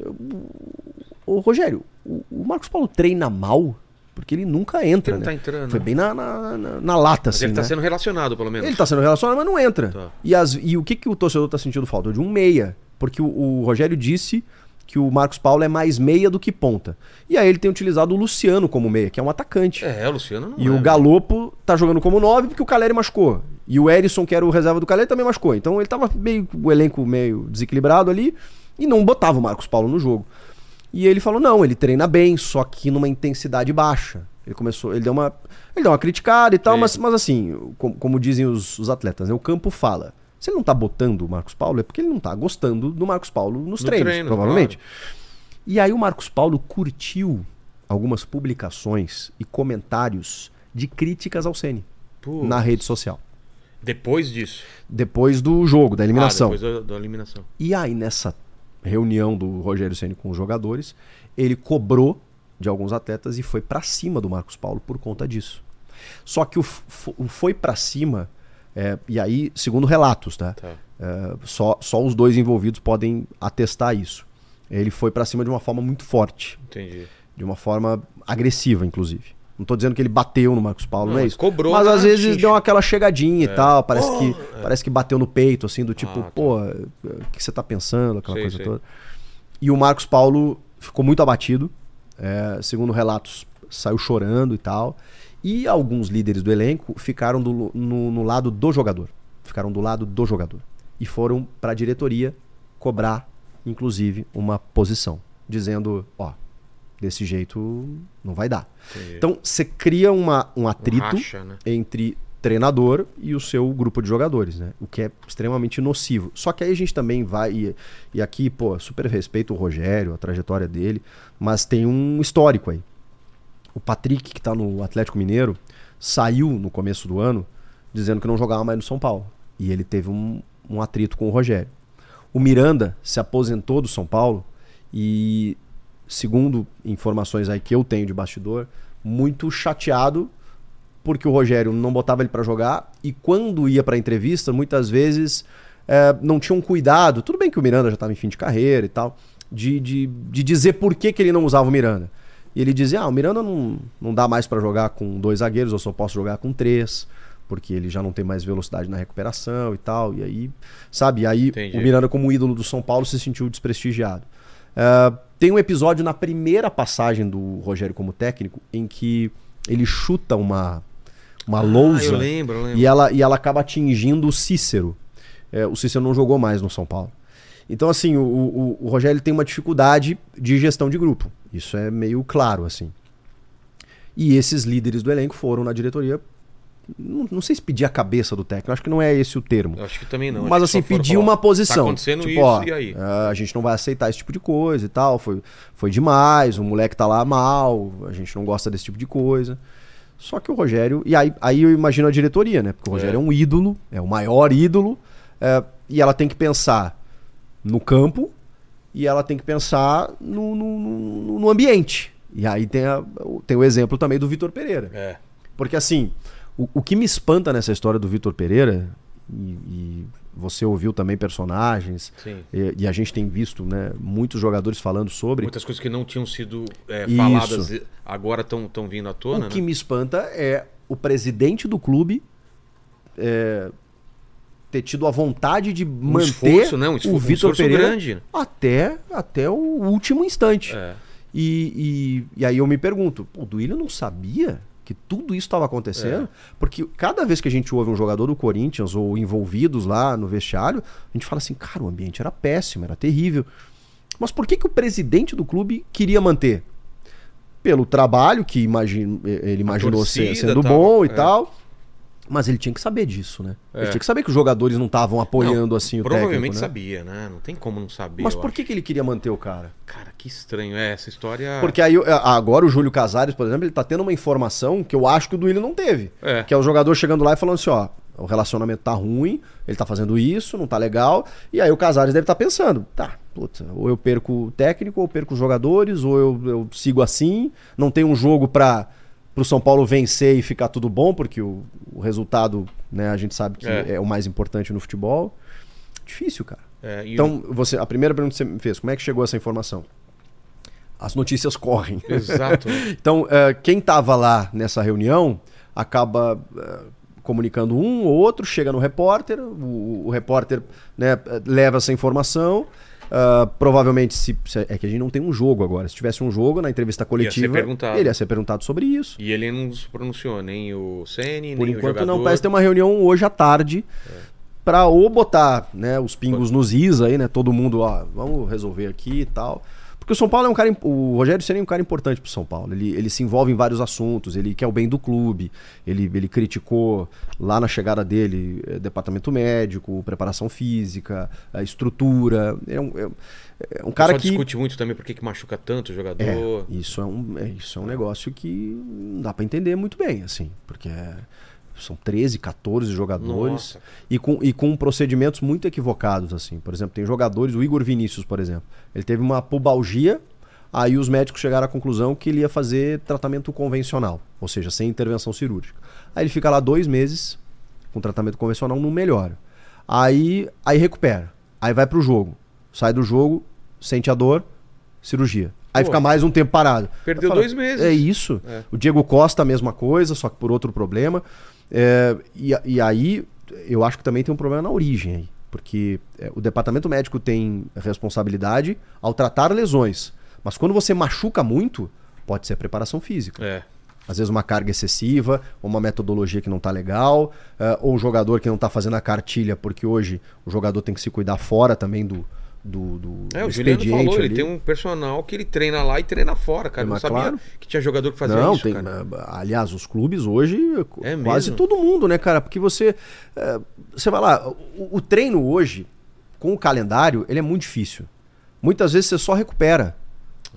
Ô Rogério, o, o Marcos Paulo treina mal? Porque ele nunca entra. Ele não né? tá entrando. Foi bem na, na, na- na lata, Mas assim. ele tá né? sendo relacionado, pelo menos. Ele tá sendo relacionado, mas não entra. Tá. E, as- e o que, que o torcedor tá sentindo falta? De um meia. Porque o, o Rogério disse que o Marcos Paulo é mais meia do que ponta. E aí ele tem utilizado o Luciano como meia, que é um atacante. É, o Luciano não E é, o né? Galopo tá jogando como nove porque o Caleri machucou. E o Erisson, que era o reserva do Caleri, também machucou. Então ele tava meio. o elenco meio desequilibrado ali e não botava o Marcos Paulo no jogo. E ele falou: não, ele treina bem, só que numa intensidade baixa. Ele começou, ele deu uma, ele deu uma criticada e tal, Sim. mas, mas assim, como, como dizem os, os atletas, né, o campo fala. Se ele não tá botando o Marcos Paulo, é porque ele não tá gostando do Marcos Paulo nos No treinos, treino, provavelmente. E aí o Marcos Paulo curtiu algumas publicações e comentários de críticas ao Ceni na rede social. Depois disso. Depois do jogo, da eliminação. Ah, depois da, da eliminação. E aí, nessa reunião do Rogério Ceni com os jogadores, ele cobrou de alguns atletas e foi pra cima do Marcos Paulo por conta disso. Só que o, o foi pra cima, é, e aí, segundo relatos, tá? Tá. É, só, só os dois envolvidos podem atestar isso. Ele foi pra cima de uma forma muito forte, Entendi. de uma forma agressiva, inclusive. Não tô dizendo que ele bateu no Marcos Paulo, Não, não, é isso. cobrou mas às vezes xixi. deu aquela chegadinha e tal. Parece, que, parece que bateu no peito, assim, do tipo, Ah, tá. pô, o que você tá pensando, aquela Sei, coisa sei. toda. E o Marcos Paulo ficou muito abatido. é, segundo relatos, saiu chorando e tal. E alguns líderes do elenco ficaram do- no, no lado do jogador. Ficaram do lado do jogador. E foram pra diretoria cobrar, inclusive, uma posição. Dizendo, ó, desse jeito não vai dar. Entendi. Então você cria uma, um Um atrito racha, né? entre treinador e o seu grupo de jogadores, né? O que é extremamente nocivo. Só que aí a gente também vai e, e aqui, pô, super respeito o Rogério, a trajetória dele, mas tem um histórico aí. O Patrick, que tá no Atlético Mineiro, saiu no começo do ano dizendo que não jogava mais no São Paulo. E ele teve um, um atrito com o Rogério. O Miranda se aposentou do São Paulo e, segundo informações aí que eu tenho de bastidor, muito chateado porque o Rogério não botava ele pra jogar e quando ia pra entrevista, muitas vezes é, não tinham cuidado. Tudo bem que o Miranda já estava em fim de carreira e tal, de, de, de dizer por que, que ele não usava o Miranda. E ele dizia: Ah, o Miranda não, não dá mais pra jogar com dois zagueiros, eu só posso jogar com três, porque ele já não tem mais velocidade na recuperação e tal. E aí, sabe? E aí Entendi. o Miranda, como ídolo do São Paulo, se sentiu desprestigiado. É, tem um episódio na primeira passagem do Rogério como técnico em que ele chuta uma, uma Ah, lousa eu lembro, eu lembro. e ela, e ela acaba atingindo o Cícero. É, o Cícero não jogou mais no São Paulo. Então, assim, o, o, o Rogério tem uma dificuldade de gestão de grupo. Isso é meio claro, assim. E esses líderes do elenco foram na diretoria. Não, não sei se pedir a cabeça do técnico, acho que não é esse o termo. Eu acho que também não. Mas assim, pedir uma Tá posição. acontecendo tipo, isso, ó, e aí? ah, a gente não vai aceitar esse tipo de coisa e tal. Foi, foi demais, o moleque tá lá mal, a gente não gosta desse tipo de coisa. Só que o Rogério. E aí, aí eu imagino a diretoria, né? Porque o Rogério é, É. um ídolo, é o maior ídolo. é, e ela tem que pensar no campo e ela tem que pensar no, no, no- no ambiente. E aí tem, a- o- tem o exemplo também do Vitor Pereira. É. Porque assim, o, o que me espanta nessa história do Vitor Pereira, e, e você ouviu também personagens, e, e a gente tem visto né, muitos jogadores falando sobre. Muitas coisas que não tinham sido é, Isso. faladas e agora estão vindo à tona, o que né? me espanta é o presidente do clube é, ter tido a vontade de Um manter esforço, né? Um esforço, o um Vitor esforço Pereira grande. até, até o último instante. É. E, e, e aí eu me pergunto, o Duílio não sabia que tudo isso estava acontecendo? Porque cada vez que a gente ouve um jogador do Corinthians ou envolvidos lá no vestiário, a gente fala assim, cara, o ambiente era péssimo, era terrível. Mas por que, que o presidente do clube queria manter? Pelo trabalho que imagino, ele imaginou ser, torcida, sendo tal, bom e é. tal. Mas ele tinha que saber disso, né? É. Ele tinha que saber que os jogadores não estavam apoiando Não, assim o Provavelmente técnico, né? sabia, né? Não tem como não saber. Mas por acho. que, que ele queria manter o cara? Cara, que estranho. É, essa história. Porque aí, agora o Júlio Casares, por exemplo, ele tá tendo uma informação que eu acho que o Duílio não teve. É. Que é o jogador chegando lá e falando assim, ó, o relacionamento tá ruim, ele tá fazendo isso, não tá legal. E aí o Casares deve estar pensando, tá, puta, ou eu perco o técnico, ou eu perco os jogadores, ou eu, eu sigo assim, não tem um jogo pra pro São Paulo vencer e ficar tudo bom, porque o, o resultado, né, a gente sabe que É. é. o mais importante no futebol. Difícil, cara. É, Então, você, a primeira pergunta que você me fez, como é que chegou essa informação? As notícias correm. o- Exato. Então, eh, quem estava lá nessa reunião acaba eh, comunicando um ou outro, chega no repórter, o, o repórter né, leva essa informação. Ah, provavelmente, se, se- é que a gente não tem um jogo agora. Se tivesse um jogo na entrevista coletiva, perguntado. ele ia ser perguntado sobre isso. E ele não se pronunciou, nem o Ceni, Por nem enquanto o jogador. não, parece ter uma reunião hoje à tarde pra ou botar né, os pingos nos is aí, né? Todo mundo, ó, vamos resolver aqui e tal. Porque o São Paulo é um cara. O Rogério Ceni é um cara importante pro São Paulo. Ele, ele se envolve em vários assuntos, ele quer o bem do clube. Ele, ele criticou lá na chegada dele eh, departamento médico, preparação física, a estrutura. É um, é, é um cara que. discute muito também por que que machuca tanto o jogador. É, isso é um, é, isso é um negócio que não dá pra entender muito bem, assim, porque é- são 13, 14 jogadores Nossa. e com, e com procedimentos muito equivocados, assim. Por exemplo, tem jogadores, o Igor Vinícius, por exemplo, ele teve uma pubalgia, aí os médicos chegaram à conclusão que ele ia fazer tratamento convencional, ou seja, sem intervenção cirúrgica. Aí ele fica lá dois meses com tratamento convencional, não melhora. Aí, aí recupera, aí vai pro jogo, sai do jogo, sente a dor, cirurgia. Aí Pô. fica mais um tempo parado. Perdeu Aí fala, dois meses. É isso. É. O Diego Costa, a mesma coisa, só que por outro problema. É, e, e aí, eu acho que também tem um problema na origem aí. Porque é, o departamento médico tem responsabilidade ao tratar lesões. Mas quando você machuca muito, pode ser preparação física. É. Às vezes uma carga excessiva, ou uma metodologia que não tá legal, é, ou um jogador que não tá fazendo a cartilha, porque hoje o jogador tem que se cuidar fora também do, do, do, É, o Juliano falou, ele ali. tem um personal que ele treina lá e treina fora, cara. É, não sabia claro. que tinha jogador que fazia não, isso, tem. cara. ah, Aliás, os clubes hoje, É quase mesmo? todo mundo, né, cara? Porque você. eh, você vai lá, o, o treino hoje, com o calendário, ele é muito difícil. Muitas vezes você só recupera.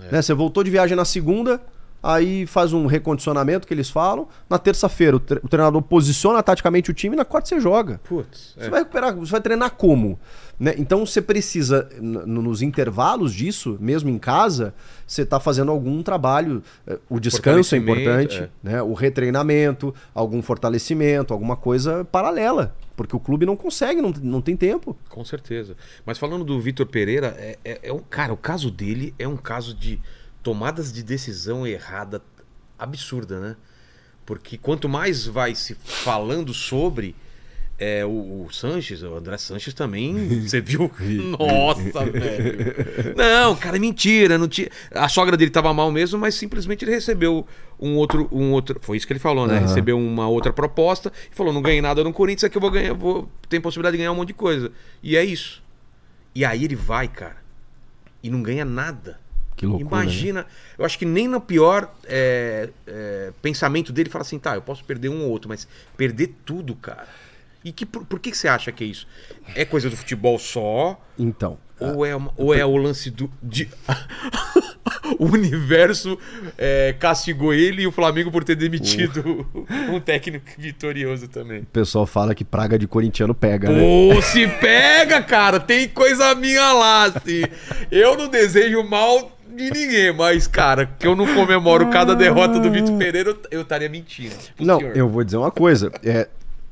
É. Né? Você voltou de viagem na segunda, aí faz um recondicionamento que eles falam. Na terça-feira, o, tre- o treinador posiciona taticamente o time e na quarta você joga. Putz. Você é. vai recuperar, você vai treinar como? Né? Então você precisa, nos intervalos disso, mesmo em casa, você está fazendo algum trabalho. eh, O descanso é importante, né? o retreinamento, algum fortalecimento, alguma coisa paralela. Porque o clube não consegue, não, não tem tempo. Com certeza. Mas falando do Vitor Pereira, é, é, é um cara, o caso dele é um caso de tomadas de decisão errada absurda, né? Porque quanto mais vai se falando sobre é, o, o Sanches, o André Sanches também, você viu? Nossa, velho. Não, cara, é mentira. Não tinha... A sogra dele tava mal mesmo, mas simplesmente ele recebeu um outro, um outro. Foi isso que ele falou, né? Aham. Recebeu uma outra proposta e falou: não ganhei nada no Corinthians, aqui eu vou ganhar, vou... tem possibilidade de ganhar um monte de coisa. E é isso. E aí ele vai, cara, e não ganha nada. Que loucura, né? Imagina, eu acho que nem no pior é, é, pensamento dele fala assim, tá, eu posso perder um ou outro, mas perder tudo, cara. E que, por, por que, que você acha que é isso? É coisa do futebol só? Então. Ou, é, uma- ou é o lance do. De... o universo é, castigou ele e o Flamengo por ter demitido um técnico vitorioso também. O pessoal fala que praga de corintiano pega, né? Pô, se pega, cara, tem coisa minha lá, assim. Eu não desejo mal de ninguém, mas, cara, que eu não comemoro cada derrota do Vitor Pereira, eu- estaria mentindo. Não, senhor. eu vou dizer uma coisa. É,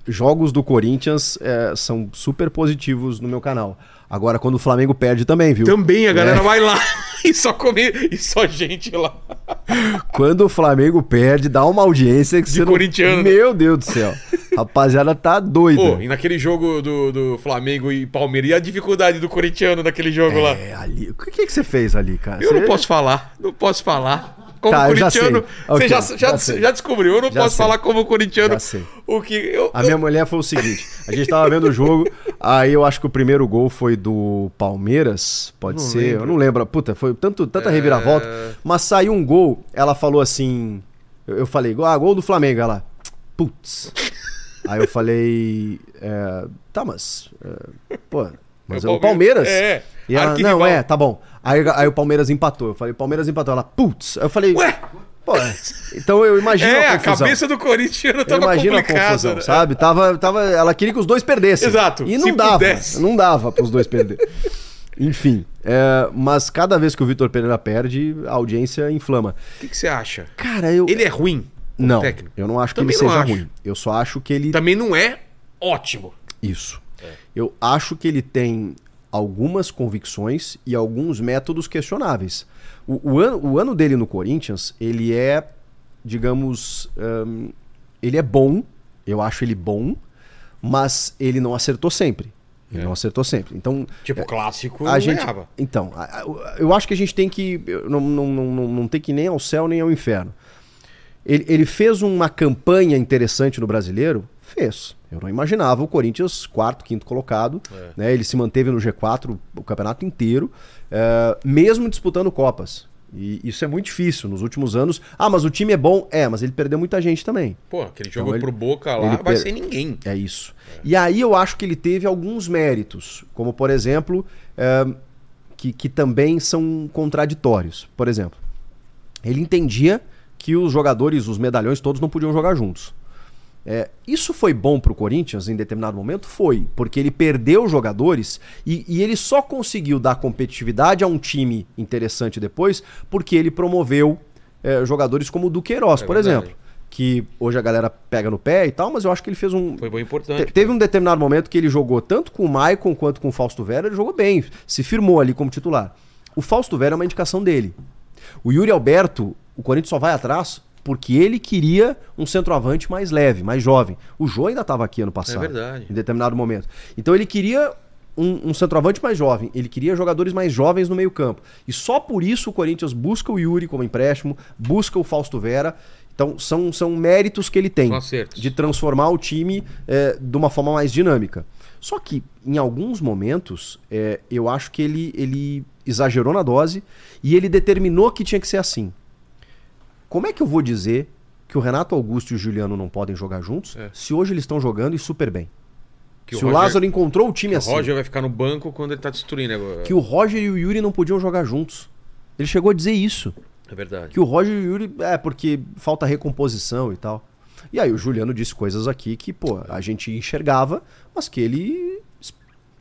jogos do Corinthians é, são super positivos no meu canal. Agora, quando o Flamengo perde também, viu? Também a galera vai lá e só comer e só gente lá. Quando o Flamengo perde, dá uma audiência que De você não... corintiano, né? Meu Deus do céu. Rapaziada tá doida. Pô, e naquele jogo do, do Flamengo e Palmeiras, e a dificuldade do corintiano naquele jogo lá? É, ali. O que, que, que você fez ali, cara? Eu Você- não posso falar, não posso falar. Como Tá, eu já corintiano, sei. você já, já já, já descobriu, eu não posso sei. falar como corintiano Já sei. o que eu, A minha mulher foi o seguinte: a gente tava vendo o jogo, aí eu acho que o primeiro gol foi do Palmeiras, pode Não ser, lembro. eu não lembro. Puta, foi tanto, tanta É. reviravolta. Mas saiu um gol, ela falou assim. Eu, eu falei, ah, gol do Flamengo, ela. Putz. Aí eu falei. é, tá, mas. é, pô, mas é o Palmeiras. É. E ela, não, é, tá bom. Aí, aí o Palmeiras empatou. Eu falei, Palmeiras empatou. Ela, putz. Aí eu falei, Ué? pô, é. então eu imagino É, a a confusão. cabeça do corintiano Eu tava imagino a confusão, né? sabe? Tava, tava, ela queria que os dois perdessem. Exato, E não dava. pudesse. Não dava pros dois perderem. Enfim, é, mas cada vez que o Vitor Pereira perde, a audiência inflama. O que, que você acha? Cara, eu. Ele é ruim? Não, técnico? eu não acho que Também ele não seja acho. ruim. Eu só acho que ele. Também não é ótimo. Isso. Eu acho que ele tem algumas convicções e alguns métodos questionáveis. O, o ano, o ano dele no Corinthians, ele é, digamos, hum, ele é bom, eu acho ele bom, mas ele não acertou sempre. Ele É. não acertou sempre. Então, Tipo, clássico a gente, ganhava. então, eu acho que a gente tem que não, não, não, não tem que ir nem ao céu nem ao inferno. Ele, ele fez uma campanha interessante no brasileiro? Fez. Eu não imaginava o Corinthians quarto, quinto colocado. É. Né? Ele se manteve no G4 o campeonato inteiro, eh, mesmo disputando Copas. E isso é muito difícil nos últimos anos. Ah, mas o time é bom? É, mas ele perdeu muita gente também. Pô, aquele jogo Então, ele- pro Boca lá vai per- ser ninguém. É isso. E aí eu acho que ele teve alguns méritos, como por exemplo, eh, que, que também são contraditórios. Por exemplo, ele entendia que os jogadores, os medalhões todos não podiam jogar juntos. É, isso foi bom pro Corinthians em determinado momento? Foi, porque ele perdeu jogadores e, e ele só conseguiu dar competitividade a um time interessante depois porque ele promoveu é, jogadores como o Duqueiroz, É por verdade. exemplo. Que hoje a galera pega no pé e tal, mas eu acho que ele fez um. Foi bom importante. Te- teve um determinado momento que ele jogou tanto com o Maicon quanto com o Fausto Vera, ele jogou bem, se firmou ali como titular. O Fausto Vera é uma indicação dele. O Yuri Alberto, o Corinthians só vai atrás porque ele queria um centroavante mais leve, mais jovem. O Jô ainda estava aqui ano passado. É verdade. Em determinado momento. Então ele queria um, um centroavante mais jovem, ele queria jogadores mais jovens no meio-campo. E só por isso o Corinthians busca o Yuri como empréstimo, busca o Fausto Vera. Então são, são méritos que ele tem de transformar o time é, de uma forma mais dinâmica. Só que, em alguns momentos, é, eu acho que ele, ele exagerou na dose e ele determinou que tinha que ser assim. Como é que eu vou dizer que o Renato Augusto e o Juliano não podem jogar juntos É. se hoje eles estão jogando e super bem? Que se o, Roger- Lázaro encontrou o time que o assim, Roger vai ficar no banco quando ele tá destruindo agora. que o Roger e o Yuri não podiam jogar juntos. Ele chegou a dizer isso. É verdade. Que o Roger e o Yuri, é, porque falta recomposição e tal. E aí o Juliano disse coisas aqui que, pô, a gente enxergava, mas que ele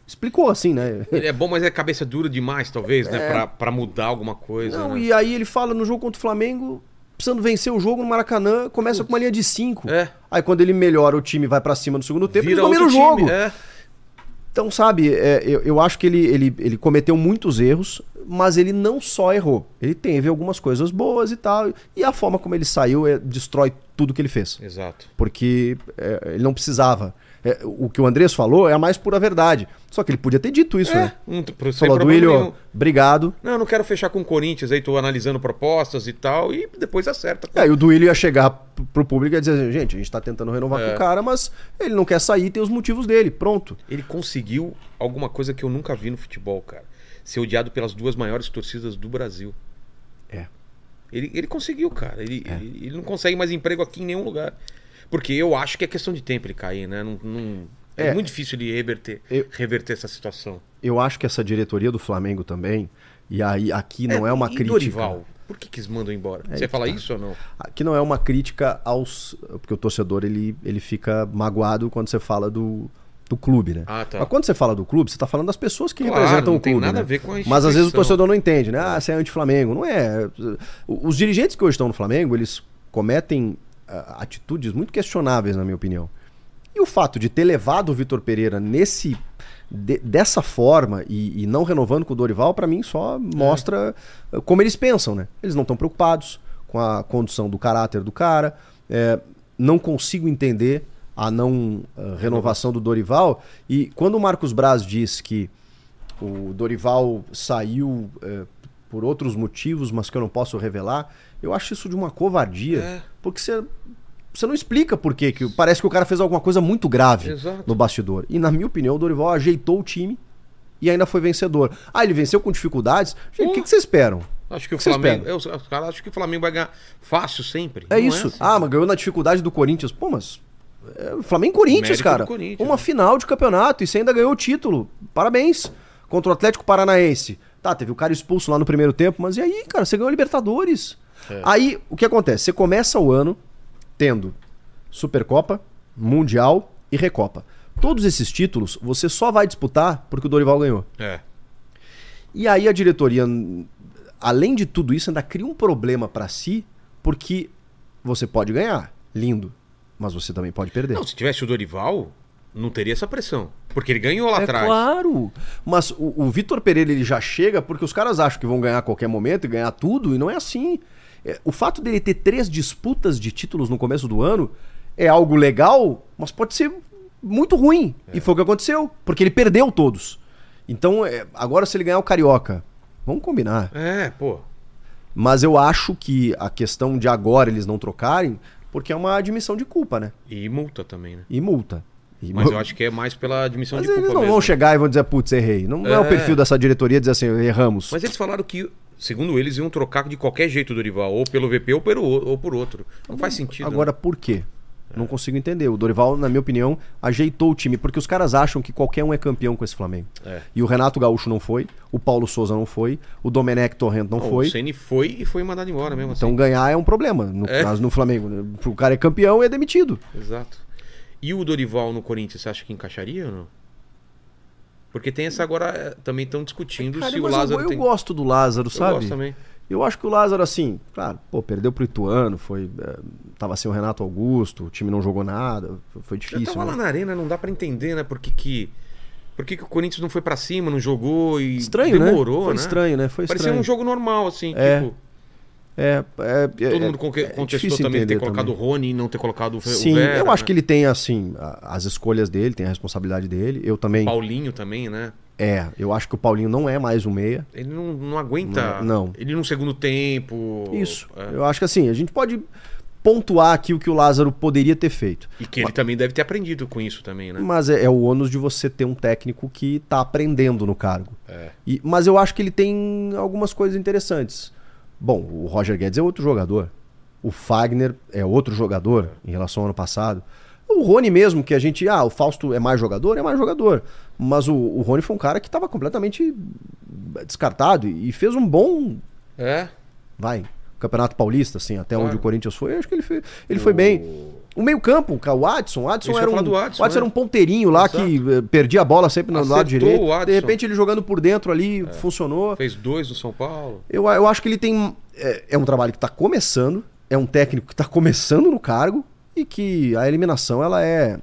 explicou assim, né? Ele é bom, mas é cabeça dura demais, talvez, né? Pra, pra mudar alguma coisa. Não, né? e aí ele fala no jogo contra o Flamengo, precisando vencer o jogo no Maracanã, começa com uma linha de 5. É. Aí quando ele melhora, o time vai pra cima no segundo tempo, Vira ele domina o jogo. É. Então, sabe, é, eu, eu acho que ele, ele, ele cometeu muitos erros, mas ele não só errou. Ele teve algumas coisas boas e tal. E a forma como ele saiu é, destrói tudo que ele fez. Exato. Porque é, ele não precisava. É, o que o Andrés falou é a mais pura verdade. Só que ele podia ter dito isso, É, né? sem Falou, Duílio, obrigado. Não, eu não quero fechar com o Corinthians aí, tô analisando propostas e tal, e depois acerta. E aí o Duílio ia chegar pro público e ia dizer, gente, a gente tá tentando renovar É. com o cara, mas ele não quer sair, tem os motivos dele, pronto. Ele conseguiu alguma coisa que eu nunca vi no futebol, cara. Ser odiado pelas duas maiores torcidas do Brasil. É. Ele, ele conseguiu, cara. Ele, ele, ele não consegue mais emprego aqui em nenhum lugar. Porque eu acho que é questão de tempo ele cair, né? Não, não- é, É. muito difícil ele reverter, Eu- reverter essa situação. Eu acho que essa diretoria do Flamengo também, e aí aqui não é, uma e crítica. Dorival? Por que, que eles mandam embora? É Você fala tá. isso ou não? Aqui não é uma crítica aos. Porque o torcedor ele, ele fica magoado quando você fala do, do clube, né? Ah, tá. Mas quando você fala do clube, você tá falando das pessoas que Claro, representam não o tem clube. nada né? a ver com a Mas às vezes o torcedor não entende, né? Ah, você é anti-Flamengo. Não é. Os dirigentes que hoje estão no Flamengo, eles cometem atitudes muito questionáveis, na minha opinião. E o fato de ter levado o Vitor Pereira nesse de- dessa forma e, e não renovando com o Dorival, pra mim só mostra eh, como eles pensam, né? Eles não estão preocupados com a condução do caráter do cara. eh, não consigo entender a não eh, renovação do Dorival. E quando o Marcos Braz diz que o Dorival saiu eh, por outros motivos, mas que eu não posso revelar, eu acho isso de uma covardia. É. Porque você, você não explica por quê, que parece que o cara fez alguma coisa muito grave Exato. no bastidor. E na minha opinião, o Dorival ajeitou o time e ainda foi vencedor. Ah, ele venceu com dificuldades? Gente, o que, que vocês esperam? Acho que o que Flamengo. Eu, os caras acham que o Flamengo vai ganhar fácil sempre. É Não isso. assim. Ah, mas ganhou na dificuldade do Corinthians. Pô, mas. É, Flamengo e Corinthians, cara. Corinthians, Uma né? final de campeonato e você ainda ganhou o título. Parabéns. Contra o Atlético Paranaense. Tá, teve o cara expulso lá no primeiro tempo, mas e aí, cara? Você ganhou a Libertadores. É. Aí, o que acontece? Você começa o ano tendo Supercopa, Mundial e Recopa. Todos esses títulos você só vai disputar porque o Dorival ganhou. É. E aí a diretoria, além de tudo isso, ainda cria um problema pra si, porque você pode ganhar, lindo, mas você também pode perder. Não, se tivesse o Dorival, não teria essa pressão. Porque ele ganhou lá é atrás. claro. Mas o, o Vitor Pereira ele já chega porque os caras acham que vão ganhar a qualquer momento e ganhar tudo, e não é assim. É, o fato dele ter três disputas de títulos no começo do ano é algo legal, mas pode ser muito ruim. E foi o que aconteceu, porque ele perdeu todos. Então, é, agora se ele ganhar o Carioca, vamos combinar. É, pô. Mas eu acho que a questão de agora eles não trocarem, porque é uma admissão de culpa, né? E multa também, né? E multa. Mas eu acho que é mais pela admissão Mas de culpa eles não mesmo. vão chegar e vão dizer, putz, errei. Não, não é. o É. perfil dessa diretoria dizer assim, erramos. Mas eles falaram que, segundo eles, iam trocar de qualquer jeito o Dorival, ou pelo VP ou, pelo, ou por outro. Não faz sentido. né? Agora, por quê? Não consigo entender. O Dorival, na minha opinião, ajeitou o time, porque os caras acham que qualquer um é campeão com esse Flamengo. É. E o Renato Gaúcho não foi, o Paulo Souza não foi, o Domenech Torrent não Não, foi. O Ceni foi e foi mandado embora mesmo Então assim. ganhar é um problema, no É. caso no Flamengo. O cara é campeão e é demitido. Exato. E o Dorival no Corinthians, você acha que encaixaria ou não? Porque tem essa agora, é, também estão discutindo Cara, se o mas eu- Lázaro eu, tem... gosto do Lázaro, Eu sabe? gosto também. Eu acho que o Lázaro, assim, claro, pô, perdeu pro Ituano, foi. é, tava sem o Renato Augusto, o time não jogou nada, foi- foi Eu difícil. tava lá né? na arena, não dá pra entender, né? Por que. Por que, que o Corinthians não foi pra cima, não jogou e Estranho, demorou, né? Foi né? estranho, né? Foi Parecia estranho. um jogo normal, assim, É. tipo... É, é, é, Todo é- mundo é contestou também ter entender colocado também. o Rony e não ter colocado o o Sim, Vera, eu acho né? que ele tem, assim, as escolhas dele, tem a responsabilidade dele. Eu também. Paulinho também, né? É, eu acho que o Paulinho não é mais um meia. Ele não, não aguenta. Não, não. Ele no segundo tempo. Isso. é. Eu acho que assim, a gente pode pontuar aqui o que o Lázaro poderia ter feito. E que ele também deve ter aprendido com isso também, né? Mas é, é o ônus de você ter um técnico que tá aprendendo no cargo. É. E- mas eu acho que ele tem algumas coisas interessantes. Bom, o Roger Guedes é outro jogador. O Fagner é outro jogador em relação ao ano passado. O Rony mesmo, que a gente. Ah, o Fausto é mais jogador, é mais jogador. Mas o, o Rony foi um cara que estava completamente descartado e e fez um bom. É. Vai. Campeonato Paulista, assim, até Claro. onde o Corinthians foi, acho que ele foi, ele foi bem. O meio-campo, o Adson, o Adson era um, Adson, o Adson né? era um ponteirinho lá Exato. que eh, perdia a bola sempre no lado Acertou direito. o Adson. De repente ele jogando por dentro ali, funcionou. Fez dois no São Paulo. Eu, eu acho que ele tem. É, é um trabalho que está começando, é um técnico que está começando no cargo e que a eliminação ela é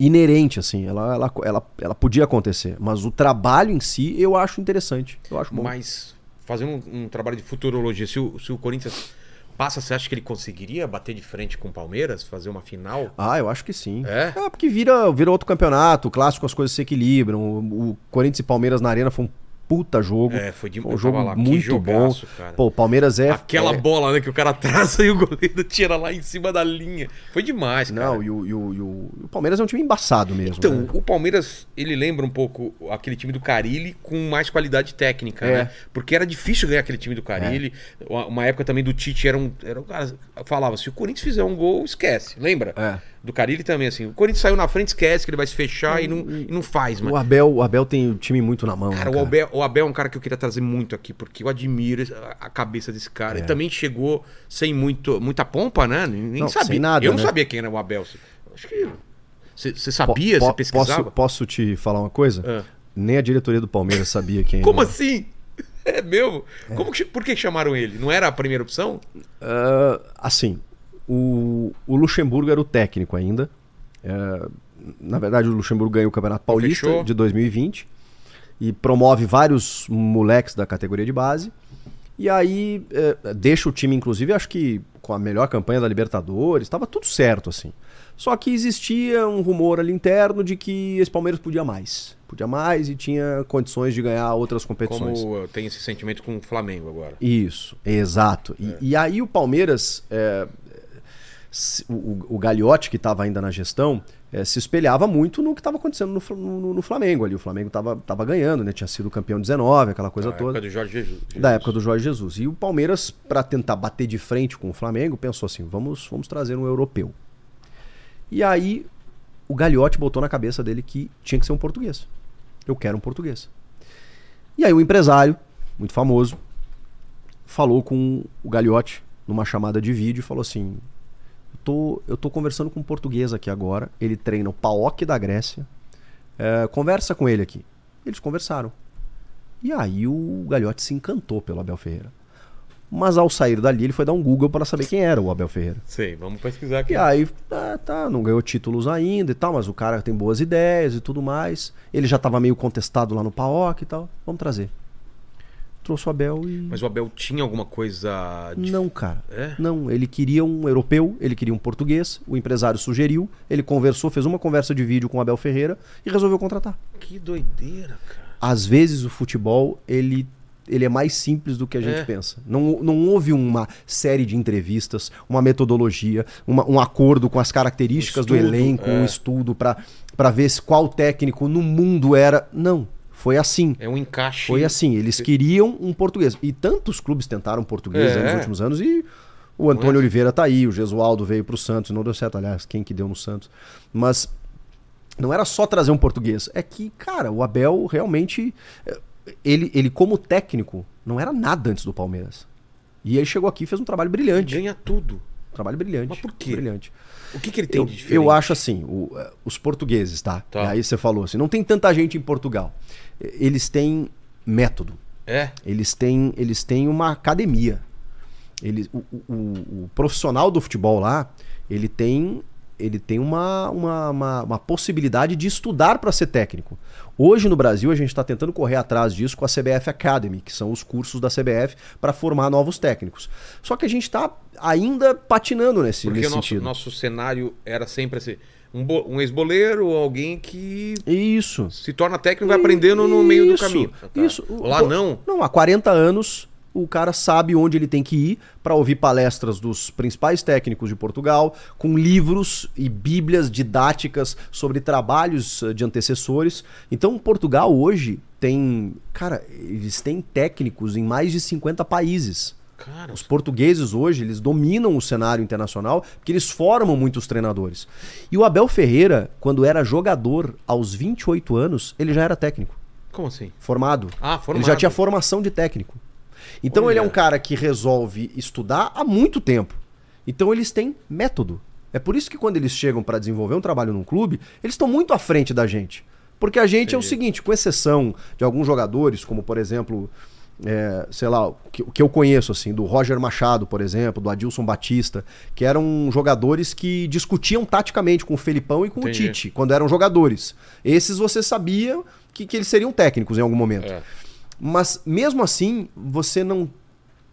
inerente, assim. Ela, ela, ela, ela podia acontecer. Mas o trabalho em si eu acho interessante. Eu acho bom. Mas fazendo um, um trabalho de futurologia, se o, se o Corinthians passa, você acha que ele conseguiria bater de frente com o Palmeiras, fazer uma final? Ah, eu acho que sim. É? porque vira, vira outro campeonato, o clássico as coisas se equilibram. O, o Corinthians e Palmeiras na Arena foi um puta jogo. É, foi de um jogo lá, muito bom. jogaço, cara. Pô, o Palmeiras é. Aquela é- bola, né, que o cara traça e o goleiro tira lá em cima da linha. Foi demais, cara. Não, e o, e o- e o- o Palmeiras é um time embaçado mesmo. Então, né? o Palmeiras, ele lembra um pouco aquele time do Carilli com mais qualidade técnica, É. né? Porque era difícil ganhar aquele time do Carilli. Uma- Uma época também do Tite era um. Era um cara, falava, se o Corinthians fizer um gol, esquece. Lembra? É. Do Carilli também, assim. O Corinthians saiu na frente, esquece que ele vai se fechar e, não, e não faz, mano. O Abel, o Abel tem o time muito na mão. né, Cara, o Abel, o Abel é um cara que eu queria trazer muito aqui, porque eu admiro a cabeça desse cara. Ele também chegou sem muito, muita pompa, né? Nem É. Não, sabia. nada, eu não né? sabia quem era o Abel. Acho que. Você sabia? Você pesquisava? Posso, posso te falar uma coisa? Ah. Nem a diretoria do Palmeiras sabia quem Como era. assim? É mesmo? Como que, por que chamaram ele? Não era a primeira opção? Ah, assim, o, o Luxemburgo era o técnico ainda. É, na verdade, o Luxemburgo ganhou o Campeonato Paulista Fechou. de 2020 e promove vários moleques da categoria de base. E aí é, deixa o time, inclusive, acho que com a melhor campanha da Libertadores, estava tudo certo, assim. Só que existia um rumor ali interno de que esse Palmeiras podia mais. Podia mais e tinha condições de ganhar outras competições. Como eu tenho esse sentimento com o Flamengo agora. Isso, exato. E, e aí o Palmeiras, é, o, o- Gagliotti, que estava ainda na gestão, é, se espelhava muito no que estava acontecendo no, no- no Flamengo ali. O Flamengo estava tava ganhando, né? Tinha sido campeão 19, aquela coisa Da toda. época do Jorge Jesus. Da época do Jorge Jesus. E o Palmeiras, para tentar bater de frente com o Flamengo, pensou assim: vamos, vamos trazer um europeu. E aí o Gagliotti botou na cabeça dele que tinha que ser um português. Eu quero um português. E aí o empresário, muito famoso, falou com o Gagliotti numa chamada de vídeo e falou assim: tô, eu tô conversando com um português aqui agora, ele treina o PAOK da Grécia, é, conversa com ele aqui. Eles conversaram. E aí o Gagliotti se encantou pelo Abel Ferreira. Mas ao sair dali, ele foi dar um Google para saber quem era o Abel Ferreira. Sei, vamos pesquisar aqui. E aí, tá, tá, não ganhou títulos ainda e tal, mas o cara tem boas ideias e tudo mais. Ele já tava meio contestado lá no PAOK e tal. Vamos trazer. Trouxe o Abel e. Mas o Abel tinha alguma coisa. de- Não, cara. É? Não, ele queria um europeu, ele queria um português, o empresário sugeriu, ele conversou, fez uma conversa de vídeo com o Abel Ferreira e resolveu contratar. Que doideira, cara. Às vezes o futebol, ele, ele é mais simples do que a gente É. pensa. Não, não houve uma série de entrevistas, uma metodologia, uma- um acordo com as características Um do estudo, elenco, é. um estudo para ver qual técnico no mundo era. Não, foi assim. É um encaixe. Foi assim, eles queriam um português. E tantos clubes tentaram português É. nos últimos anos e o Antônio Oliveira tá aí, o Gesualdo veio pro Santos, não deu certo, aliás, quem que deu no Santos. Mas não era só trazer um português, é que, cara, o Abel realmente eh, ele, ele como técnico não era nada antes do Palmeiras. E ele chegou aqui e fez um trabalho brilhante. Ganha tudo. Um trabalho brilhante. Mas por quê? Brilhante. O que, que ele tem Eu, de diferente? eu acho assim, o- eh, os portugueses, tá? Tá. Aí você falou assim, não tem tanta gente em Portugal. Eles têm método. É. Eles têm, eles têm uma academia. Eles, o- o- o profissional do futebol lá, ele tem, ele tem uma, uma, uma, uma possibilidade de estudar para ser técnico. Hoje no Brasil a gente está tentando correr atrás disso com a CBF Academy, que são os cursos da CBF para formar novos técnicos. Só que a gente está ainda patinando nesse, Porque nesse o nosso, sentido. nosso cenário era sempre assim: um, um ex-boleiro ou alguém que Isso. se torna técnico e vai aprendendo no meio do caminho. Tá. Isso. Lá não. Não, há 40 anos o cara sabe onde ele tem que ir para ouvir palestras dos principais técnicos de Portugal, com livros e bíblias didáticas sobre trabalhos eh, de antecessores. Então, Portugal hoje tem, cara, eles têm técnicos em mais de 50 países. Cara, Os portugueses hoje, eles dominam o cenário internacional porque eles formam muitos treinadores. E o Abel Ferreira, quando era jogador aos 28 anos, ele já era técnico como assim? formado. Ah, formado. Ele já tinha formação de técnico. Então Olha. ele é um cara que resolve estudar há muito tempo. Então eles têm método. É por isso que quando eles chegam para desenvolver um trabalho num clube, eles estão muito à frente da gente. Porque a gente é o Entendi. seguinte, com exceção de alguns jogadores, como por exemplo, é, sei lá, o que, que eu conheço, assim, do Roger Machado, por exemplo, do Adilson Batista, que eram jogadores que discutiam taticamente com o Felipão e com Entendi. o Tite, quando eram jogadores. Esses você sabia que, que eles seriam técnicos em algum momento. É. Mas mesmo assim, você não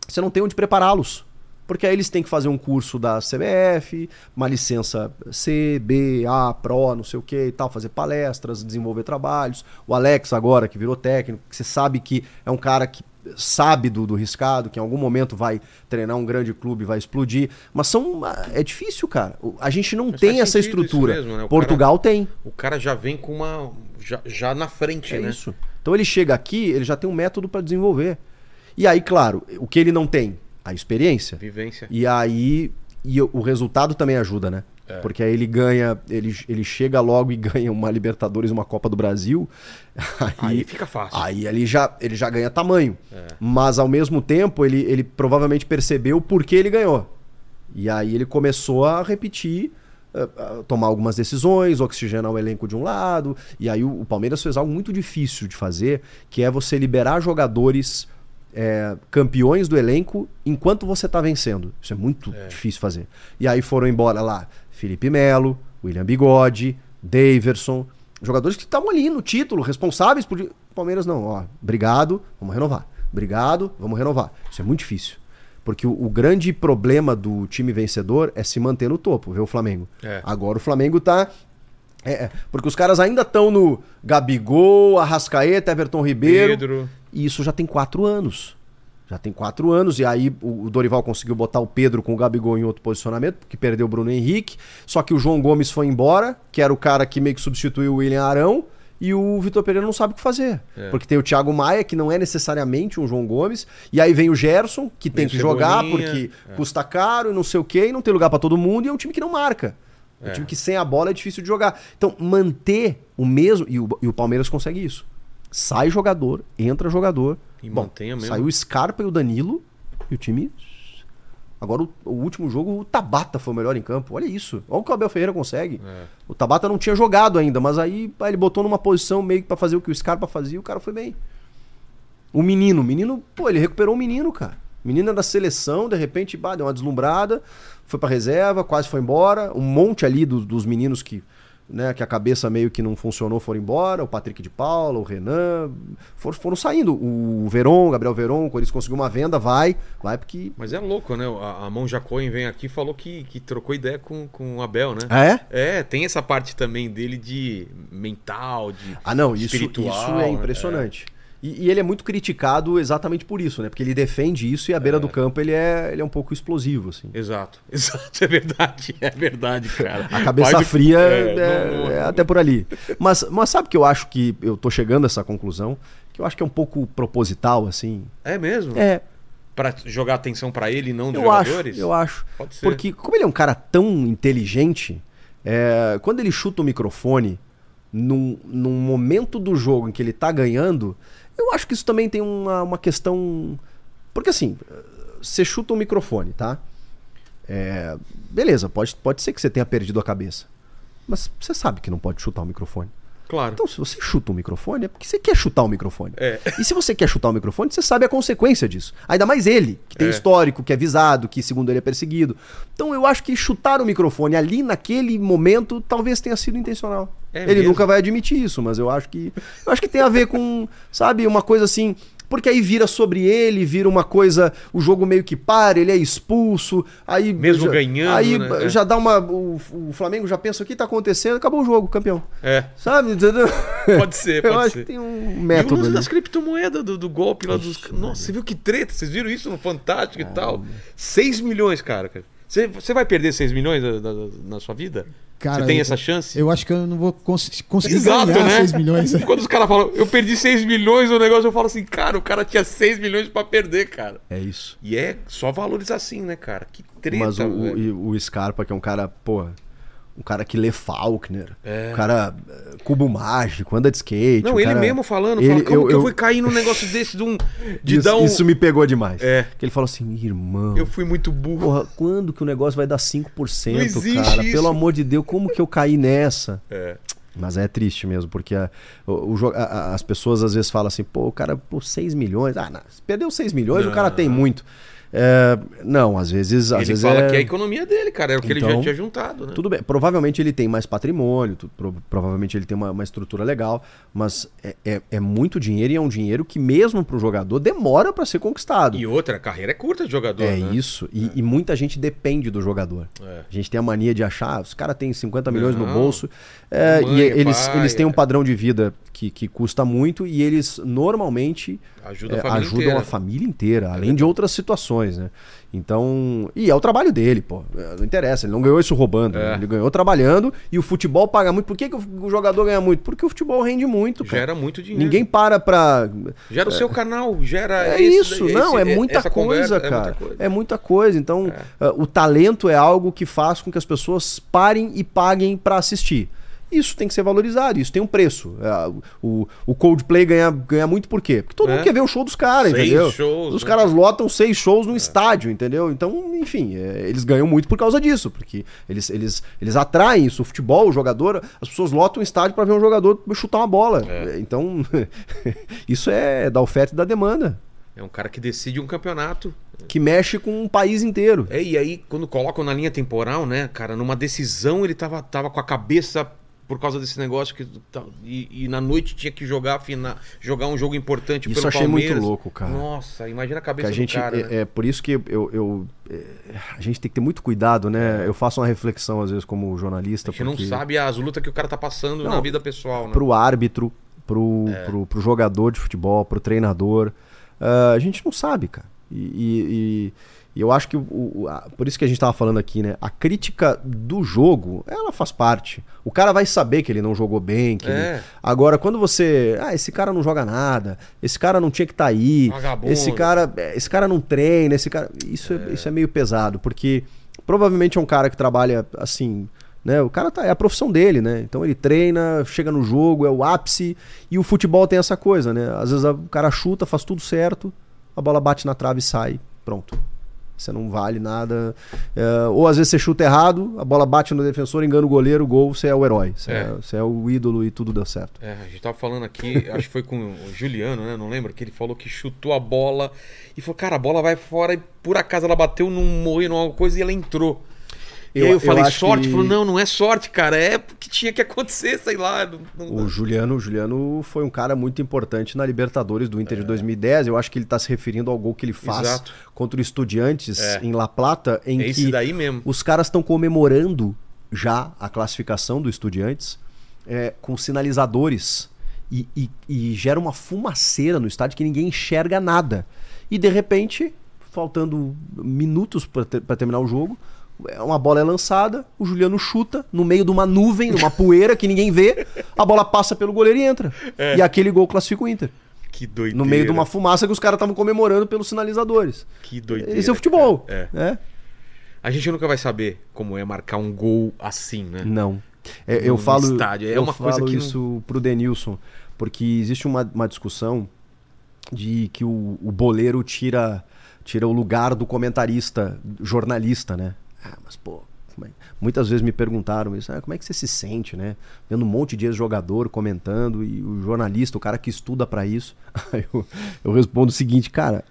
você não tem onde prepará-los. Porque aí eles têm que fazer um curso da CBF, uma licença C, B, A, Pro, não sei o que e tal, fazer palestras, desenvolver trabalhos. O Alex agora, que virou técnico, que você sabe que é um cara que sabe do, do riscado, que em algum momento vai treinar um grande clube, vai explodir. Mas são. É difícil, cara. A gente não Mas tem essa estrutura. mesmo, né? Portugal tem. O cara já vem com uma. Já, já na frente, É né? isso. Então ele chega aqui, ele já tem um método para desenvolver. E aí, claro, o que ele não tem? A experiência. Vivência. E aí e o resultado também ajuda, né? É. Porque aí ele ganha, ele, ele chega logo e ganha uma Libertadores, uma Copa do Brasil. Aí fica fácil. Aí ele já, ele já ganha tamanho. É. Mas ao mesmo tempo, ele, ele provavelmente percebeu por que ele ganhou. E aí ele começou a repetir, eh, a tomar algumas decisões, oxigenar o elenco de um lado. E aí o, o Palmeiras fez algo muito difícil de fazer, que é você liberar jogadores eh, campeões do elenco enquanto você está vencendo. Isso é muito difícil fazer. E aí foram embora lá Felipe Melo, William Bigode, Daverson, jogadores que estavam ali no título, responsáveis por. O Palmeiras não, ó, obrigado, vamos renovar. Obrigado, vamos renovar. Isso é muito difícil. Porque o, o grande problema do time vencedor é se manter no topo, ver o Flamengo. É. Agora o Flamengo tá. é, é, porque os caras ainda estão no Gabigol, Arrascaeta, Everton Ribeiro. Pedro. E isso já tem quatro anos. Já tem quatro anos, e aí o o Dorival conseguiu botar o Pedro com o Gabigol em outro posicionamento, porque perdeu o Bruno Henrique. Só que o João Gomes foi embora, que era o cara que meio que substituiu o William Arão, e o Vitor Pereira não sabe o que fazer. É. Porque tem o Thiago Maia, que não é necessariamente um João Gomes, e aí vem o Gerson, que tem Vem o que jogar porque é. custa caro e não sei o quê, e não tem lugar pra todo mundo, e é um time que não marca. É um É. time que sem a bola é difícil de jogar. Então, manter o mesmo. E o, e o Palmeiras consegue isso. Sai jogador, entra jogador. E Bom, mesmo. Saiu o Scarpa e o Danilo. E o time. Agora, o, o último jogo, o Tabata foi o melhor em campo. Olha isso. Olha o que o Abel Ferreira consegue. É. O Tabata não tinha jogado ainda, mas aí ele botou numa posição meio que pra fazer o que o Scarpa fazia e o cara foi bem. O menino, o menino, pô, ele recuperou o menino, cara. O menino era da seleção, de repente, bah, deu uma deslumbrada, foi pra reserva, quase foi embora. Um monte ali dos, dos meninos que, né, que a cabeça meio que não funcionou foram embora. O Patrick de Paula, o Renan, for- foram saindo. O Veron, o Gabriel Veron, quando eles conseguiram uma venda, vai, vai porque. Mas é louco, né? A, a Mão Jacoin vem aqui e falou que, que trocou ideia com, com o Abel, né? Ah, é? É, tem essa parte também dele de mental, de Ah, não, isso, isso né? é impressionante. E, e ele é muito criticado exatamente por isso, né? Porque ele defende isso e à beira do campo ele é, ele é um pouco explosivo, assim. Exato, exato, é verdade, é verdade, cara. A cabeça do- fria é, é, não- não- é até por ali. Mas, mas sabe que eu acho que eu tô chegando a essa conclusão? Que eu acho que é um pouco proposital, assim. É mesmo? É, Pra jogar atenção pra ele e não dos eu acho, jogadores? eu acho. Pode ser. Porque como ele é um cara tão inteligente, é, quando ele chuta o microfone num, num momento do jogo em que ele tá ganhando, eu acho que isso também tem uma, uma questão. Porque assim, você chuta o microfone, tá? É, beleza, pode, pode ser que você tenha perdido a cabeça. Mas você sabe que não pode chutar o microfone. Claro. Então, se você chuta o microfone, é porque você quer chutar o microfone. É. E se você quer chutar o microfone, você sabe a consequência disso. Ainda mais ele, que tem É. histórico, que é visado, que segundo ele é perseguido. Então eu acho que chutar o microfone ali naquele momento talvez tenha sido intencional. É ele mesmo? nunca vai admitir isso, mas eu acho que eu acho que tem a ver com, sabe, uma coisa assim, porque aí vira sobre ele, vira uma coisa, o jogo meio que para, ele é expulso, aí Mesmo já, ganhando, aí né? É. já dá uma o, o Flamengo já pensa o que tá acontecendo, acabou o jogo, campeão. É, Sabe? Pode ser, Eu pode acho ser. que tem um E o método ali. das criptomoedas do, do golpe lá dos. Nossa, você viu que treta? Vocês viram isso no Fantástico e tal? 6 milhões, cara. Você, você vai perder 6 milhões da- da- na sua vida? Cara, você tem eu- essa chance? Eu acho que eu não vou cons conseguir Exato, ganhar né? 6 milhões. Quando os caras falam, eu perdi 6 milhões no negócio, eu falo assim, cara, o cara tinha 6 milhões pra perder, cara. É isso. E é só valores assim, né, cara? Que treta, Mas o, velho. o, o Scarpa, que é um cara, pô, um cara que lê Faulkner, É. um cara cubo mágico, anda de skate. Não, ele cara- mesmo falando, Ele- fala, como eu- que eu, eu- fui cair num negócio desse de um. De isso, dar um. isso me pegou demais. É. Que ele falou assim, irmão. Eu fui muito burro. Porra, quando que o negócio vai dar 5%, Não existe cara? isso. Pelo amor de Deus, como que eu caí nessa? É. Mas é triste mesmo, porque a- o, o a- as pessoas às vezes falam assim, pô, o cara, pô, 6 milhões. Ah, não, perdeu 6 milhões, o cara Não. tem muito. É, não, às vezes. Às ele vezes fala é... que é a economia dele, cara. É o que ele já Então, tinha juntado, né? Tudo bem, provavelmente ele tem mais patrimônio, tu- pro- provavelmente ele tem uma, uma estrutura legal, mas é, é- é muito dinheiro e é um dinheiro que, mesmo pro jogador, demora para ser conquistado. E outra, a carreira é curta de jogador. é né? isso, e, e muita gente depende do jogador. É. A gente tem a mania de achar, "Ah, os caras têm 50 milhões no Não. bolso, é, Mãe, e eles, pai, eles têm um é. padrão de vida que, que custa muito e eles normalmente Ajuda é, a família ajudam inteira. a família inteira, além de outras situações, né? Então, e é o trabalho dele, pô. É, Não interessa, ele não ganhou isso roubando, É. né? ele ganhou trabalhando e o futebol paga muito. Por que, que o jogador ganha muito? Porque o futebol rende muito, cara. Gera muito dinheiro. Ninguém para pra. Gera o seu canal, gera. É esse- isso, esse- não, é muita coisa, conversa, cara. É muita coisa. É muita coisa. Então, ah, o talento é algo que faz com que as pessoas parem e paguem pra assistir. Isso tem que ser valorizado, isso tem um preço. Ah, o, o Coldplay ganha, ganha muito por quê? Porque todo É. mundo quer ver o show dos caras, entendeu? shows, Os né? caras lotam seis shows no estádio, entendeu? Então, enfim, é, eles ganham muito por causa disso, porque eles, eles, eles atraem isso. O futebol, o jogador, as pessoas lotam o estádio pra ver um jogador chutar uma bola. É. Então, isso é da oferta e da demanda. É um cara que decide um campeonato. Que mexe com um país inteiro. É, e aí, quando colocam na linha temporal, né, cara, numa decisão ele tava, tava com a cabeça por causa desse negócio que tá- e, e na noite tinha que jogar fina, jogar um jogo importante Isso pelo achei muito Palmeiras. louco, cara. Nossa, imagina a Que cabeça a gente, do cara. né? é, é por isso que eu, eu- é, a gente tem que ter muito cuidado, né? Eu faço uma reflexão às vezes como jornalista, a gente porque não sabe as lutas que o cara tá passando Não, na vida pessoal, né? pro árbitro, pro, É. pro, pro jogador de futebol, pro treinador, ah, a gente não sabe, cara. E, e- e- e eu acho que o, o- a- por isso que a gente tava falando aqui, né? A crítica do jogo, ela faz parte. O cara vai saber que ele não jogou bem, que ele- É. Agora, quando você. Ah, esse cara não joga nada, esse cara não tinha que estar aí, Vagabundo. esse cara, esse cara não treina, esse cara. Isso é. isso é meio pesado, porque provavelmente é um cara que trabalha assim. Né? O cara tá, é a profissão dele, né? Então ele treina, chega no jogo, é o ápice. E o futebol tem essa coisa, né? Às vezes o cara chuta, faz tudo certo, a bola bate na trave e sai. Pronto. Você não vale nada. É, ou às vezes você chuta errado, a bola bate no defensor, engana o goleiro, gol, você é o herói. Você é, É. você é o ídolo e tudo deu certo. É, a gente tava falando aqui, acho que foi com o Juliano, né? Não lembro, que ele falou que chutou a bola e falou, cara, a bola vai fora e por acaso ela bateu num moinho, numa coisa e ela entrou. Eu- e aí eu falei, sorte? que- Falou, não, não é sorte, cara, é porque tinha que acontecer, sei lá. não- não- O Juliano, o Juliano foi um cara muito importante na Libertadores do Inter É. de 2010. Eu acho que ele está se referindo ao gol que ele faz Exato. contra o Estudiantes É. em La Plata, em É que os caras estão comemorando já a classificação do Estudiantes é, com sinalizadores e, e- e gera uma fumaceira no estádio que ninguém enxerga nada. E de repente, faltando minutos para terminar o jogo, uma bola é lançada, o Juliano chuta no meio de uma nuvem, numa poeira que ninguém vê, a bola passa pelo goleiro e entra. E aquele gol classifica o Inter. Que doideira. No meio de uma fumaça que os caras estavam comemorando pelos sinalizadores. Que doideira. Esse é o futebol. É. né? A gente nunca vai saber como é marcar um gol assim, né? Não. É, eu falo, estádio. É eu uma coisa falo que não- isso pro Denilson, porque existe uma, uma discussão de que o, o boleiro tira, tira o lugar do comentarista, jornalista, né? Ah, mas pô, é- muitas vezes me perguntaram isso, ah, como é que você se sente, né? Vendo um monte de ex-jogador comentando e o jornalista, o cara que estuda pra isso. Aí eu, eu respondo o seguinte, cara,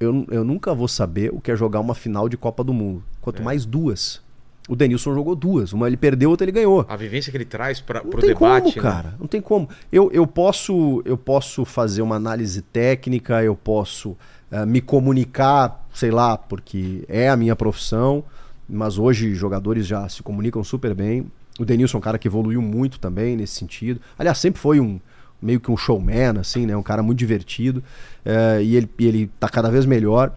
eu, eu nunca vou saber o que é jogar uma final de Copa do Mundo, quanto É. mais duas. O Denilson jogou duas, uma ele perdeu, outra ele ganhou. A vivência que ele traz para tem debate. como, né? cara. Não tem como. Eu, eu, posso, eu posso fazer uma análise técnica, eu posso eh, me comunicar, sei lá, porque é a minha profissão, mas hoje jogadores já se comunicam super bem. O Denilson é um cara que evoluiu muito também nesse sentido. Aliás, sempre foi um meio que um showman, assim, né? Um cara muito divertido. eh, e, ele, e ele tá cada vez melhor.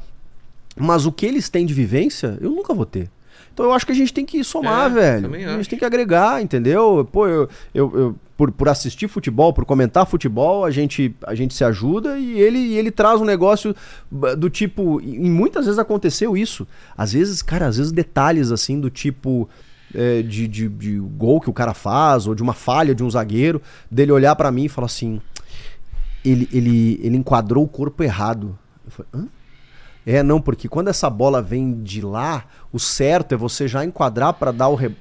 Mas o que eles têm de vivência, eu nunca vou ter. Então eu acho que a gente tem que somar, É, velho. A gente acho. tem que agregar, entendeu? Pô, eu, eu, eu- por, por assistir futebol, por comentar futebol, a gente, a gente se ajuda e ele, ele traz um negócio do tipo. E muitas vezes aconteceu isso. Às vezes, cara, às vezes detalhes assim do tipo. é, de, de, de gol que o cara faz, ou de uma falha de um zagueiro, dele olhar pra mim e falar assim: ele, ele, ele enquadrou o corpo errado. Eu falei, hã? É, não, porque quando essa bola vem de lá, o certo é você já enquadrar para dar o, re...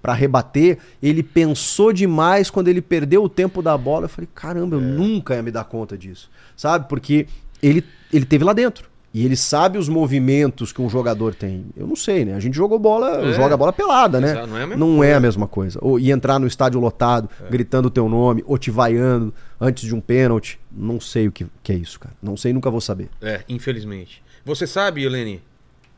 para rebater. Ele pensou demais quando ele perdeu o tempo da bola. Eu falei, caramba, eu nunca ia me dar conta disso. Sabe? Porque ele ele teve lá dentro. E ele sabe os movimentos que um jogador tem. Eu não sei, né? A gente jogou bola, É. joga bola pelada, né? Exato, não é a mesma não coisa. é a mesma coisa. Ou, e entrar no estádio lotado, gritando o teu nome, ou te vaiando antes de um pênalti. Não sei o que, que é isso, cara. Não sei, nunca vou saber. É, infelizmente. Você sabe, Helene?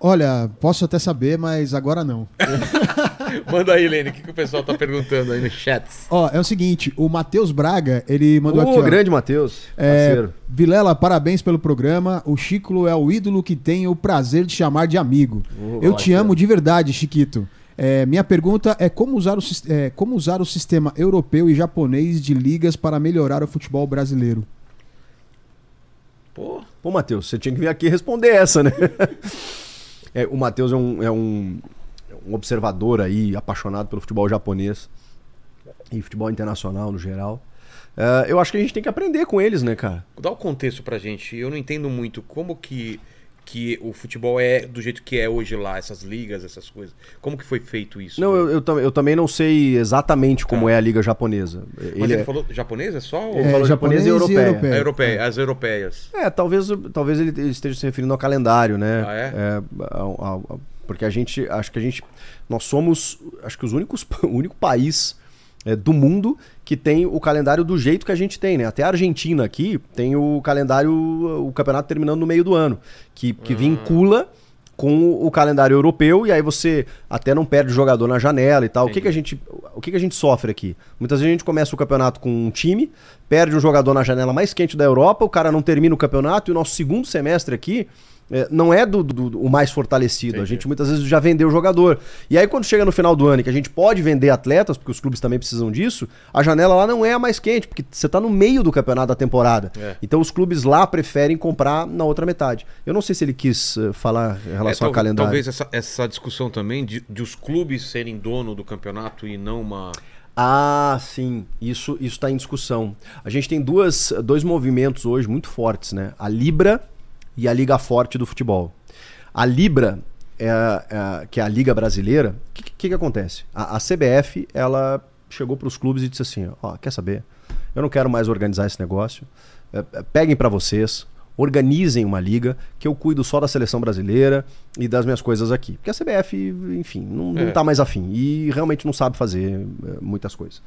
Olha, posso até saber, mas agora não. Manda aí, Helene, o que, que o pessoal tá perguntando aí no chat? Ó, é o seguinte, o Matheus Braga, ele mandou Ô, aqui, ó. grande Matheus, É, parceiro. Vilela, parabéns pelo programa. O Chico é o ídolo que tenho o prazer de chamar de amigo. Ô, Eu te amo de verdade, Chiquito. É, minha pergunta é como, usar o, é como usar o sistema europeu e japonês de ligas para melhorar o futebol brasileiro. Pô, Pô, Matheus, você tinha que vir aqui responder essa, né? É, o Matheus é, um, é um, é um observador aí, apaixonado pelo futebol japonês e futebol internacional no geral. É, eu acho que a gente tem que aprender com eles, né, cara? dá o contexto pra gente. Eu não entendo muito como que, que o futebol é do jeito que é hoje lá, essas ligas, essas coisas. Como que foi feito isso? Não, eu, eu, tam- eu também não sei exatamente como é a liga japonesa. Mas Ele ele, é- falou japonês é só ou Ele falou japonês e europeia. a europeia, as europeias? É, talvez, talvez ele esteja se referindo ao calendário, né? Ah, é? ao- ao- ao- porque a gente, acho que a gente, nós somos, acho que os únicos, o único país é, do mundo que tem o calendário do jeito que a gente tem, né? Até a Argentina aqui tem o calendário, o campeonato terminando no meio do ano, que, que vincula com o calendário europeu e aí você até não perde jogador na janela e tal. O que, que a gente, o que, que a gente sofre aqui? Muitas vezes a gente começa o campeonato com um time, perde um jogador na janela mais quente da Europa, o cara não termina o campeonato e o nosso segundo semestre aqui não é do, do- do- o mais fortalecido. A Entendi. gente muitas vezes já vendeu o jogador. E aí quando chega no final do ano e que a gente pode vender atletas, porque os clubes também precisam disso, a janela lá não é a mais quente, porque você tá no meio do campeonato da temporada. É. Então os clubes lá preferem comprar na outra metade. Eu não sei se ele quis eh, falar em relação É, ao tal- calendário. Talvez essa, essa discussão também de, de os clubes serem dono do campeonato e não uma. Ah, sim, isso isso está em discussão. A gente tem duas, dois movimentos hoje muito fortes, né? A Libra e a Liga Forte do futebol. A Libra, é, é, que é a Liga Brasileira, o que, que, que acontece? A, a CBF, ela chegou para os clubes e disse assim, ó, quer saber? Eu não quero mais organizar esse negócio. É, é, peguem para vocês, organizem uma liga, que eu cuido só da seleção brasileira e das minhas coisas aqui. Porque a CBF, enfim, não, não É. tá mais afim e realmente não sabe fazer é, muitas coisas.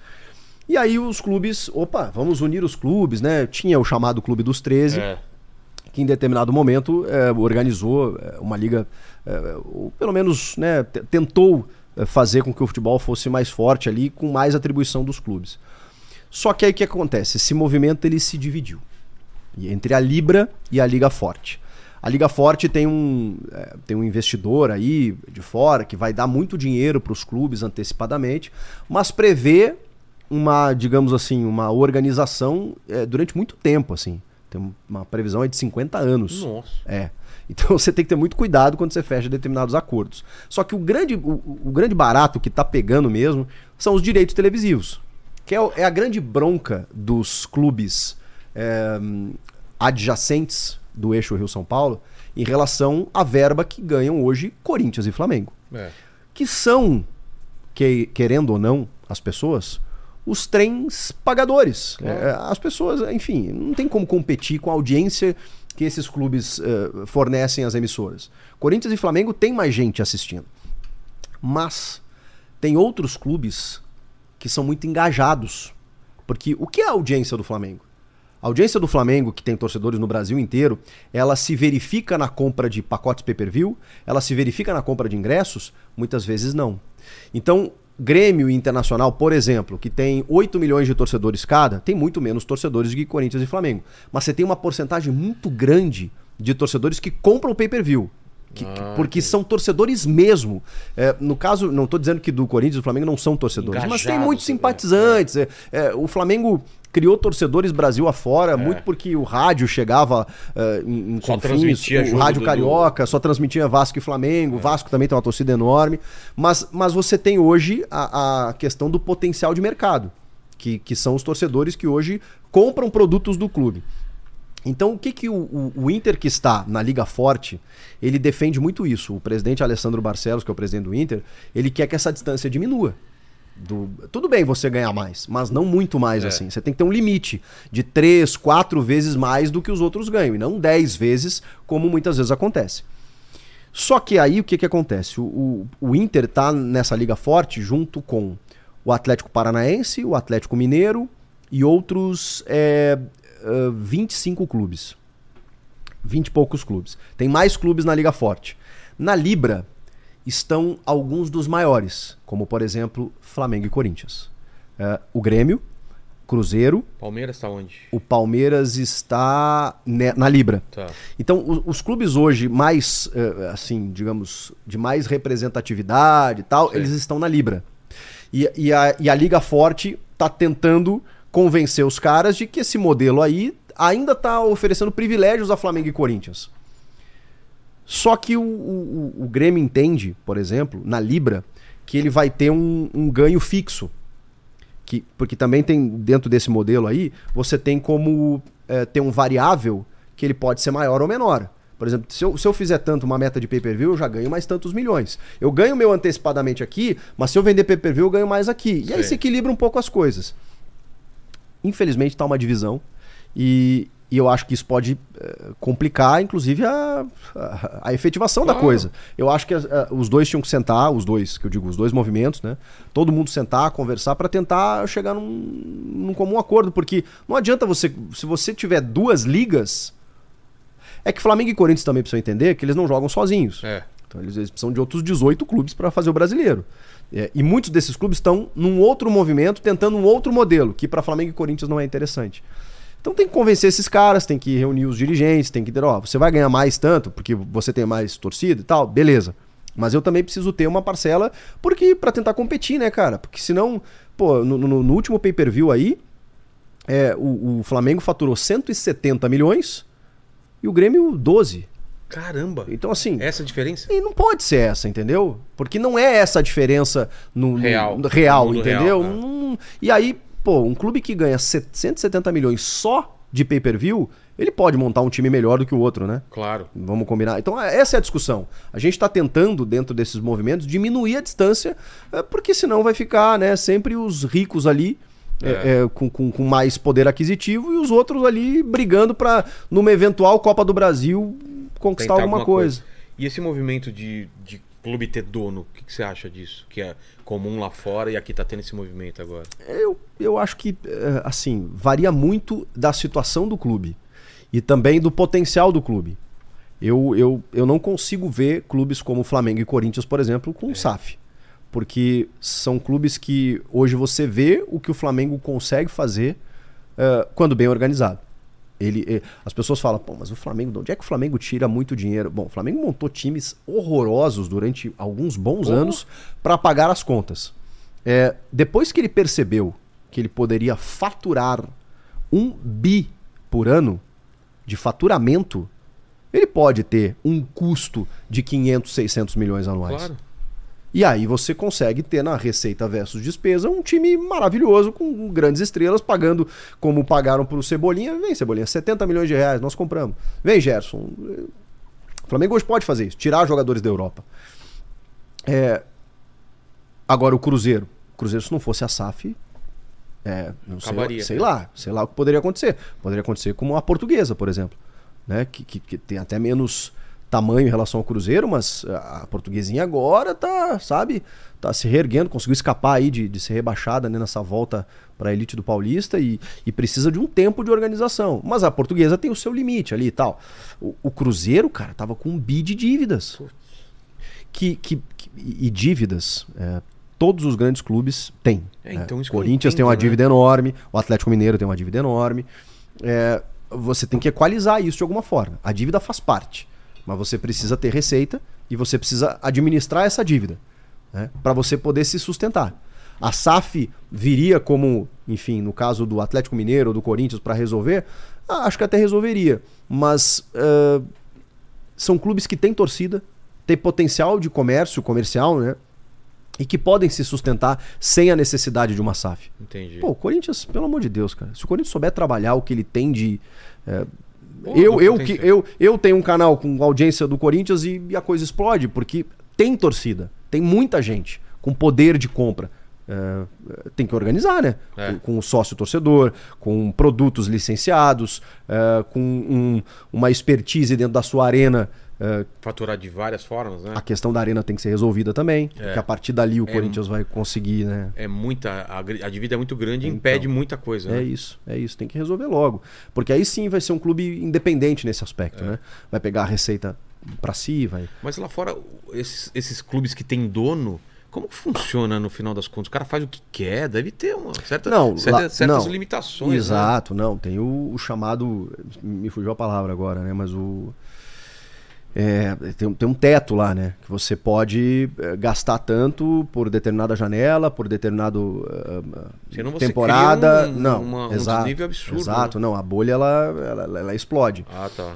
E aí os clubes, opa, vamos unir os clubes, né? Tinha o chamado Clube dos 13, É, que em determinado momento é, organizou é, uma liga, é, ou pelo menos né, te- tentou fazer com que o futebol fosse mais forte ali, com mais atribuição dos clubes. Só que aí o que acontece? Esse movimento ele se dividiu entre a Libra e a Liga Forte. A Liga Forte tem um, é, tem um investidor aí de fora que vai dar muito dinheiro para os clubes antecipadamente, mas prevê uma, digamos assim, uma organização é, durante muito tempo, assim. Tem uma previsão aí de 50 anos. Nossa. É. Então você tem que ter muito cuidado quando você fecha determinados acordos. Só que o grande, o, o grande barato que tá pegando mesmo são os direitos televisivos. Que é, é a grande bronca dos clubes é, adjacentes do eixo Rio-São Paulo em relação à verba que ganham hoje Corinthians e Flamengo É. que são, que, querendo ou não, as pessoas, os trens pagadores. É, as pessoas, enfim, não tem como competir com a audiência que esses clubes eh, fornecem às emissoras. Corinthians e Flamengo tem mais gente assistindo. Mas tem outros clubes que são muito engajados. Porque o que é a audiência do Flamengo? A audiência do Flamengo, que tem torcedores no Brasil inteiro, ela se verifica na compra de pacotes pay-per-view, ela se verifica na compra de ingressos? Muitas vezes não. Então, Grêmio e Internacional, por exemplo, que tem 8 milhões de torcedores cada, tem muito menos torcedores do que Corinthians e Flamengo. Mas você tem uma porcentagem muito grande de torcedores que compram pay-per-view. Que- que- Ah, porque são torcedores mesmo. É, no caso, não estou dizendo que do Corinthians e do Flamengo não são torcedores, mas tem muitos né? simpatizantes. É, é, o Flamengo criou torcedores Brasil afora, muito porque o rádio chegava é, em, em Só confins, o rádio do- carioca, só transmitia Vasco e Flamengo. O Vasco também tem uma torcida enorme. Mas, mas você tem hoje a, a questão do potencial de mercado, que, que são os torcedores que hoje compram produtos do clube. Então, o que, que o, o- o Inter que está na Liga Forte, ele defende muito isso. O presidente Alessandro Barcelos, que é o presidente do Inter, ele quer que essa distância diminua. Do- tudo bem você ganhar mais, mas não muito mais É. assim. Você tem que ter um limite de três, quatro vezes mais do que os outros ganham, e não dez vezes, como muitas vezes acontece. Só que aí o que, que acontece? O, o, o Inter tá nessa liga forte junto com o Atlético Paranaense, o Atlético Mineiro e outros é, ah, 25 clubes. 20 e poucos clubes. Tem mais clubes na Liga Forte. Na Libra estão alguns dos maiores, como por exemplo Flamengo e Corinthians. É, o Grêmio, Cruzeiro, Palmeiras tá onde? o Palmeiras está ne- na Libra. Tá. Então, o- os clubes hoje mais, eh, assim, digamos, de mais representatividade e tal, Sim. eles estão na Libra. E, e a, e a Liga Forte está tentando convencer os caras de que esse modelo aí ainda está oferecendo privilégios a Flamengo e Corinthians. Só que o, o, o Grêmio entende, por exemplo, na Libra, que ele vai ter um, um ganho fixo. Que, porque também tem, dentro desse modelo aí, você tem como eh, ter um variável que ele pode ser maior ou menor. Por exemplo, se eu, se eu fizer tanto uma meta de pay-per-view, eu já ganho mais tantos milhões. Eu ganho meu antecipadamente aqui, mas se eu vender pay-per-view, eu ganho mais aqui. E aí Sei. se equilibra um pouco as coisas. Infelizmente tá uma divisão e, e eu acho que isso pode eh, complicar, inclusive, a, a, a efetivação da Claro. coisa. Eu acho que a- os dois tinham que sentar, os dois, que eu digo, os dois movimentos, né? Todo mundo sentar, conversar para tentar chegar num, num comum acordo, porque não adianta você, se você tiver duas ligas, é que Flamengo e Corinthians também precisam entender que eles não jogam sozinhos. É. Então eles, eles precisam de outros 18 clubes para fazer o brasileiro. É, e muitos desses clubes estão num outro movimento, tentando um outro modelo, que para Flamengo e Corinthians não é interessante. Então tem que convencer esses caras, tem que reunir os dirigentes, tem que dizer, ó, você vai ganhar mais tanto, porque você tem mais torcida e tal, beleza. Mas eu também preciso ter uma parcela, porque para tentar competir, né, cara? Porque senão, pô, no, no- no último pay-per-view aí, é, o, o Flamengo faturou 170 milhões e o Grêmio 12. Caramba. Então, assim, Essa a diferença? e não pode ser essa, entendeu? Porque não é essa a diferença no, Real. no real, entendeu? real, né? Não- e aí, pô, um clube que ganha 170 milhões só de pay-per-view, ele pode montar um time melhor do que o outro, né? Claro. Vamos combinar. Então, é- essa é a discussão. A gente está tentando, dentro desses movimentos, diminuir a distância, é, porque senão vai ficar né, sempre os ricos ali. é, é, com, com- com mais poder aquisitivo e os outros ali brigando para, numa eventual Copa do Brasil, conquistar Tentar alguma, coisa. E esse movimento de, de clube ter dono, o que, que você acha disso? Que é comum lá fora e aqui tá tendo esse movimento agora. Eu, eu acho que, eh, assim, varia muito da situação do clube e também do potencial do clube. Eu, eu, eu não consigo ver clubes como Flamengo e Corinthians, por exemplo, com o SAF. Porque são clubes que hoje você vê o que o Flamengo consegue fazer eh, quando bem organizado. Ele, eh, as pessoas falam, pô, mas o Flamengo, de onde é que o Flamengo tira muito dinheiro? Bom, o Flamengo montou times horrorosos durante alguns bons anos para pagar as contas. É, depois que ele percebeu que ele poderia faturar um bi por ano de faturamento, ele pode ter um custo de 500, 600 milhões anuais. Claro. E aí você consegue ter na receita versus despesa um time maravilhoso com grandes estrelas pagando como pagaram pro Cebolinha. Vem Cebolinha, 70 milhões de reais, nós compramos. Vem Gerson. O Flamengo hoje pode fazer isso, tirar jogadores da Europa. É, Agora o Cruzeiro. O Cruzeiro se não fosse a SAF, é, não sei, Acabaria, sei né? lá, sei lá o que poderia acontecer. Poderia acontecer como a portuguesa, por exemplo, né? Que, que, que tem até menos tamanho em relação ao Cruzeiro, mas a portuguesinha agora tá, sabe, tá se reerguendo, conseguiu escapar aí de, de ser rebaixada né, nessa volta para a elite do Paulista e, e precisa de um tempo de organização. Mas a portuguesa tem o seu limite ali e tal. O, o Cruzeiro, cara, tava com um bi de dívidas. Que, que, que- e dívidas, é, todos os grandes clubes têm. É, né? então eu Corinthians não tem uma entendo, né? dívida enorme, o Atlético Mineiro tem uma dívida enorme. É, você tem que equalizar isso de alguma forma. A dívida faz parte, mas você precisa ter receita e você precisa administrar essa dívida né, para você poder se sustentar. A SAF viria como, enfim, no caso do Atlético Mineiro ou do Corinthians para resolver? Ah, acho que até resolveria, mas ah, são clubes que têm torcida, têm potencial de comércio comercial, né? E que podem se sustentar sem a necessidade de uma SAF. Entendi. Pô, o Corinthians, pelo amor de Deus, cara. Se o Corinthians souber trabalhar o que ele tem de. Eu, eu, que, eu, eu tenho um canal com audiência do Corinthians e, e a coisa explode, porque tem torcida, tem muita gente com poder de compra. É, é, tem que organizar, né? É. Com, com o sócio torcedor, com produtos licenciados, é, com um- uma expertise dentro da sua arena. É, Faturar de várias formas, né? a questão da arena tem que ser resolvida também, É. porque a partir dali o É. Corinthians vai conseguir, né? É muita. A, dívida é muito grande e Então. impede muita coisa. É né? isso, é isso. Tem que resolver logo. Porque aí sim vai ser um clube independente nesse aspecto, né? Vai pegar a receita pra si, vai. Mas lá fora, esses, esses clubes que têm dono, como que funciona no final das contas? O cara faz o que quer, deve ter uma certa, Não, certa- lá- certas não. limitações. né? Exato, não. Tem o, o chamado. Me fugiu a palavra agora, né? Mas o. é, tem, um- tem um teto lá, né? Que você pode é, gastar tanto por determinada janela, por determinado ah, você temporada. um- não, uma- um exato, desnível absurdo, Exato, não. A bolha ela, ela, ela explode. Ah, tá.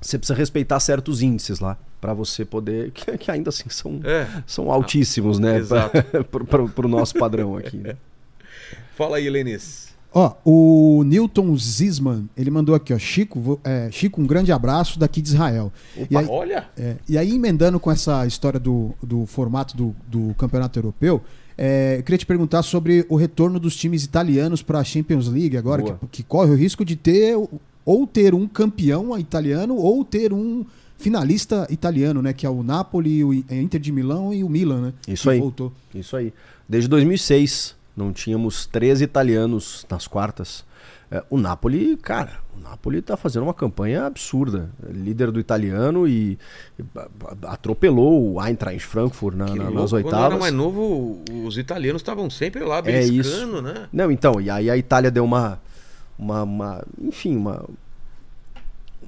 Você precisa respeitar certos índices lá para você poder, que, que ainda assim são, É. são altíssimos, né? Exato. Para o nosso padrão aqui. Né? Fala aí, Lenis. Ó, o Newton Zisman, ele mandou aqui, ó. Chico, é, Chico, um grande abraço daqui de Israel. E aí, Olha, é, e aí, emendando com essa história do, do formato do, do campeonato europeu, é, eu queria te perguntar sobre o retorno dos times italianos para a Champions League agora, que, que corre o risco de ter ou ter um campeão italiano ou ter um finalista italiano, né? Que é o Napoli, o é, Inter de Milão e o Milan, né? Isso aí. Voltou. Isso aí. Desde 2006, não tínhamos 13 italianos nas quartas. É, o Napoli, cara, o Napoli tá fazendo uma campanha absurda. Líder do italiano e, atropelou o Eintracht Frankfurt na- na- nas Quando eu era oitavas. mais novo, os italianos estavam sempre lá É isso. beliscando, né? Não, então, e aí a Itália deu uma, uma, uma- enfim, uma,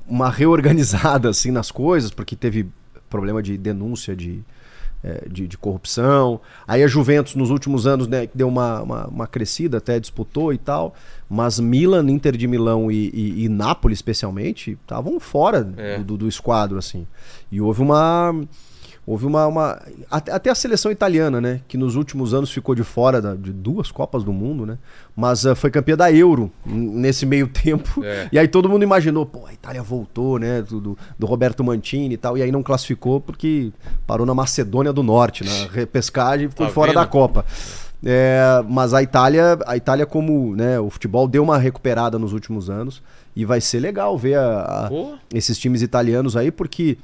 uma reorganizada assim nas coisas, porque teve problema de denúncia de, de, de corrupção. Aí a Juventus nos últimos anos né, deu uma, uma, uma crescida, até disputou e tal, mas Milan, Inter de Milão e, e, e Nápoles especialmente estavam fora É. do, do esquadro assim. E houve uma Houve uma. uma- até, a seleção italiana, né? Que nos últimos anos ficou de fora da- de duas Copas do Mundo, né? Mas ah, foi campeã da Euro nesse meio tempo. É. E aí todo mundo imaginou, pô, a Itália voltou, né? Do, do, Roberto Mantini e tal. E aí não classificou porque parou na Macedônia do Norte, na repescagem e ficou Tá fora vendo? da Copa. É, mas a Itália, a Itália, como né, o futebol deu uma recuperada nos últimos anos. E vai ser legal ver a- a- esses times italianos aí, porque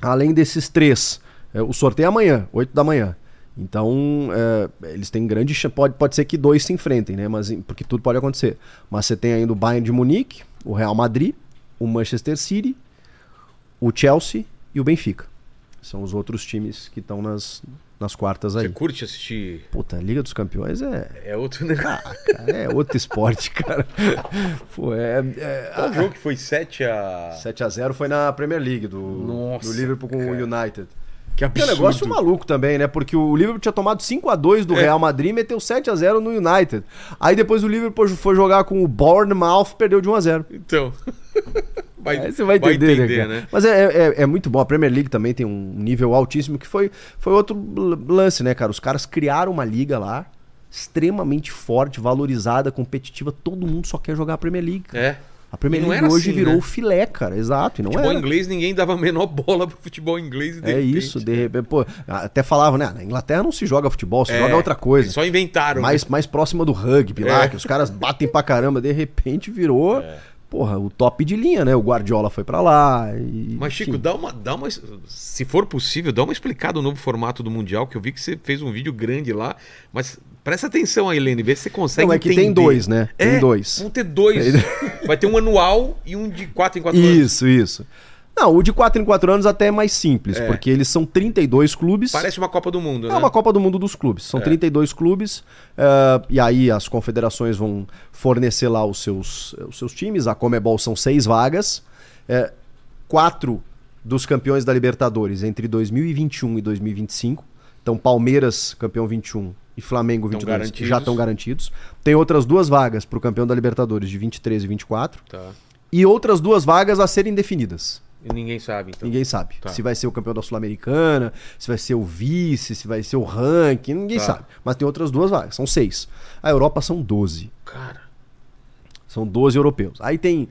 além desses três, é, o sorteio é amanhã, 8 da manhã. Então, é, eles têm grande chance. Pode, pode ser que dois se enfrentem, né? Mas, porque tudo pode acontecer. Mas você tem ainda o Bayern de Munique, o Real Madrid, o Manchester City, o Chelsea e o Benfica. São os outros times que estão nas, nas quartas Você aí. curte assistir? Puta, a Liga dos Campeões é, É outro negócio. ah, cara, é outro esporte, cara. Pô, é, é, Qual jogo que foi 7 a. 7x0 foi na Premier League do, Nossa, do Liverpool com cara. o United. Que Que é um negócio maluco também, né? Porque o Liverpool tinha tomado 5x2 do Real Madrid e meteu 7x0 no United. Aí depois o Liverpool foi jogar com o Bournemouth perdeu de 1x0. Então. Vai, Aí você vai entender, né, cara? né? Mas é, é, é muito bom. A Premier League também tem um nível altíssimo que foi, foi outro lance, né, cara? Os caras criaram uma liga lá extremamente forte, valorizada, competitiva. Todo mundo só quer jogar a Premier League. cara. É. A Premier League hoje assim, virou né? o filé, cara. Exato. E não Futebol era. inglês, ninguém dava a menor bola pro futebol inglês. E de É repente- isso, de repente, pô, até falavam, né? Na Inglaterra não se joga futebol, se É, joga outra coisa. Só inventaram. Mais, mais próxima do rugby lá, É. que os caras batem pra caramba, de repente virou, porra, o top de linha, né? O Guardiola foi pra lá e... Mas, Chico, enfim. dá uma, dá uma. Se for possível, dá uma explicada no novo formato do Mundial, que eu vi que você fez um vídeo grande lá. Mas presta atenção aí, Helene, vê se você consegue. Não, é que entender. tem dois, né? Tem É, dois. Vão ter dois. Vai ter um anual e um de 4 em 4 anos. Isso, isso. Não, o de 4 em 4 anos até é mais simples, É. porque eles são 32 clubes. Parece uma Copa do Mundo, É né? uma Copa do Mundo dos clubes. São É. 32 clubes. eh, e aí as confederações vão fornecer lá os seus, os seus times. A Comebol são seis vagas. eh, quatro dos campeões da Libertadores entre 2021 e 2025. Então, Palmeiras, campeão 21, e Flamengo Tão 22 garantidos. já estão garantidos. Tem outras duas vagas para o campeão da Libertadores de 23 e 24. Tá. E outras duas vagas a serem definidas. E ninguém sabe, então. Ninguém sabe. Tá. Se vai ser o campeão da Sul-Americana, se vai ser o vice, se vai ser o ranking, ninguém Tá. sabe. Mas tem outras duas vagas, são seis. A Europa são 12. Cara. São 12 europeus. Aí tem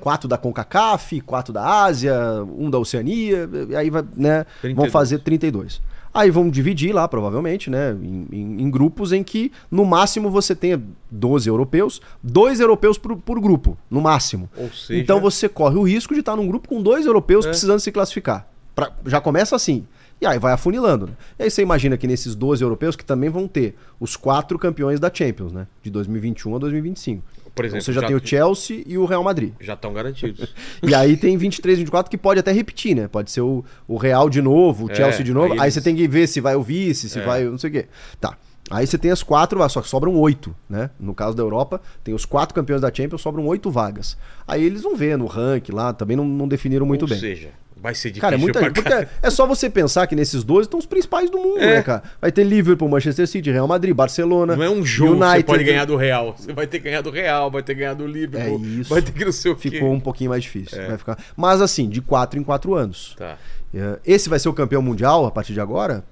quatro da CONCACAF, quatro da Ásia, um da Oceania, e aí vai, né, 32. vão fazer 32. Aí vão dividir lá, provavelmente, né, em, em- em grupos em que no máximo você tenha 12 europeus, dois europeus por, por grupo, no máximo. Ou seja. Então você corre o risco de estar num grupo com dois europeus É. precisando se classificar. Pra- já começa assim. E aí vai afunilando. Né? E aí você imagina que nesses 12 europeus que também vão ter os quatro campeões da Champions, né? De 2021 a 2025. Por exemplo, então você já, já tem o Chelsea e o Real Madrid. Já estão garantidos. E aí tem 23, 24 que pode até repetir, né? Pode ser o, o Real de novo, o É, Chelsea de novo. aí Aí, eles- você tem que ver se vai o vice, se É. vai não sei o quê. Tá. Aí você tem as quatro, ah, só que sobram oito, né? No caso da Europa, tem os quatro campeões da Champions, sobram oito vagas. Aí eles vão ver no ranking lá, também não, não definiram muito Ou bem. seja, vai ser difícil Cara, é muita gente. Caralho. é só você pensar que nesses 12 estão os principais do mundo, É. né, cara? Vai ter Liverpool, Manchester City, Real Madrid, Barcelona. Não é um jogo que você United. pode ganhar do Real. Você vai ter ganhado do Real, vai ter ganhado do Liverpool. É isso. Vai ter que não sei o quê. Ficou um pouquinho mais difícil. É. Vai ficar... Mas assim, de quatro em quatro anos. Tá. É, Esse vai ser o campeão mundial a partir de agora?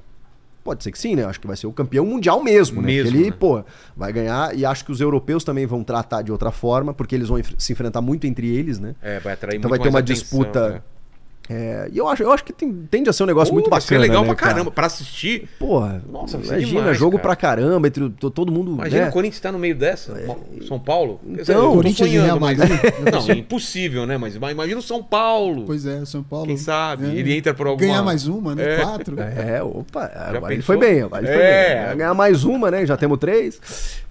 Pode ser que sim, né? Acho que vai ser o campeão mundial mesmo, né? Mesmo, ele, né? pô, vai ganhar. E acho que os europeus também vão tratar de outra forma, porque eles vão se enfrentar muito entre eles, né? É, vai atrair Então vai ter uma atenção, disputa. né? É, e eu acho, eu acho que tem- tende a ser um negócio Pô, muito bacana. ser legal né, pra cara? caramba. Pra assistir. Porra, Nossa, imagina, demais, jogo cara. pra caramba, entre o- to- todo mundo. Imagina né? o Corinthians tá no meio dessa. São Paulo. Então, eu tô Corinthians sonhando, Real mas- Madrid. Não, é impossível, né? Mas imagina o São Paulo. Pois é, São Paulo. Quem sabe? É. Ele entra por alguma... Ganhar mais uma, né? É. Quatro. É, opa, agora ele foi bem, agora ele foi É. bem. Ganhar mais uma, né? Já temos três.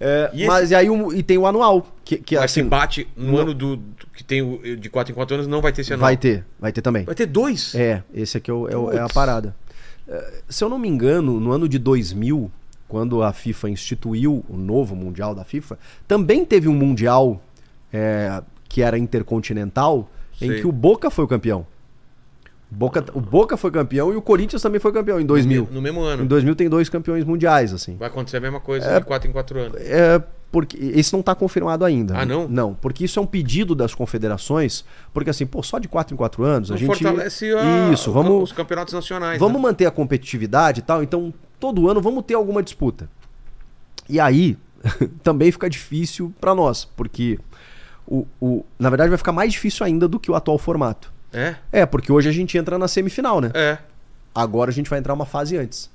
É, E mas e aí o- e tem o anual, que, que Mas se assim, bate no não- ano do, do- que tem o de 4 em 4 anos, não vai ter esse anual. vai ter, vai ter também. Vai ter dois. É, esse aqui é, o- é o- é a parada. É, Se eu não me engano, no ano de 2000, quando a FIFA instituiu o novo Mundial da FIFA, também teve um Mundial é, que era intercontinental, em Sei. que o Boca foi o campeão. Boca, o Boca foi campeão e o Corinthians também foi campeão em 2000. No mesmo ano. Em 2000 tem dois campeões mundiais, assim. Vai acontecer a mesma coisa de 4 em 4 anos. É, porque esse não está confirmado ainda. Ah, não? Não, porque isso é um pedido das confederações, porque assim, pô, só de 4 em 4 anos a Não gente fortalece a- Isso, vamos os campeonatos nacionais. Vamos né? manter a competitividade e tal, então todo ano vamos ter alguma disputa. E aí também fica difícil para nós, porque o, o, na verdade vai ficar mais difícil ainda do que o atual formato. É? É, porque hoje a gente entra na semifinal, né? É. Agora a gente vai entrar uma fase antes.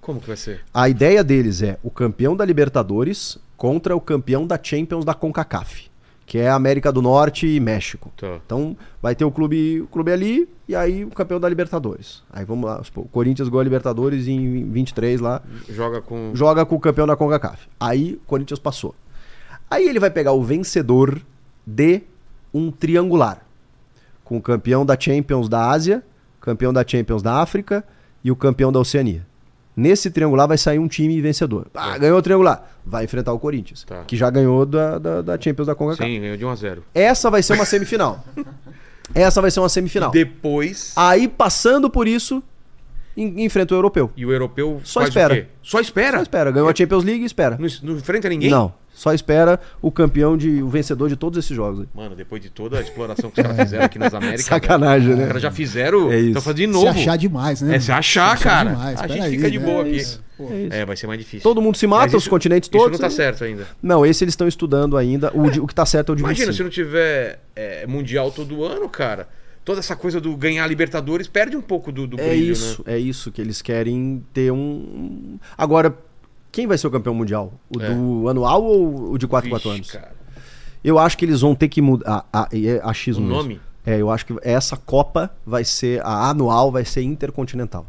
Como que vai ser? A ideia deles é o campeão da Libertadores contra o campeão da Champions da CONCACAF, que é a América do Norte e México. Tá. Então vai ter o clube, o clube ali e aí o campeão da Libertadores. Aí vamos lá, o Corinthians ganhou a Libertadores em 23 lá, Joga com. joga com o campeão da CONCACAF. Aí o Corinthians passou. Aí ele vai pegar o vencedor de um triangular, com o campeão da Champions da Ásia, campeão da Champions da África e o campeão da Oceania. Nesse triangular vai sair um time vencedor. Ah, ganhou o triangular. Vai enfrentar o Corinthians, Tá. que já ganhou da, da, da Champions da CONCACAF. Sim, ganhou de 1 a 0 Essa vai ser uma semifinal. Essa vai ser uma semifinal. Depois. Aí, passando por isso, en- enfrenta o europeu. E o europeu Só faz espera. o quê? Só espera? Só espera. Ganhou a Champions League e espera. Não, não enfrenta ninguém? Não. Só espera o campeão de. o vencedor de todos esses jogos. aí. Mano, depois de toda a exploração que os caras fizeram aqui nas Américas. Sacanagem, velho, né? Os caras já fizeram. É isso. Estão fazendo de Se novo. achar demais, né? É se achar, cara. demais. a gente aí, fica de né? boa É aqui. isso. É, vai ser mais difícil. Todo mundo se mata, os isso- continentes Isso todos. não tá e- certo ainda. Não, esse eles estão estudando ainda. O, de- o que tá certo é o de Imagina 25. se não tiver é, mundial todo ano, cara. Toda essa coisa do ganhar Libertadores perde um pouco do, do É brilho, isso, né? é isso que eles querem ter um. Agora, quem vai ser o campeão mundial? O É. do anual ou o de 4 4 Vixe, anos? cara. Eu acho que eles vão ter que mudar. A, a, é O mesmo. nome? É, eu acho que essa Copa vai ser. A anual vai ser intercontinental.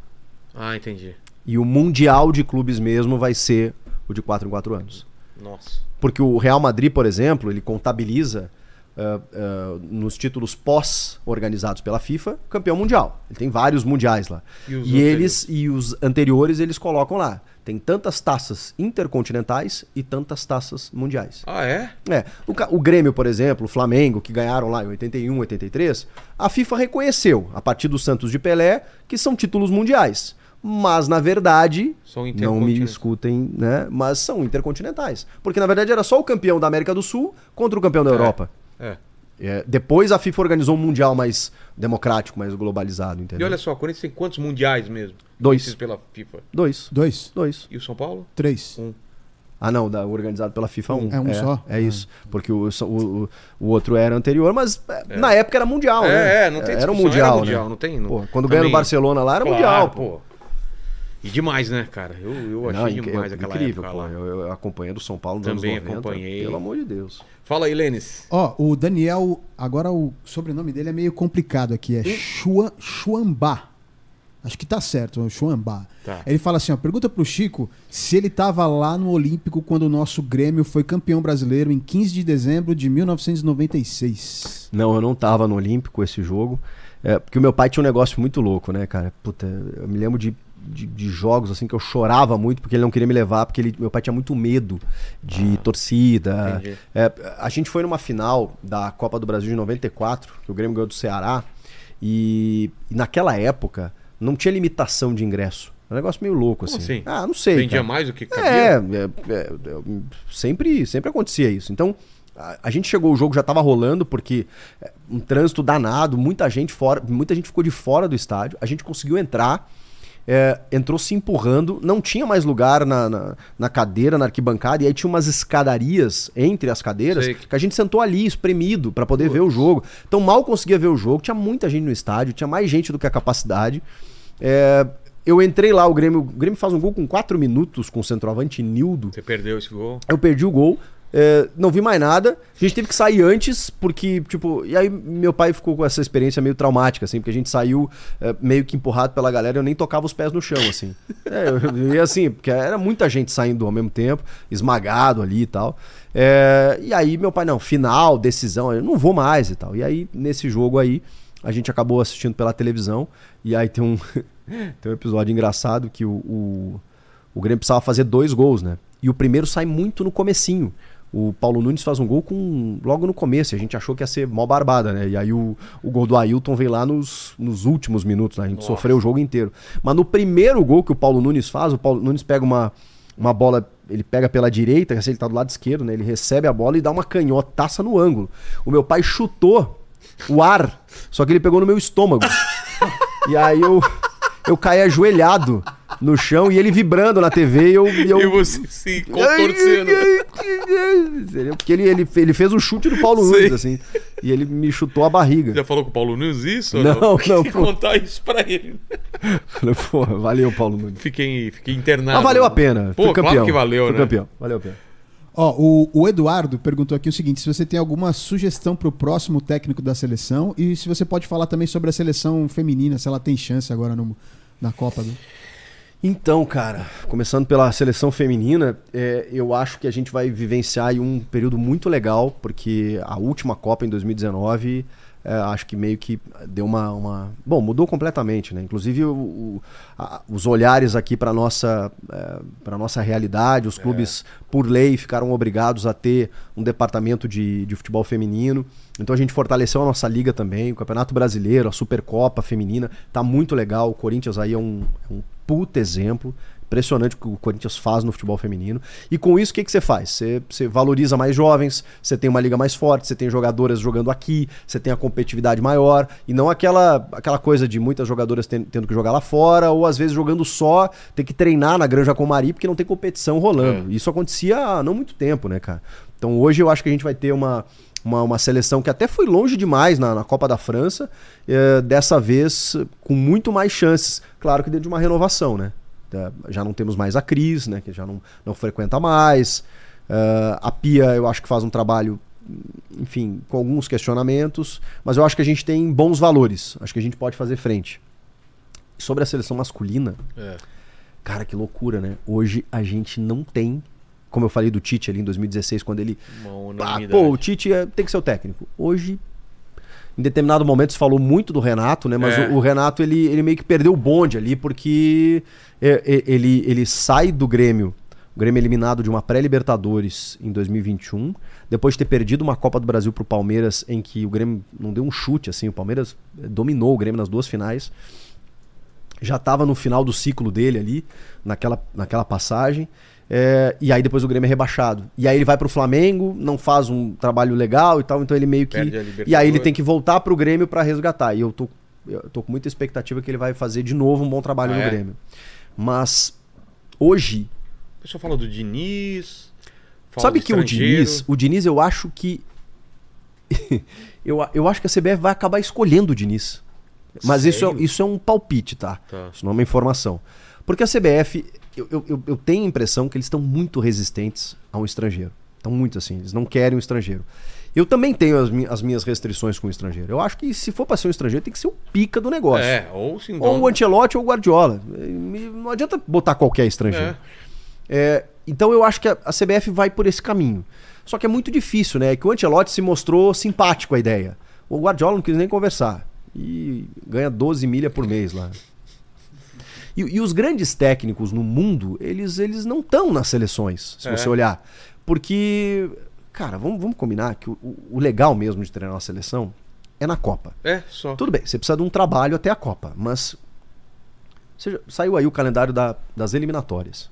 Ah, entendi. E o Mundial de Clubes mesmo vai ser o de 4 em 4 anos. Nossa. Porque o Real Madrid, por exemplo, ele contabiliza ah, ah, nos títulos pós-organizados pela FIFA, campeão mundial. Ele tem vários mundiais lá. E E, eles e os anteriores eles colocam lá. Tem tantas taças intercontinentais e tantas taças mundiais. Ah, é? É, o, o Grêmio, por exemplo, o Flamengo, que ganharam lá em 81, 83, a FIFA reconheceu, a partir dos Santos de Pelé, que são títulos mundiais. Mas, na verdade, São não me escutem, né? Mas são intercontinentais. Porque, na verdade, era só o campeão da América do Sul contra o campeão da É. Europa. É. É, depois a FIFA organizou um mundial mais democrático, mais globalizado, E entendeu? olha só, o Corinthians tem quantos mundiais mesmo? Dois. Pela FIFA. Dois. Dois, Dois. E o São Paulo? três. Um. Ah, não, da, organizado pela FIFA um. É um só? É isso. Porque o, o, o- o outro era anterior, mas é, na época era mundial, né? É, é, não tem Era um discussão, mundial, era mundial, né? não tem. Não... Pô, quando ganha no Também- Barcelona lá era Claro, mundial, pô. pô. E demais, né, cara? Eu, eu achei Não, demais é aquela incrível, época pô. lá. Eu, eu acompanhando o São Paulo nos Também anos 90. acompanhei. Pelo amor de Deus. Fala aí, Lênis. Ó, o Daniel, agora o sobrenome dele é meio complicado aqui, é Chuan, Chuambá. Acho que tá certo, é o Chuambá. Tá. Ele fala assim, ó, pergunta pro Chico se ele tava lá no Olímpico quando o nosso Grêmio foi campeão brasileiro em 15 de dezembro de 1996. Não, eu não tava no Olímpico esse jogo. É, porque o meu pai tinha um negócio muito louco, né, cara? Puta, eu me lembro de, de, de jogos assim que eu chorava muito porque ele não queria me levar, porque ele- meu pai tinha muito medo de torcida. entendi. É, a gente foi numa final da Copa do Brasil de 94, que o Grêmio ganhou do Ceará, e, e naquela época não tinha limitação de ingresso. É um negócio meio louco, assim. assim? Ah, não sei. Vendia cara. mais do que cabia? É, é, é, é, sempre, sempre acontecia isso. Então, a, a gente chegou, o jogo já tava rolando, porque é, um trânsito danado, muita gente fora, muita gente ficou de fora do estádio. A gente conseguiu entrar. É, entrou se empurrando, não tinha mais lugar na, na, na cadeira, na arquibancada, e aí tinha umas escadarias entre as cadeiras Sei. que a gente sentou ali, espremido, pra poder ver o jogo. Então mal conseguia ver o jogo, tinha muita gente no estádio, tinha mais gente do que a capacidade. É, eu entrei lá, o Grêmio, o Grêmio faz um gol com 4 minutos com o centroavante Nildo. Você perdeu esse gol. Eu perdi o gol, é, não vi mais nada. A gente teve que sair antes, porque, tipo. E aí meu pai ficou com essa experiência meio traumática, assim, porque a gente saiu é, meio que empurrado pela galera, eu nem tocava os pés no chão, assim. É, eu, ia assim, porque era muita gente saindo ao mesmo tempo, esmagado ali e tal. É, e aí meu pai, não, final, decisão, eu não vou mais e tal. E aí, nesse jogo aí, a gente acabou assistindo pela televisão, e aí tem um, tem um episódio engraçado que o, o, o Grêmio precisava fazer dois gols, né? E o primeiro sai muito no comecinho. O Paulo Nunes faz um gol com logo no começo. A gente achou que ia ser mó barbada, né? E aí o, o gol do Ailton veio lá nos, nos últimos minutos, né? A gente Nossa. sofreu o jogo inteiro. Mas no primeiro gol que o Paulo Nunes faz, o Paulo Nunes pega uma, uma bola, ele pega pela direita, assim, ele tá do lado esquerdo, né? Ele recebe a bola e dá uma canhotaça no ângulo. O meu pai chutou o ar, só que ele pegou no meu estômago. e aí eu, eu caí ajoelhado no chão e ele vibrando na TV e eu. E eu... E você se contorcendo. Porque ele, ele, ele fez o chute do Paulo Sei. Nunes, assim. E ele me chutou a barriga. Já falou com o Paulo Nunes isso? ou Não, não, que pô. contar isso pra ele. Falei, porra, valeu, Paulo Nunes. Fiquei, fiquei internado. Mas valeu a pena. Pô, Fui campeão. claro que valeu, Fui né? campeão. Valeu a pena. Ó, o, o Eduardo perguntou aqui o seguinte: se você tem alguma sugestão pro próximo técnico da seleção e se você pode falar também sobre a seleção feminina, se ela tem chance agora no- na Copa. Do... Então, cara, começando pela seleção feminina, é, eu acho que a gente vai vivenciar um período muito legal, porque a última Copa em 2019, é, acho que meio que deu uma, uma- Bom, mudou completamente, né? Inclusive o- o- a- os olhares aqui para nossa é, para nossa realidade, os clubes por lei ficaram obrigados a ter um departamento de, de futebol feminino. Então a gente fortaleceu a nossa liga também, o Campeonato Brasileiro, a Supercopa feminina, tá muito legal. O Corinthians aí é um, é um puta exemplo. Impressionante o que o Corinthians faz no futebol feminino. E com isso, o que, que você faz? Você, você valoriza mais jovens, você tem uma liga mais forte, você tem jogadoras jogando aqui, você tem a competitividade maior, e não aquela, aquela coisa de muitas jogadoras ten- tendo que jogar lá fora, ou às vezes jogando só, ter que treinar na Granja Comari porque não tem competição rolando. Isso acontecia há não muito tempo, né, cara? Então hoje eu acho que a gente vai ter uma, uma, uma seleção que até foi longe demais na, na Copa da França, eh, dessa vez com muito mais chances. Claro que dentro de uma renovação, né? Eh, Já não temos mais a Cris, né? Que já não, não frequenta mais. Eh, a Pia, eu acho que faz um trabalho, enfim, com alguns questionamentos, mas eu acho que a gente tem bons valores. Acho que a gente pode fazer frente. Sobre a seleção masculina, É. cara, que loucura, né? Hoje a gente não tem, como eu falei do Tite ali em 2016, quando ele pô, o Tite é- tem que ser o técnico. Hoje, em determinado momento, se falou muito do Renato, né? Mas É. o, o Renato, ele, ele meio que perdeu o bonde ali, porque é, é, ele, ele sai do Grêmio. O Grêmio eliminado de uma pré-Libertadores em 2021, depois de ter perdido uma Copa do Brasil pro Palmeiras, em que o Grêmio não deu um chute, assim, o Palmeiras eh, dominou o Grêmio nas duas finais. Já estava no final do ciclo dele ali, naquela, naquela passagem. É, e aí depois o Grêmio é rebaixado. E aí ele vai pro Flamengo, não faz um trabalho legal e tal, então ele meio que. E aí ele tem que voltar pro Grêmio para resgatar. E eu tô, eu tô com muita expectativa que ele vai fazer de novo um bom trabalho Ah, no é? Grêmio. Mas hoje. O pessoal fala do Diniz. fala sabe do que o. Diniz, o Diniz eu acho que. eu, eu acho que a CBF vai acabar escolhendo o Diniz. Mas isso é, isso é um palpite, tá? Tá. Isso não é uma informação. Porque a CBF, eu, eu, eu- tenho a impressão que eles estão muito resistentes a um estrangeiro. Estão muito assim, eles não querem um estrangeiro. Eu também tenho as, mi- as minhas restrições com o estrangeiro. Eu acho que se for para ser um estrangeiro, tem que ser o pica do negócio. É, ou sim. Ou o Ancelotti ou o Guardiola. Não adianta botar qualquer estrangeiro. É, então eu acho que a, a CBF vai por esse caminho. Só que é muito difícil, né? É que o Ancelotti se mostrou simpático à ideia. O Guardiola não quis nem conversar. E ganha 12 milha por mês lá. E, e os grandes técnicos no mundo, eles, eles não estão nas seleções, se É. você olhar. Porque, cara, vamos, vamos combinar que o, o- legal mesmo de treinar uma seleção é na Copa. É, só. Tudo bem, você precisa de um trabalho até a Copa, mas saiu aí o calendário da- das eliminatórias,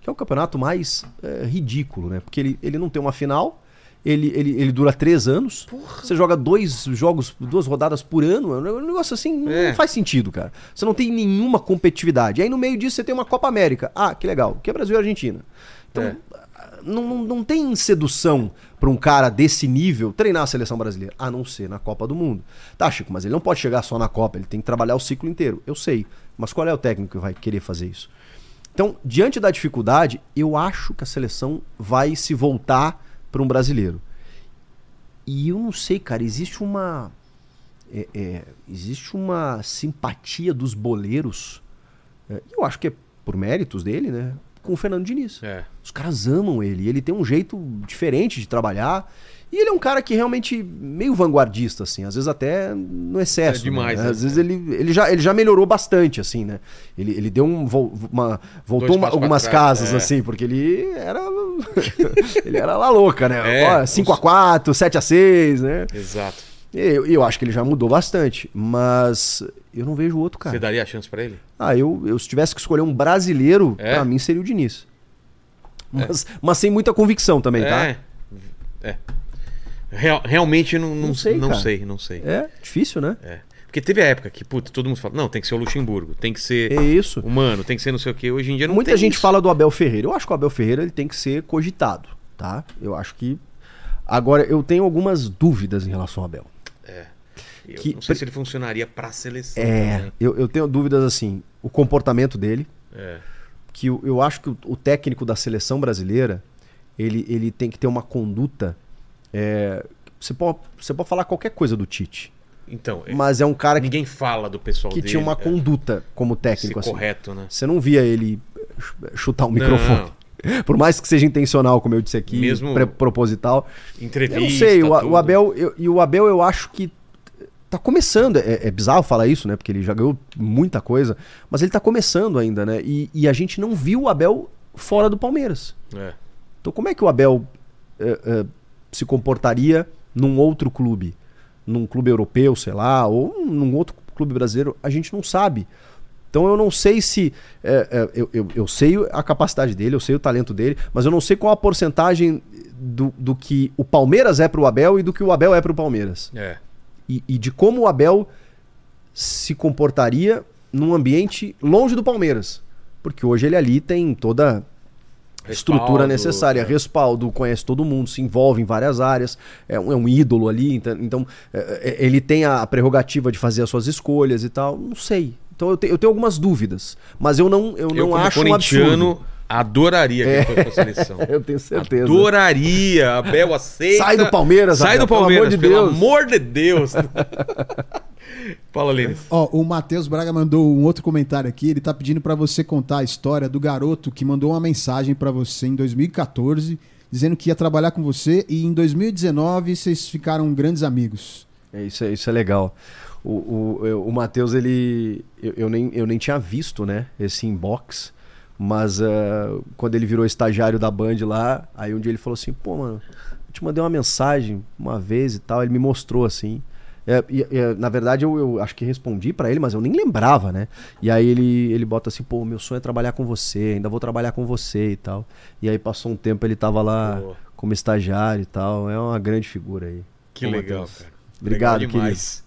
que é o campeonato mais é, ridículo, né? Porque ele, ele não tem uma final, ele, ele, ele dura três anos. Você joga dois jogos, duas rodadas por ano. É um negócio assim, não, É. não faz sentido, cara. Você não tem nenhuma competitividade. Aí no meio disso você tem uma Copa América. Ah, que legal. Que é Brasil e Argentina. Então, É. não, não, não tem sedução pra um cara desse nível treinar a seleção brasileira, a não ser na Copa do Mundo. Tá, Chico, mas ele não pode chegar só na Copa, ele tem que trabalhar o ciclo inteiro. Eu sei. Mas qual é o técnico que vai querer fazer isso? Então, diante da dificuldade, eu acho que a seleção vai se voltar para um brasileiro. E eu não sei, cara, existe uma. é, é, existe uma simpatia dos boleiros. é, eu acho que é por méritos dele, né? Com o Fernando Diniz. É. Os caras amam ele. Ele tem um jeito diferente de trabalhar. E ele é um cara que realmente meio vanguardista, assim, às vezes até no excesso. É demais, né? né? Às vezes ele, ele, já, ele já melhorou bastante, assim, né? Ele, ele deu um. Uma, voltou uma- algumas trás, casas, é. assim, porque ele era. ele era lá louca, né? É. Ó, 5x4, 7x6, né? Exato. E Eu, eu acho que ele já mudou bastante, mas eu não vejo outro cara. Você daria a chance pra ele? Ah, eu, eu se tivesse que escolher um brasileiro, É? pra mim seria o Diniz. Mas, mas sem muita convicção também, tá? É. É. Real- realmente não, não, Não sei, não cara. sei, não sei. É, difícil, né? É. Porque teve a época que, puta, todo mundo fala, não, tem que ser o Luxemburgo, tem que ser É isso. humano, tem que ser não sei o que. Hoje em dia não Muita gente isso. fala do Abel Ferreira. Eu acho que o Abel Ferreira ele tem que ser cogitado, tá? Eu acho que. Agora, eu tenho algumas dúvidas em relação ao Abel. Eu que- não sei se ele funcionaria pra seleção. É, também. eu, eu tenho dúvidas assim. O comportamento dele, É. que eu, eu acho que o, o técnico da seleção brasileira ele, ele tem que ter uma conduta. É, você, pode, você pode falar qualquer coisa do Tite, Então, é, mas é um cara que, ninguém fala do pessoal que dele. tinha uma é, conduta como técnico. Assim. correto, né? Você não via ele ch- chutar o Não. microfone. Por mais que seja intencional, como eu disse aqui, Mesmo- proposital. Entrevista. Eu não sei, o, o Abel, eu- e o Abel eu acho que tá começando. É, é bizarro falar isso, né? Porque ele já ganhou muita coisa, mas ele tá começando ainda, né? E, e a gente não viu o Abel fora do Palmeiras. É. Então como é que o Abel é, é, se comportaria num outro clube? Num clube europeu, sei lá, ou num outro clube brasileiro? A gente não sabe. Então eu não sei se. é, é, eu, eu, eu sei a capacidade dele, eu sei o talento dele, mas eu não sei qual a porcentagem do, do que o Palmeiras é pro Abel e do que o Abel é pro Palmeiras. É. E, e de como o Abel se comportaria num ambiente longe do Palmeiras. Porque hoje ele ali tem toda a estrutura Respaldo, necessária, é. respaldo, conhece todo mundo, se envolve em várias áreas, é um, é um ídolo ali, então, então, é, é, ele tem a prerrogativa de fazer as suas escolhas e tal. Não sei. Então eu, te- eu tenho algumas dúvidas, mas eu não, eu Eu, não acho um absurdo. adoraria que ele fosse pra seleção. Eu tenho certeza. Adoraria. Abel aceita. Sai do Palmeiras, Sai Abel, do pelo amor Palmeiras, de pelo Deus. amor de Deus. Fala, Lênis. Ó, o Matheus Braga mandou um outro comentário aqui. Ele tá pedindo pra você contar a história do garoto que mandou uma mensagem pra você em 2014, dizendo que ia trabalhar com você e em 2019 vocês ficaram grandes amigos. É, isso, é, isso é legal. O, o, o Matheus, ele. Eu, eu nem, eu nem tinha visto, né? Esse inbox. Mas ah, quando ele virou estagiário da Band lá, aí um dia ele falou assim: pô, mano, eu te mandei uma mensagem uma vez e tal. Ele me mostrou assim. É, e- e, na verdade, eu, eu acho que respondi pra ele, mas eu nem lembrava, né? E aí ele, ele bota assim: pô, meu sonho é trabalhar com você, ainda vou trabalhar com você e tal. E aí passou um tempo, ele tava lá Boa. como estagiário e tal. É uma grande figura aí. Que Ô, legal, cara. Obrigado, legal demais.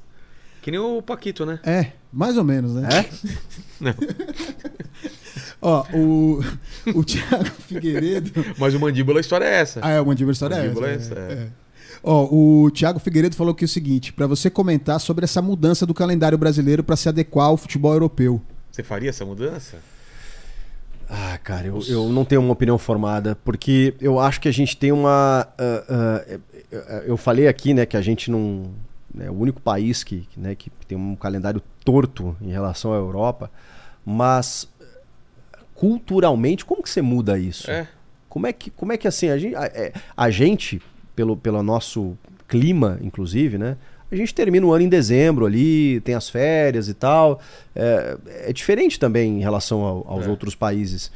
Que nem o Paquito, né? É, mais ou menos, né? É? Não. Ó, o, o Thiago Figueiredo. Mas o Mandíbula, a história é essa. Ah, é, o Mandíbula História é Mandíbula essa. é essa, é, é. é. Ó, o Thiago Figueiredo falou aqui o seguinte: pra você comentar sobre essa mudança do calendário brasileiro pra se adequar ao futebol europeu. Você faria essa mudança? Ah, cara, eu, eu não tenho uma opinião formada, porque eu acho que a gente tem uma. eh, eh, eu falei aqui, né, que a gente não. É o único país que, que, né, que tem um calendário torto em relação à Europa, mas culturalmente, como que você muda isso? É. Como é que, como é que assim, a gente, a, é, a gente, pelo, pelo nosso clima, inclusive, né? A gente termina o ano em dezembro ali, tem as férias e tal. É, é diferente também em relação ao- aos É. outros países.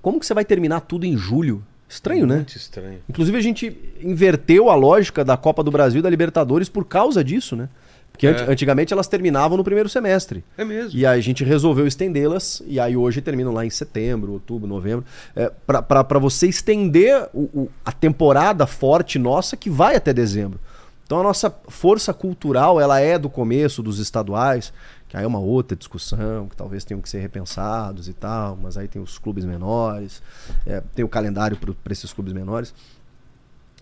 Como que você vai terminar tudo em julho? Estranho, né? Muito estranho. Inclusive a gente inverteu a lógica da Copa do Brasil e da Libertadores por causa disso, né? Porque É. antigamente elas terminavam no primeiro semestre. É mesmo. E aí a gente resolveu estendê-las, e aí hoje terminam lá em setembro, outubro, novembro. É, pra você estender o- o- a temporada forte nossa que vai até dezembro. Então a nossa força cultural, ela é do começo dos estaduais, que aí é uma outra discussão, que talvez tenham que ser repensados e tal, mas aí tem os clubes menores, é, tem o calendário para esses clubes menores.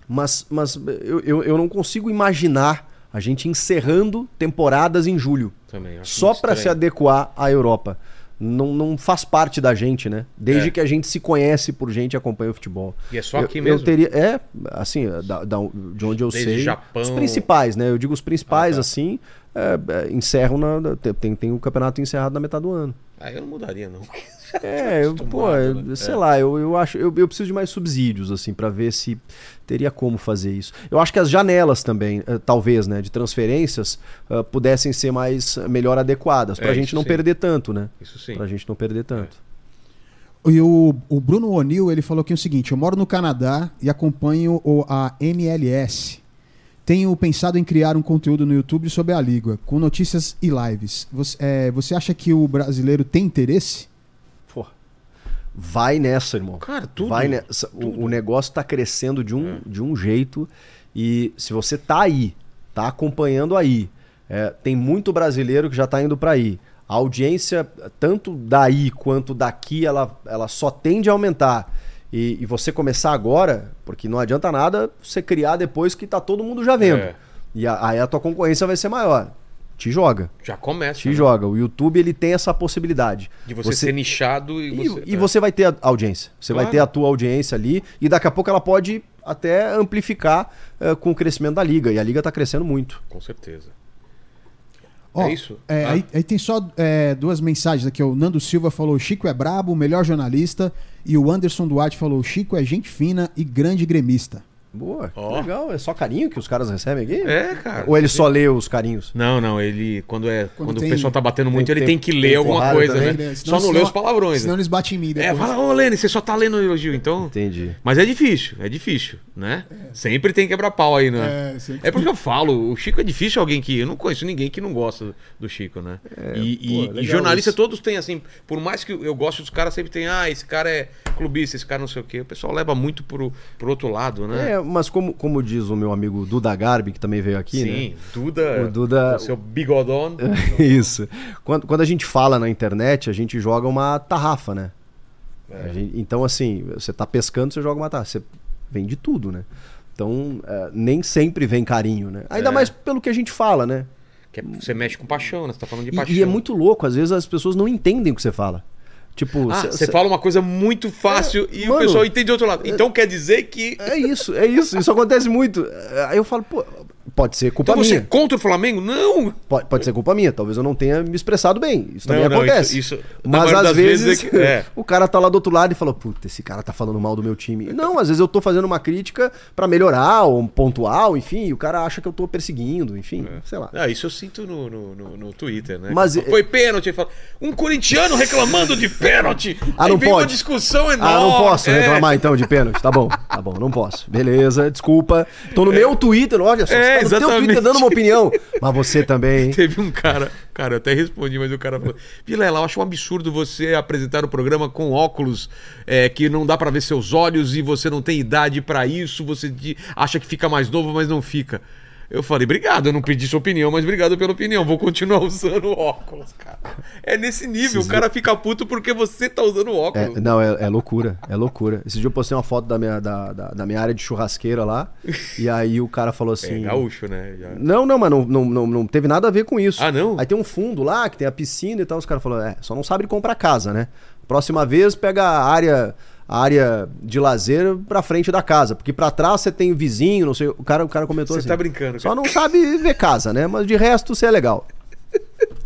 Mas, mas eu, eu, eu não consigo imaginar a gente encerrando temporadas em julho Também, só para se adequar à Europa. Não, não faz parte da gente, né? Desde É. que a gente se conhece por gente e acompanha o futebol. E é só Eu- aqui eu, mesmo? teria, é, assim, da- da- de onde eu Desde sei. Japão- Os principais, né? Eu digo os principais, Ah, tá. assim, é, é, encerram na. Tem, tem, o campeonato encerrado na metade do ano. Ah, eu não mudaria, não. É, eu, pô, né? sei É. lá, eu, eu acho, eu, eu preciso de mais subsídios, assim, para ver se teria como fazer isso. Eu acho que as janelas também, eh, talvez, né, de transferências, eh, pudessem ser mais, melhor adequadas, pra É, gente não sim. perder tanto, né? Isso sim. Pra gente não perder tanto. E o, o Bruno O'Neill, ele falou aqui o seguinte: eu moro no Canadá e acompanho o- a MLS. Tenho pensado em criar um conteúdo no YouTube sobre a Liga, com notícias e lives. Você, é, você acha que o brasileiro tem interesse? Pô, vai nessa, irmão. Cara, tudo. Vai nessa. O, o negócio tá crescendo de um, de um jeito e se você tá aí, tá acompanhando aí, é, tem muito brasileiro que já tá indo para aí. A audiência, tanto daí quanto daqui, ela, ela só tende a aumentar. E, e você começar agora, porque não adianta nada você criar depois que tá todo mundo já vendo. É. E a- aí a tua concorrência vai ser maior. Te joga. Já começa. Te né? joga. O YouTube ele tem essa possibilidade. De você, ser nichado e E, você. e você vai ter a audiência. Você vai Claro. ter a tua audiência ali e daqui a pouco ela pode até amplificar eh, com o crescimento da liga. E a liga tá crescendo muito. Com certeza. É isso? é, Ah. aí, aí tem só é, duas mensagens aqui. O Nando Silva falou: Chico é brabo, melhor jornalista. E o Anderson Duarte falou: Chico é gente fina e grande gremista. Boa, que Ó. legal. É só carinho que os caras recebem aqui? É, cara. Ou ele só lê os carinhos? Não, não, ele. Quando, é, quando, tem- o pessoal tá batendo muito, tem- ele tem- tem que tem ler alguma porrada coisa, também, né? Senão- Só não lê os palavrões. Senão né? eles batem em mim É, depois. fala, ô Lene, você só tá lendo elogio, então. Entendi. Mas é difícil, é difícil, né? Sempre tem quebrar pau aí, né? É, sempre. É porque eu falo, o Chico é difícil alguém que. Eu não conheço ninguém que não gosta do Chico, né? e, pô, e- e jornalistas isso. todos têm, assim, por mais que eu goste dos caras, sempre tem, ah, esse cara é clubista, esse cara não sei o quê. O pessoal leva muito pro, pro outro lado, né? É, mas como, como diz o meu amigo Duda Garbi, que também veio aqui, né? Sim, Duda. O Duda- com seu bigodão. Isso. Quando, quando a gente fala na internet, a gente joga uma tarrafa, né? É. Gente- então, assim, você tá pescando, você joga uma tarrafa. Você vem de tudo, né? Então, é, nem sempre vem carinho, né? Ainda É. mais pelo que a gente fala, né? Que é- você mexe com paixão, né? Você tá falando de E, paixão. e é muito louco, às vezes as pessoas não entendem o que você fala. Tipo, Ah, cê- você cê- fala uma coisa muito fácil e o mano, pessoal entende de outro lado. Então quer dizer que. É isso, é isso. Isso acontece muito. Aí eu falo, pô, pode ser culpa Então você é minha. contra o Flamengo? Não! Pode, pode ser culpa minha. Talvez eu não tenha me expressado bem. Isso também Não, não, acontece. isso- isso- Mas às vezes, é que- é. o cara tá lá do outro lado e fala: Puta, esse cara tá falando mal do meu time. Não, às vezes eu tô fazendo uma crítica pra melhorar ou pontual, enfim. E o cara acha que eu tô perseguindo, enfim, sei lá. Ah, isso eu sinto no, no, no- no Twitter, né? Mas- Foi pênalti. ele fala, Um corintiano reclamando de pênalti. Ah, Aí não vem uma pode. discussão enorme. Ah, não posso É. reclamar então de pênalti. Tá bom, tá bom, não posso. Beleza, desculpa. Tô no meu Twitter, olha só. É, você tá no teu exatamente. Twitter dando uma opinião. Mas você também. Teve um cara, cara, eu até respondi, mas o cara falou: Vilela, eu acho um absurdo você apresentar o programa com óculos é, que não dá pra ver seus olhos e você não tem idade pra isso, você acha que fica mais novo, mas não fica. Eu falei, obrigado, eu não pedi sua opinião, mas obrigado pela opinião. Vou continuar usando óculos, cara. É nesse nível, o cara fica puto porque você tá usando óculos. É, não, é, é loucura, é loucura. Esse dia eu postei uma foto da minha, da, da, da minha área de churrasqueira lá, e aí o cara falou É, assim. gaúcho, né? Já- Não, não, mas não, não, não, não teve nada a ver com isso. Ah, não? Aí tem um fundo lá que tem a piscina e tal. Os caras falaram, é, só não sabe comprar casa, né? Próxima vez pega a área, a área de lazer pra frente da casa. Porque pra trás você tem vizinho, não sei. O cara, o cara comentou Você assim. tá brincando, Só cara. não sabe ver casa, né? Mas de resto você é legal.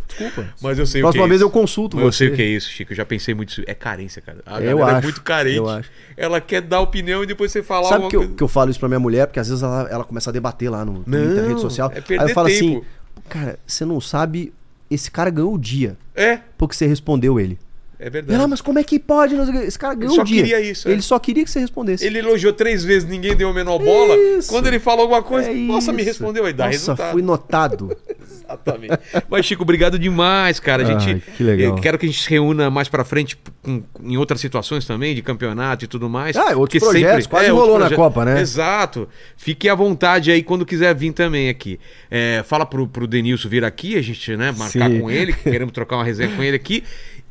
Desculpa. Mas eu sei Próxima o que é vez isso. eu consulto Mas eu você. sei o que é isso, Chico. Eu já pensei muito. É carência, cara. A Eu é acho, muito carente. eu acho. Ela quer dar opinião e depois você falar Sabe que eu, que eu falo isso pra minha mulher? Porque às vezes ela, ela começa a debater lá no Twitter, Não, rede social. é perder Aí eu falo assim, tempo. cara, você não sabe, esse cara ganhou o dia É, porque você respondeu ele. É verdade. ela, mas como é que pode? Esse cara ganhou só o dia. queria isso, é. Ele só queria que você respondesse. Ele elogiou três vezes, ninguém deu a menor bola. Isso. Quando ele fala alguma coisa, É nossa, me respondeu aí, dá Nossa, resultado. fui notado. Exatamente. Mas, Chico, obrigado demais, cara. A gente, Ai, que legal. eu quero que a gente se reúna mais pra frente com- em outras situações também, de campeonato e tudo mais. Ah, outros projetos, quase outros rolou na Copa, né? Exato. Fique à vontade aí quando quiser vir também aqui. É, fala pro, pro Denilson vir aqui, a gente né, marcar Sim. com ele, que queremos trocar uma resenha com ele aqui.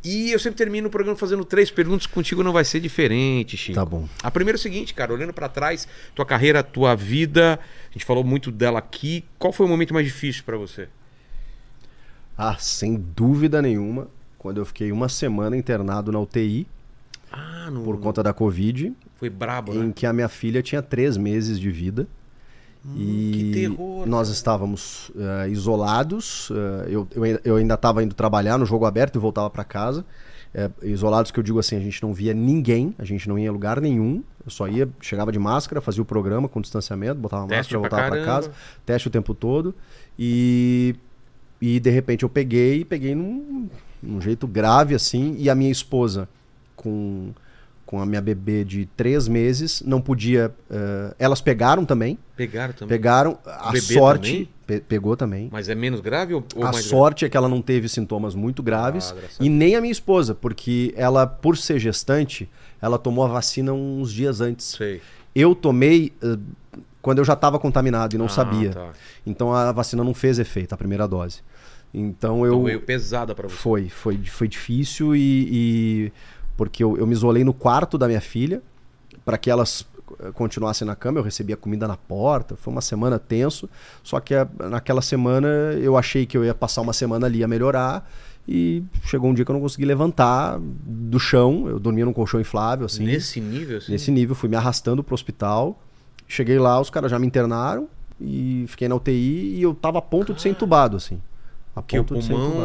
E eu sempre termino o programa fazendo três perguntas, contigo não vai ser diferente, Chico. Tá bom. A primeira é o seguinte, cara, olhando pra trás, tua carreira, tua vida, a gente falou muito dela aqui. Qual foi o momento mais difícil pra você? Ah, sem dúvida nenhuma, quando eu fiquei uma semana internado na UTI Ah, no... por conta da Covid, foi brabo, em né? que a minha filha tinha três meses de vida. E que terror, nós cara. estávamos eh, isolados. eh, eu, eu, ainda- eu ainda estava indo trabalhar no jogo aberto e voltava para casa. Eh, isolados que eu digo assim, a gente não via ninguém, a gente não ia em lugar nenhum. Eu só ia, chegava de máscara, fazia o programa com distanciamento, botava Teste máscara, voltava para casa, teste o tempo todo. E, e de repente eu peguei, peguei num, num jeito grave assim, e a minha esposa com com a minha bebê de três meses, não podia. eh, elas pegaram também. Pegaram também. Pegaram. A sorte. também? pe- pegou também. Mas é menos grave ou, ou a sorte é que ela não teve sintomas muito graves. Ah, graças a e nem a minha esposa, porque ela, por ser gestante, ela tomou a vacina uns dias antes. grave? Sei. Eu tomei eh, quando eu já estava contaminado e não Ah, sabia. tá. Então a vacina não fez efeito, a primeira dose. Então eu. Então veio pesada pra você. Foi, foi, foi difícil e, e- porque eu, eu me isolei no quarto da minha filha para que elas eh, continuassem na cama. Eu recebia comida na porta. Foi uma semana tenso. Só que eh, naquela semana eu achei que eu ia passar uma semana ali a melhorar e chegou um dia que eu não consegui levantar do chão. Eu dormia num colchão inflável assim. Nesse nível, assim? Nesse nível, fui me arrastando pro hospital. Cheguei lá, os caras já me internaram e fiquei na UTI e eu tava a ponto de ser entubado, assim. A Que o ponto ser pulmão...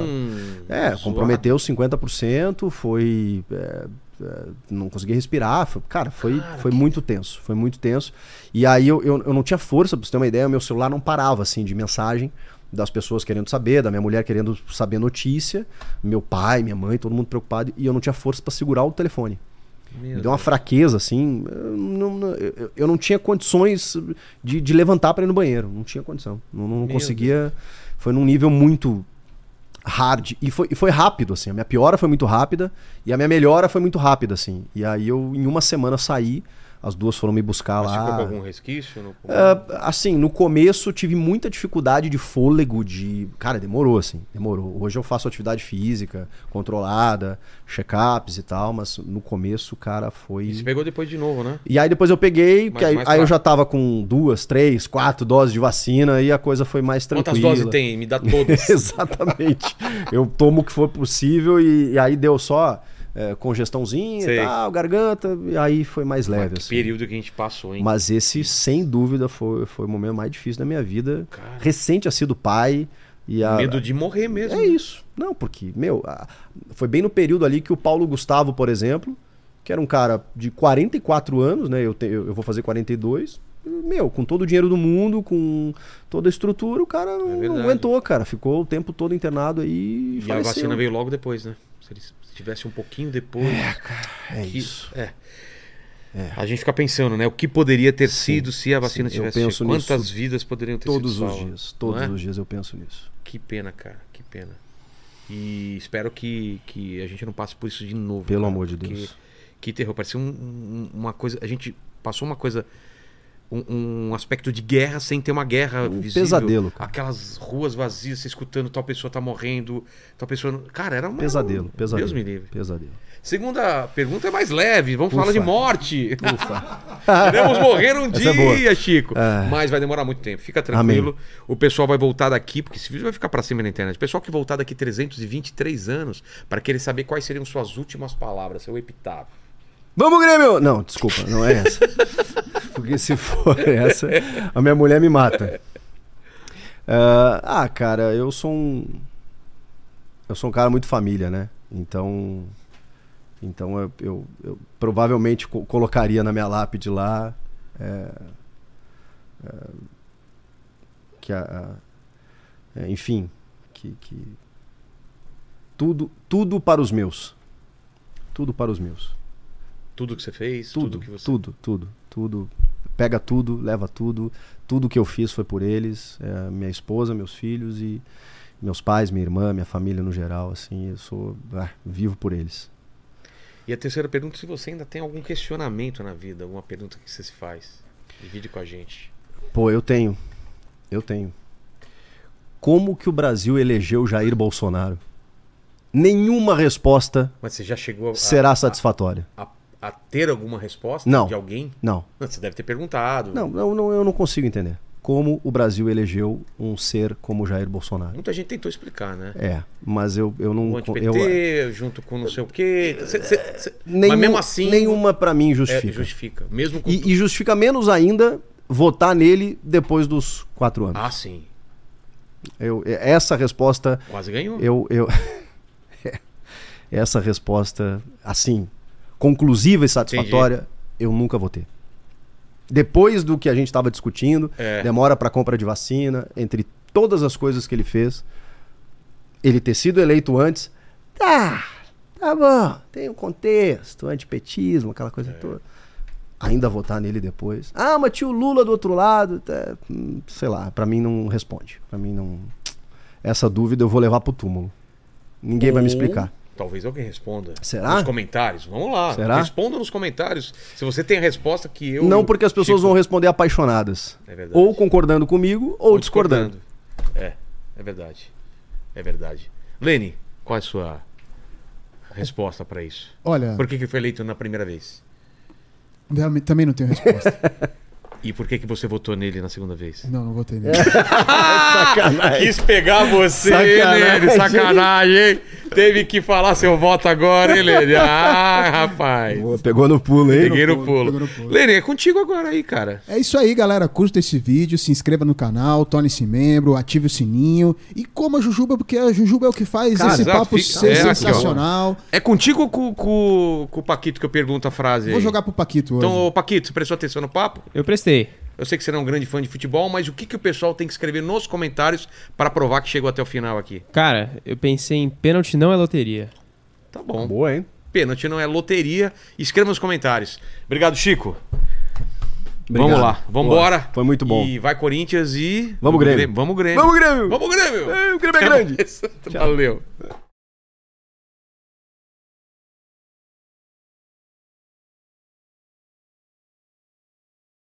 É, zoado. comprometeu 50%, foi. é, é, não consegui respirar. foi- cara, foi, Cara, foi que- muito tenso. Foi muito tenso. E aí eu, eu, eu não tinha força, pra você ter uma ideia, meu celular não parava, assim, de mensagem das pessoas querendo saber, da minha mulher querendo saber notícia, meu pai, minha mãe, todo mundo preocupado, e eu não tinha força pra segurar o telefone. Meu Me deu uma Deus. fraqueza, assim. Eu não, eu, não tinha condições de, de levantar para ir no banheiro. Não tinha condição. Não, não conseguia. Foi num nível muito hard. E foi, e foi rápido, assim. A minha piora foi muito rápida e a minha melhora foi muito rápida, assim. E aí eu, em uma semana, saí. As duas foram me buscar Mas lá. ficou com algum resquício? No? É, assim, no começo tive muita dificuldade de fôlego, de. Cara, demorou, assim, demorou. Hoje eu faço atividade física, controlada, check-ups e tal, mas no começo, cara, foi. E você pegou depois de novo, né? E aí depois eu peguei, porque aí, mais aí eu já tava com duas, três, quatro doses de vacina e a coisa foi mais tranquila. Quantas doses tem? Me dá todas. Exatamente. Eu tomo o que for possível e, e aí deu só é, congestãozinha Sei. e tal, garganta, e aí foi mais leve. que assim. período que a gente passou, hein? Mas esse, sem dúvida, foi, foi o momento mais difícil da minha vida. Cara. Recente a sido pai. E a, Medo de morrer mesmo. É isso. Não, porque, meu, a- foi bem no período ali que o Paulo Gustavo, por exemplo, que era um cara de 44 anos, né? Eu, te- eu vou fazer 42. Meu, com todo o dinheiro do mundo, com toda a estrutura, o cara não, não É verdade. aguentou, cara. Ficou o tempo todo internado aí e, E a vacina veio logo depois, né? Se ele tivesse um pouquinho depois. É que- isso. É. A gente fica pensando, né? O que poderia ter sido se a vacina sim, eu tivesse penso chegado? Quantas nisso vidas poderiam ter Todos sido os salvas? dias. Todos é? os dias eu penso nisso. Que pena, cara. Que pena. E espero que, que a gente não passe por isso de novo. Pelo cara, amor de Deus. Que terror. Parecia um- um- uma coisa. A gente passou uma coisa. Um, um aspecto de guerra sem ter uma guerra Um visível. pesadelo, cara. Aquelas ruas vazias, você escutando tal pessoa tá morrendo, tal pessoa. Cara, era uma, Pesadelo, pesadelo. Deus me livre. Pesadelo. Segunda pergunta é mais leve. Vamos Ufa. falar de morte. Queremos morrer um Essa é dia, Chico. É. Mas vai demorar muito tempo. Fica tranquilo. O pessoal vai voltar daqui, porque esse vídeo vai ficar pra cima na internet. O pessoal que voltar daqui 323 anos para querer saber quais seriam suas últimas palavras, seu epitáfio. Vamos, Grêmio! Não, desculpa, não é essa. Porque se for essa, a minha mulher me mata. Ah, ah, cara, eu sou um. Eu sou um cara muito família, né? Então. Então eu, eu, eu provavelmente co- colocaria na minha lápide lá. é, é, que a, a- é, enfim, que, que tudo, tudo para os meus. Tudo para os meus. Tudo que você fez, tudo, Tudo, que você. tudo, tudo, tudo. pega tudo, leva tudo. Tudo que eu fiz foi por eles, é, minha esposa, meus filhos e meus pais, minha irmã, minha família no geral, assim, eu sou ah, vivo por eles. E a terceira pergunta, se você ainda tem algum questionamento na vida, alguma pergunta que você se faz. Divide com a gente. Pô, eu tenho. Eu tenho. Como que o Brasil elegeu Jair Bolsonaro? Nenhuma resposta Mas você já chegou a, será a, satisfatória. a, a ter alguma resposta Não. de alguém? Não. Você deve ter perguntado. Não, não, não, eu não consigo entender. Como o Brasil elegeu um ser como Jair Bolsonaro? Muita gente tentou explicar, né? É, mas eu, eu não. O eu, anti-PT, junto com não sei o quê. Cê- cê- cê- nenhum- mas mesmo assim. Nenhuma pra mim é, justifica. justifica. Mesmo. E, e justifica menos ainda votar nele depois dos quatro anos. Ah, sim. Eu, essa resposta, Quase ganhou. eu, eu essa resposta, assim, conclusiva e satisfatória, eu nunca vou ter. Depois do que a gente estava discutindo, É. demora para compra de vacina, entre todas as coisas que ele fez, ele ter sido eleito antes, tá, tá bom, tem um contexto, antipetismo, aquela coisa toda. Ainda votar nele depois. Ah, mas tinha o Lula do outro lado, tá, hum, sei lá, pra mim não responde. Pra mim não. Essa dúvida eu vou levar pro túmulo. Ninguém vai me explicar. Talvez alguém responda. Será? Nos comentários. Vamos lá. Será? Responda nos comentários. Se você tem a resposta que eu. Não porque as pessoas Chico, vão responder apaixonadas. É verdade. Ou concordando comigo ou, discordando. É, é verdade. É verdade. Lene, qual é a sua resposta pra isso? Olha, Por que, que foi eleito na primeira vez? realmente também não tenho resposta. E por que, que você votou nele na segunda vez? não, não votei nele. Sacanagem. Quis pegar você, Sacanagem. Lene, sacanagem, hein? Teve que falar seu voto agora, hein, Lene? Ah, rapaz. Boa, Pegou no pulo, hein? Peguei no pulo, pulo. no pulo. Lene, é contigo agora aí, cara. É isso aí, galera. Curta esse vídeo, se inscreva no canal, torne-se membro, ative o sininho e coma a Jujuba, porque a Jujuba é o que faz Cara, esse papo fica- ser é, aqui, sensacional. É contigo ou com, com, com o Paquito que eu pergunto a frase aí? Vou jogar pro Paquito hoje. Então, ô, Paquito, você prestou atenção no papo? Eu prestei. Eu sei que você não é um grande fã de futebol, mas o que, que o pessoal tem que escrever nos comentários para provar que chegou até o final aqui? Cara, eu pensei em pênalti não é loteria. Tá bom. Boa, hein? Pênalti não é loteria. Escreva nos comentários. Obrigado, Chico. Obrigado. Vamos lá, vamos embora. Foi muito bom. E vai Corinthians e. Vamos, Grêmio. Vamos Grêmio. Vamos, Grêmio! Vamos Grêmio. É, o Grêmio é grande. Valeu.